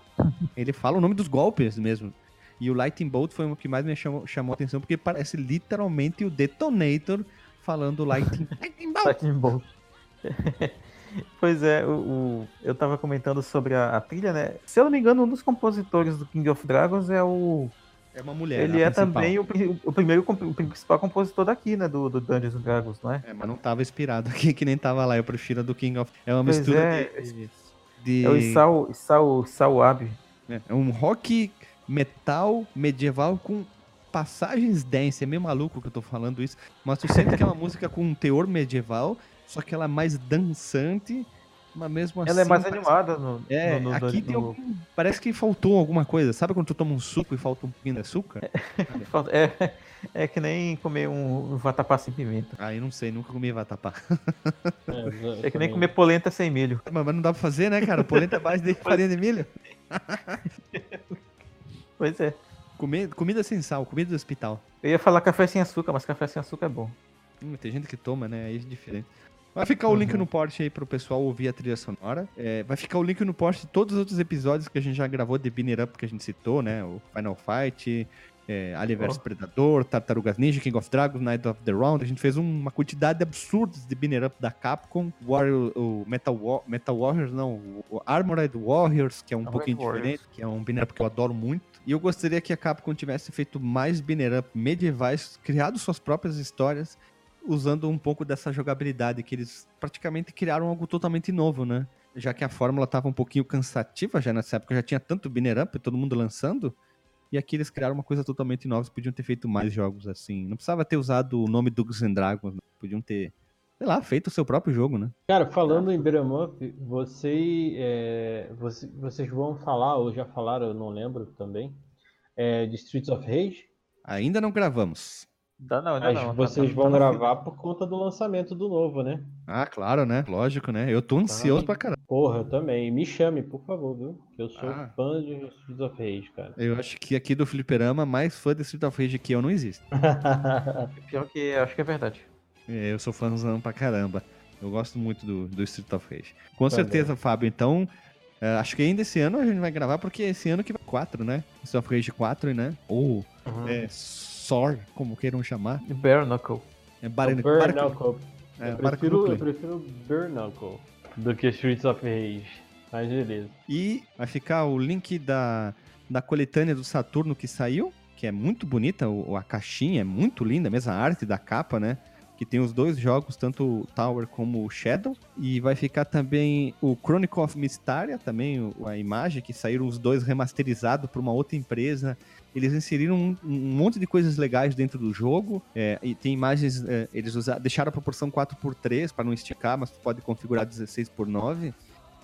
Ele fala o nome dos golpes mesmo. E o Lightning Bolt foi o que mais me chamou, chamou a atenção, porque parece literalmente o Detonator falando Lightning, Lightning Bolt! Lightning Bolt. Pois é, o, o, eu tava comentando sobre a, a, trilha, né? Se eu não me engano, um dos compositores do King of Dragons é o. É uma mulher. Ele é principal. também o, o, primeiro o principal compositor daqui, né? Do, do Dungeons and Dragons, não é? É, mas não tava inspirado aqui, que nem tava lá. Eu prefiro a do King of. É uma pois mistura é, de, de. É o Isao, Isao, Isao Abe. É, é um rock metal medieval com passagens dance. É meio maluco que eu tô falando isso. Mas tu sente que é uma música com um teor medieval só que ela é mais dançante, mas mesmo assim. Ela é assim mais parece... animada no. É, no, no, aqui no... tem algum... Parece que faltou alguma coisa. Sabe quando tu toma um suco e falta um pouquinho de açúcar? é, é que nem comer um vatapá sem pimenta. Ah, eu não sei, nunca comi vatapá. É, é que nem comer polenta sem milho. Mas, mas não dá pra fazer, né, cara? Polenta é base de farinha de milho. Pois é. Comer, comida sem sal, comida do hospital. Eu ia falar café sem açúcar, mas café sem açúcar é bom. Hum, tem gente que toma, né? Aí é diferente. Vai ficar o link uhum. no post aí pro pessoal ouvir a trilha sonora. É, vai ficar o link no post de todos os outros episódios que a gente já gravou de Binner Up que a gente citou, né? O Final Fight, é, Alien vs oh. Predador, Tartarugas Ninja, King of Dragons, Night of the Round. A gente fez uma quantidade absurda de Binner Up da Capcom. Warrior, o Metal, War, Metal Warriors, não, o Armored Warriors, que é um Armored pouquinho Warriors. diferente, que é um Binner Up que eu adoro muito. E eu gostaria que a Capcom tivesse feito mais Binner Up medievais, criado suas próprias histórias usando um pouco dessa jogabilidade que eles praticamente criaram algo totalmente novo, né? Já que a fórmula estava um pouquinho cansativa já nessa época, já tinha tanto Binner Up, todo mundo lançando, e aqui eles criaram uma coisa totalmente nova, eles podiam ter feito mais jogos assim. Não precisava ter usado o nome Dungeons and Dragons, né? podiam ter, sei lá, feito o seu próprio jogo, né? Cara, falando em Beat'em Up, você, é, você, vocês vão falar, ou já falaram, eu não lembro também, é, de Streets of Rage? Ainda não gravamos. Dá não, ainda Mas não. tá- vocês tá- vão tá gravar por conta do lançamento do novo, né? Ah, claro, né? Lógico, né? Eu tô ansioso pra caramba. Porra, eu também. Me chame, por favor, viu? Que eu sou Ah. fã de Streets of Rage, cara. Eu acho que aqui do Fliperama, mais fã de Street of Rage que eu não existe. Pior que acho que é verdade. É, Eu sou fãzão pra caramba. Eu gosto muito do, do Street of Rage. Com certeza, Fábio. Então, é, acho que ainda esse ano a gente vai gravar, porque esse ano que vai 4, né? Street of Rage 4, né? Ou é, SOR, como queiram chamar. Bare Knuckle. É Bare- Bare Bare- Knuckle. é, eu, prefiro, eu Knuckle. prefiro Bare Knuckle do que Streets of Rage. Mas beleza. E vai ficar o link da, da coletânea do Saturno que saiu, que é muito bonita, o, a caixinha é muito linda, mesmo a arte da capa, né? Que tem os dois jogos, tanto o Tower como o Shadow. E vai ficar também o Chronicle of Mysteria, também a imagem, que saíram os dois remasterizados por uma outra empresa. Eles inseriram um, um monte de coisas legais dentro do jogo. é, e tem imagens, é, eles usaram, deixaram a proporção 4x3 para não esticar, mas pode configurar 16x9.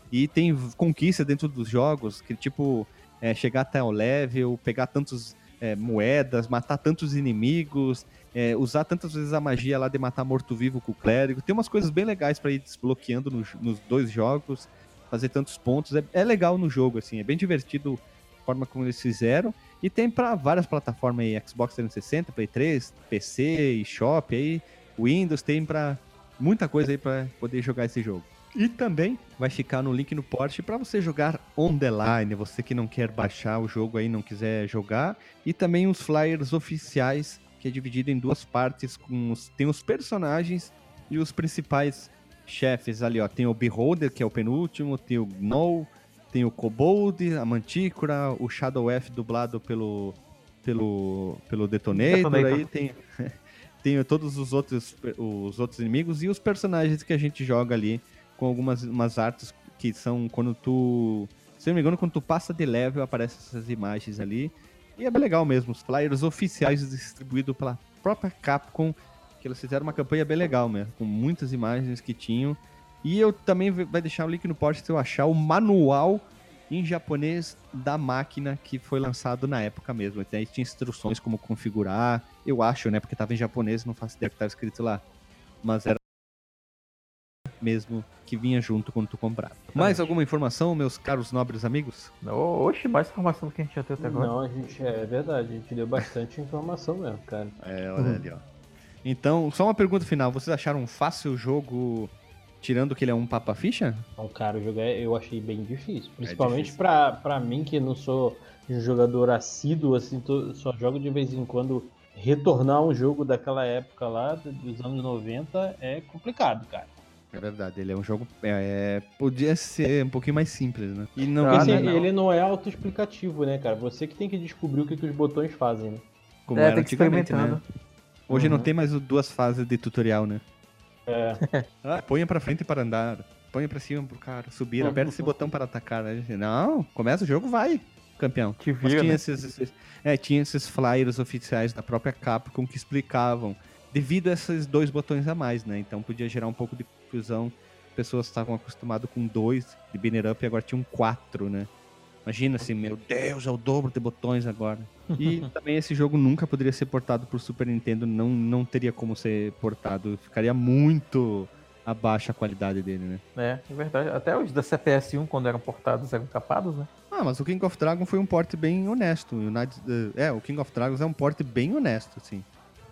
E tem conquista dentro dos jogos, que tipo, é, chegar até o level, pegar tantos é, moedas, matar tantos inimigos, é, usar tantas vezes a magia lá de matar morto-vivo com o clérigo. Tem umas coisas bem legais para ir desbloqueando nos, nos dois jogos, fazer tantos pontos. É, é legal no jogo, assim, é bem divertido a forma como eles fizeram. E tem para várias plataformas aí, Xbox 360, Play 3, PC e Shop aí, Windows, tem para muita coisa aí para poder jogar esse jogo. E também vai ficar no link no Porsche para você jogar on the line, você que não quer baixar o jogo aí, não quiser jogar. E também os flyers oficiais, que é dividido em duas partes, com os, tem os personagens e os principais chefes ali, ó. Tem o Beholder, que é o penúltimo, tem o Gnoll, tem o Kobold, a Mantícora, o Shadow F dublado pelo pelo pelo Detonator, Detonator. aí tem tem todos os outros os outros inimigos e os personagens que a gente joga ali com algumas umas artes que são quando tu se não me engano quando tu passa de level aparecem essas imagens ali e é bem legal mesmo os flyers oficiais distribuídos pela própria Capcom que eles fizeram uma campanha bem legal mesmo com muitas imagens que tinham e eu também vai deixar o link no post se eu achar o manual em japonês da máquina que foi lançado na época mesmo. Então, aí tinha instruções como configurar, eu acho, né? Porque tava em japonês, não faço ideia que tava escrito lá. Mas era mesmo que vinha junto quando tu comprava. Mais alguma informação, meus caros nobres amigos? Oxe, mais informação do que a gente já tem até agora. Não, a gente é verdade, a gente deu bastante informação mesmo, cara. É, olha ali, ó. Então, só uma pergunta final. Vocês acharam fácil o jogo, tirando que ele é um papa-ficha? Então, cara, o jogo é- eu achei bem difícil. Principalmente difícil. pra, pra mim, que não sou um jogador assíduo, assim, tô- só jogo de vez em quando. Retornar um jogo daquela época lá, dos anos 90, é complicado, cara. É verdade, ele é um jogo. É, é, podia ser um pouquinho mais simples, né? E não, Ah, não. ele não é autoexplicativo, né, cara? Você que tem que descobrir o que, que os botões fazem, né? como É, era que antigamente, experimentando. né? Hoje não Uhum. tem mais duas fases de tutorial, né? É. Ah, ponha pra frente para andar. Ponha pra cima pro cara subir. Uhum. Aperta esse botão para atacar. Né? Não, começa o jogo, vai, campeão. Mas vira, tinha, né? esses, esses- é, tinha esses flyers oficiais da própria Capcom que explicavam. Devido a esses dois botões a mais, né? Então podia gerar um pouco de Pessoas estavam acostumadas com dois de banner up e agora tinham quatro, né? Imagina assim, meu Deus, é o dobro de botões agora. E também esse jogo nunca poderia ser portado pro Super Nintendo, não, não teria como ser portado. Ficaria muito abaixo a qualidade dele, né? É, é verdade. Até os da CPS1, quando eram portados, eram capados, né? Ah, mas o King of Dragons foi um porte bem honesto. United, eh, é, o King of Dragons é um porte bem honesto, assim.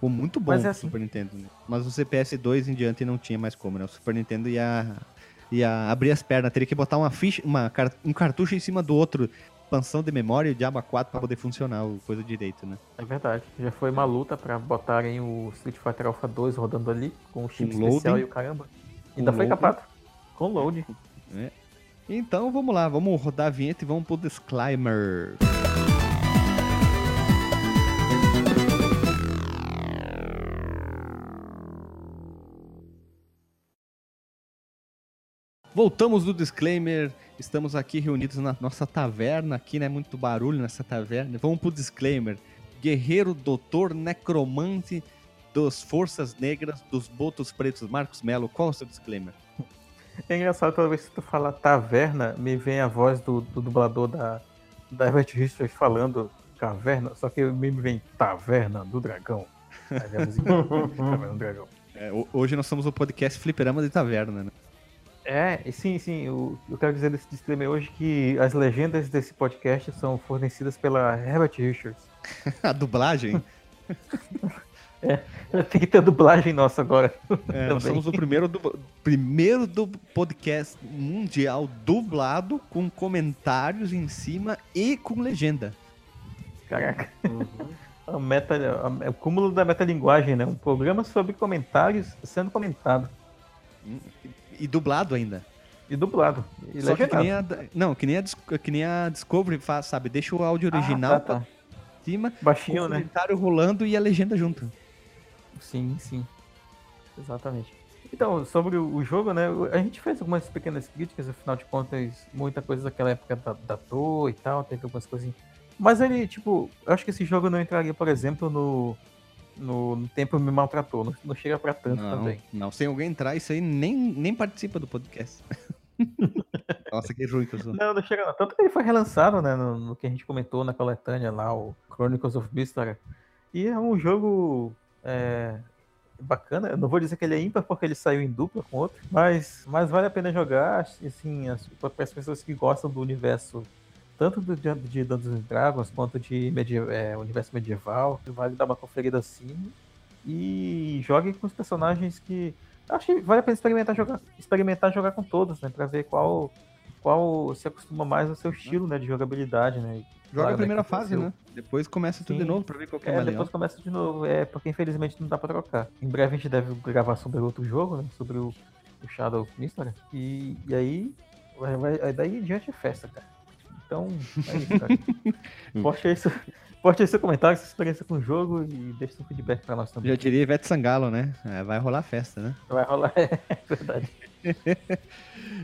Ficou muito bom Mas é assim. Super Nintendo. né? Mas o CPS 2 em diante não tinha mais como, né? O Super Nintendo ia, ia abrir as pernas, teria que botar uma ficha, uma, um cartucho em cima do outro, expansão de memória e Diaba 4 pra poder funcionar o coisa direito, né? É verdade. Já foi uma luta pra botarem o Street Fighter Alpha 2 rodando ali, com o chip especial e o caramba. Ainda foi capado. Com load. Então vamos lá, vamos rodar a vinheta e vamos pro disclaimer. Voltamos do disclaimer. Estamos aqui reunidos na nossa taverna. Aqui, né? Muito barulho nessa taverna. Vamos pro disclaimer. Guerreiro, doutor, necromante dos Forças Negras, dos Botos Pretos. Marcos Melo, qual é o seu disclaimer? É engraçado toda vez que tu fala taverna, me vem a voz do, do dublador da, da Herbert Richards falando caverna, só que me vem taverna do dragão. Havemos em Caverna do Dragão. É, ho- hoje nós somos o podcast Fliperama de Taverna, né? É, sim, sim. Eu, eu quero dizer nesse disclaimer hoje que as legendas desse podcast são fornecidas pela Herbert Richards. A dublagem. Tem que ter dublagem nossa agora. É, nós somos o primeiro, du- primeiro do podcast mundial dublado com comentários em cima e com legenda. Caraca. Uhum. A meta, a- é o cúmulo da metalinguagem, né? Um programa sobre comentários sendo comentado. E dublado ainda. E dublado. E Só que, que nem a, não, que nem a, que nem a Discovery faz, sabe? Deixa o áudio Ah, original tá, pra tá. cima, com Baixinho, o né? comentário rolando e a legenda junto. Sim, sim. Exatamente. Então, sobre o jogo, né? A gente fez algumas pequenas críticas, afinal de contas, muita coisa daquela época da, da Toa e tal, teve algumas coisinhas. Mas ele, tipo, eu acho que esse jogo não entraria, por exemplo, no. No, no tempo me maltratou, não, não chega pra tanto Não, também. não, sem alguém entrar, isso aí nem, nem participa do podcast. Nossa, que ruim que eu sou. Não, não chega não. Tanto que ele foi relançado, né? No, no que a gente comentou na coletânea lá, o Chronicles of Mystery. E é um jogo é, bacana. Eu não vou dizer que ele é ímpar porque ele saiu em dupla com outro, mas, mas vale a pena jogar, assim, as, para as pessoas que gostam do universo, tanto do, de, de Dungeons and Dragons quanto de é, universo medieval. Vale dar uma conferida assim. E jogue com os personagens que. Acho que vale a pena experimentar jogar, experimentar jogar com todos, né? Pra ver qual, qual se acostuma mais ao seu estilo, né? De jogabilidade, né? Joga Claro, a primeira né, fase, né? Depois começa tudo de Sim. novo pra ver qual que é, É, depois começa de novo. É, porque infelizmente não dá pra trocar. Em breve a gente deve gravar sobre outro jogo, né? Sobre o, o Shadow of Mystery. E, e aí, vai, vai- aí daí em diante é festa, cara. Então, é isso, cara. Poste aí, seu, poste aí seu comentário, sua experiência com o jogo e deixe seu feedback pra nós também. Já diria Ivete Sangalo, né? É, vai rolar festa, né? Vai rolar, é verdade.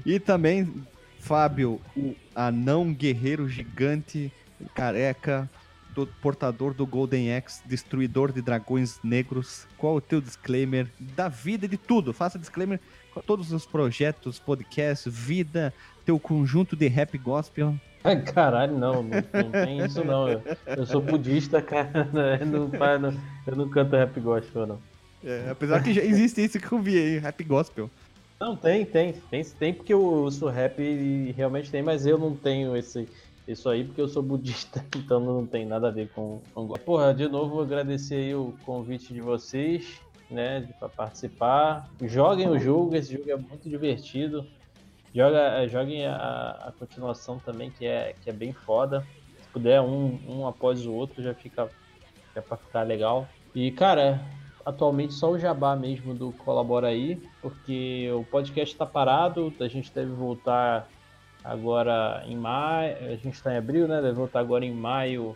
E também, Fábio, o anão guerreiro gigante, careca, do- portador do Golden Axe, destruidor de dragões negros. Qual o teu disclaimer da vida e de tudo? Faça disclaimer com todos os projetos, podcasts, vida, teu conjunto de rap gospel. Caralho, não, não, não tem isso não. Eu, eu sou budista, cara. Eu não, pai, não- eu não canto rap gospel, não. É, apesar que já existe isso que eu vi aí, rap gospel. Não, tem, tem. Tem, tem porque eu sou rap e realmente tem, mas eu não tenho esse, isso aí porque eu sou budista, então não tem nada a ver com, com gospel. Porra, de novo agradecer aí o convite de vocês, né, pra participar. Joguem o jogo, esse jogo é muito divertido. Joga, eh, joguem a, a continuação também, que é, que é bem foda. Se puder, um, um após o outro, já fica já pra ficar legal. E, cara, atualmente só o jabá mesmo do Colabora aí, porque o podcast tá parado, a gente deve voltar agora em maio, a gente tá em abril, né? Deve voltar agora em maio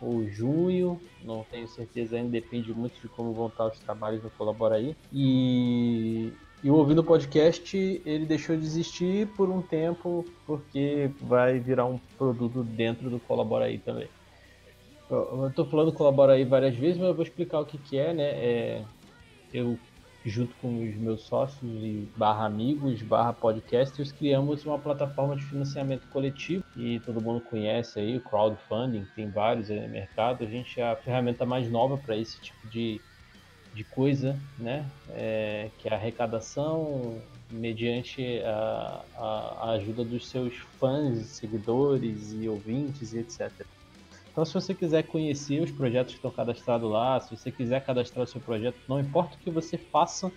ou junho, não tenho certeza ainda, depende muito de como vão estar os trabalhos do Colabora aí. E, e o ouvindo podcast, ele deixou de existir por um tempo, porque vai virar um produto dentro do Colabora aí também. Eu tô falando colabora aí várias vezes, mas eu vou explicar o que que é, né? É, eu, junto com os meus sócios e barra amigos, barra podcasters, criamos uma plataforma de financiamento coletivo e todo mundo conhece aí, o crowdfunding, tem vários aí no mercado. A gente é a ferramenta mais nova para esse tipo de, de coisa, né? É, que é a arrecadação mediante a, a, ajuda dos seus fãs, seguidores e ouvintes e etc. Então, se você quiser conhecer os projetos que estão cadastrados lá, se você quiser cadastrar o seu projeto, não importa o que você faça,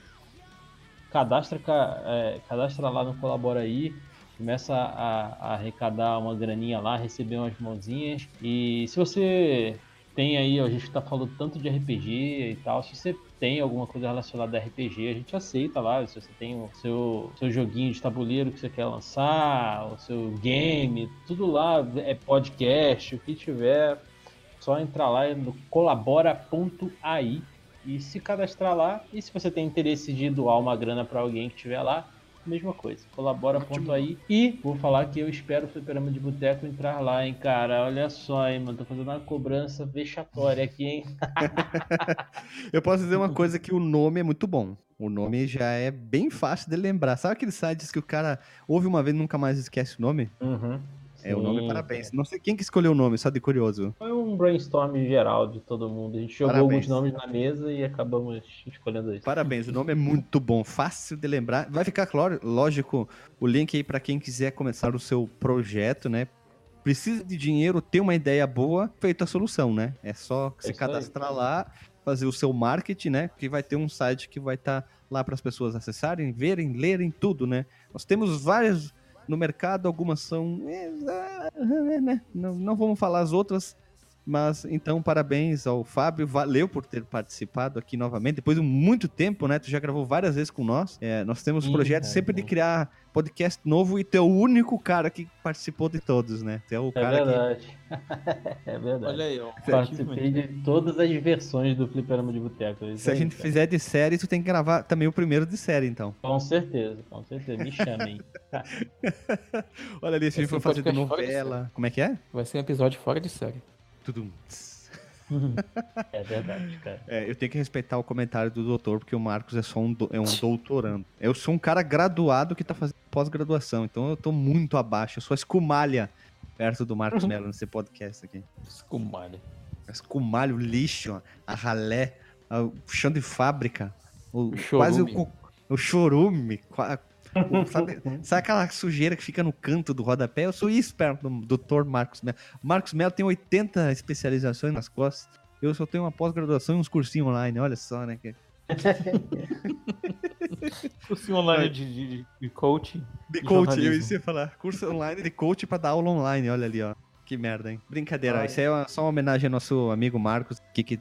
cadastra, ca- é, cadastra lá no Colabora aí, começa a, a arrecadar uma graninha lá, receber umas mãozinhas. E se você tem aí, a gente tá falando tanto de RPG e tal, se você tem alguma coisa relacionada a RPG, a gente aceita lá. Se você tem o seu, seu joguinho de tabuleiro que você quer lançar, o seu game, tudo lá, é podcast, o que tiver, só entrar lá no colabora.ai e se cadastrar lá. E se você tem interesse de doar uma grana para alguém que estiver lá, mesma coisa, colabora.ai. E vou falar que eu espero o Fliperama de Boteco entrar lá, hein, cara. Olha só, hein, mano. Tô fazendo uma cobrança vexatória aqui, hein. Eu posso dizer uma coisa que o nome é muito bom. O nome já é bem fácil de lembrar. Sabe aqueles sites que o cara ouve uma vez e nunca mais esquece o nome? Uhum. É o nome Parabéns. Não sei quem que escolheu o nome, só de curioso. Foi um brainstorm geral de todo mundo. A gente jogou Parabéns. alguns nomes na mesa e acabamos escolhendo esse. Parabéns, o nome é muito bom, fácil de lembrar. Vai ficar, claro, lógico, o link aí pra quem quiser começar o seu projeto, né? Precisa de dinheiro, ter uma ideia boa, feita a solução, né? É só se isso aí. cadastrar lá, fazer o seu marketing, né? Que vai ter um site que vai estar lá para as pessoas acessarem, verem, lerem tudo, né? Nós temos várias no mercado, algumas são. é, é, né? Não, não vamos falar as outras, mas então parabéns ao Fábio, valeu por ter participado aqui novamente. Depois de muito tempo, né? Tu já gravou várias vezes com nós. É, nós temos Sim, projetos cara, sempre de sim. criar podcast novo e tu é o único cara que participou de todos, né? Tu é o É cara que. verdade. é verdade. Olha aí, ó. Participei de todas as versões do Fliperama de Boteco. é Se a aí, gente cara. fizer de série, tu tem que gravar também o primeiro de série, então. Com certeza, com certeza. Me chamem. Olha ali, se a gente for fazer de novela. Como é que é? Vai ser um episódio fora de série. Tudo. É verdade, cara. É, eu tenho que respeitar o comentário do doutor, porque o Marcos é só um, do- é um doutorando. Eu sou um cara graduado que tá fazendo pós-graduação, então eu tô muito abaixo. Eu sou a escumalha perto do Marcos Mello nesse podcast aqui. Escumalha. O lixo, a ralé, o chão de fábrica, o, O quase o, o chorume. Qua- o- sabe, sabe aquela sujeira que fica no canto do rodapé? Eu sou isso perto do doutor Marcos Mello. Marcos Mello tem 80 especializações nas costas. Eu só tenho uma pós-graduação e uns cursinhos online, olha só, né? Curso online de, de, de coaching. De E coach, eu ia falar. Curso online de coach pra dar aula online, olha ali, ó. Que merda, hein? Brincadeira, Ai. isso aí é uma- só uma homenagem ao nosso amigo Marcos, que, que,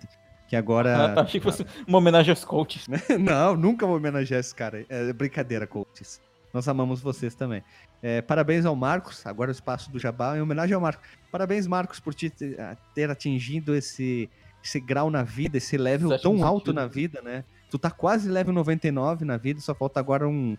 que Ah, agora... tá, achei que fosse uma homenagem aos coaches. Não, nunca vou homenagear esse cara. É brincadeira, coaches. Nós amamos vocês também. É, parabéns ao Marcos, agora o espaço do Jabá, em homenagem ao Marcos. Parabéns, Marcos, por te, ter ter atingido esse, esse grau na vida, esse level tão sentido. alto na vida, né? Tu tá quase level 99 na vida, só falta agora um.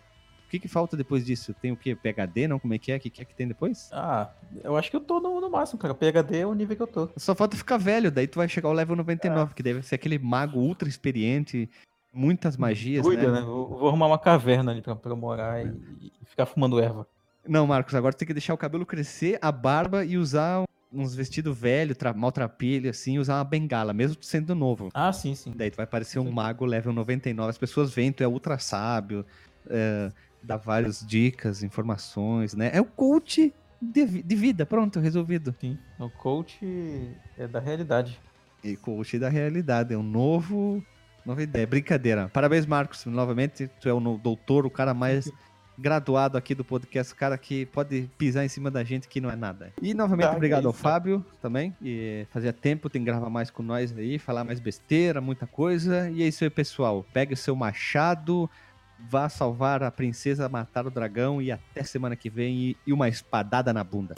O que que falta depois disso? Tem o quê? PHD, não? Como é que é? O que, que é que tem depois? Ah, eu acho que eu tô no, no máximo, cara. PHD é o nível que eu tô. Só falta ficar velho, daí tu vai chegar ao level 99, que deve ser aquele mago ultra experiente, muitas magias, Cuida, né? né? Vou, vou arrumar uma caverna ali pra, pra morar e, e ficar fumando erva. Não, Marcos, agora tu tem que deixar o cabelo crescer, a barba e usar uns vestidos velhos, tra maltrapilho, assim, usar uma bengala, mesmo sendo novo. Ah, sim, sim. Daí tu vai parecer um mago level 99. As pessoas veem, tu é ultra sábio, é, dá várias dicas, informações, né? É o coach de, de vida, pronto, resolvido. sim. O coach é da realidade. E coach da realidade, é um novo. Nova ideia, brincadeira. Parabéns, Marcos, novamente. Tu é o doutor, o cara mais graduado aqui do podcast, o cara que pode pisar em cima da gente que não é nada. E novamente, Tá, obrigado que ao. Fábio também. E fazia tempo, tem que gravar mais com nós aí, falar mais besteira, muita coisa. E é isso aí, pessoal. Pegue o seu machado, vá salvar a princesa, matar o dragão e até semana que vem e, e uma espadada na bunda.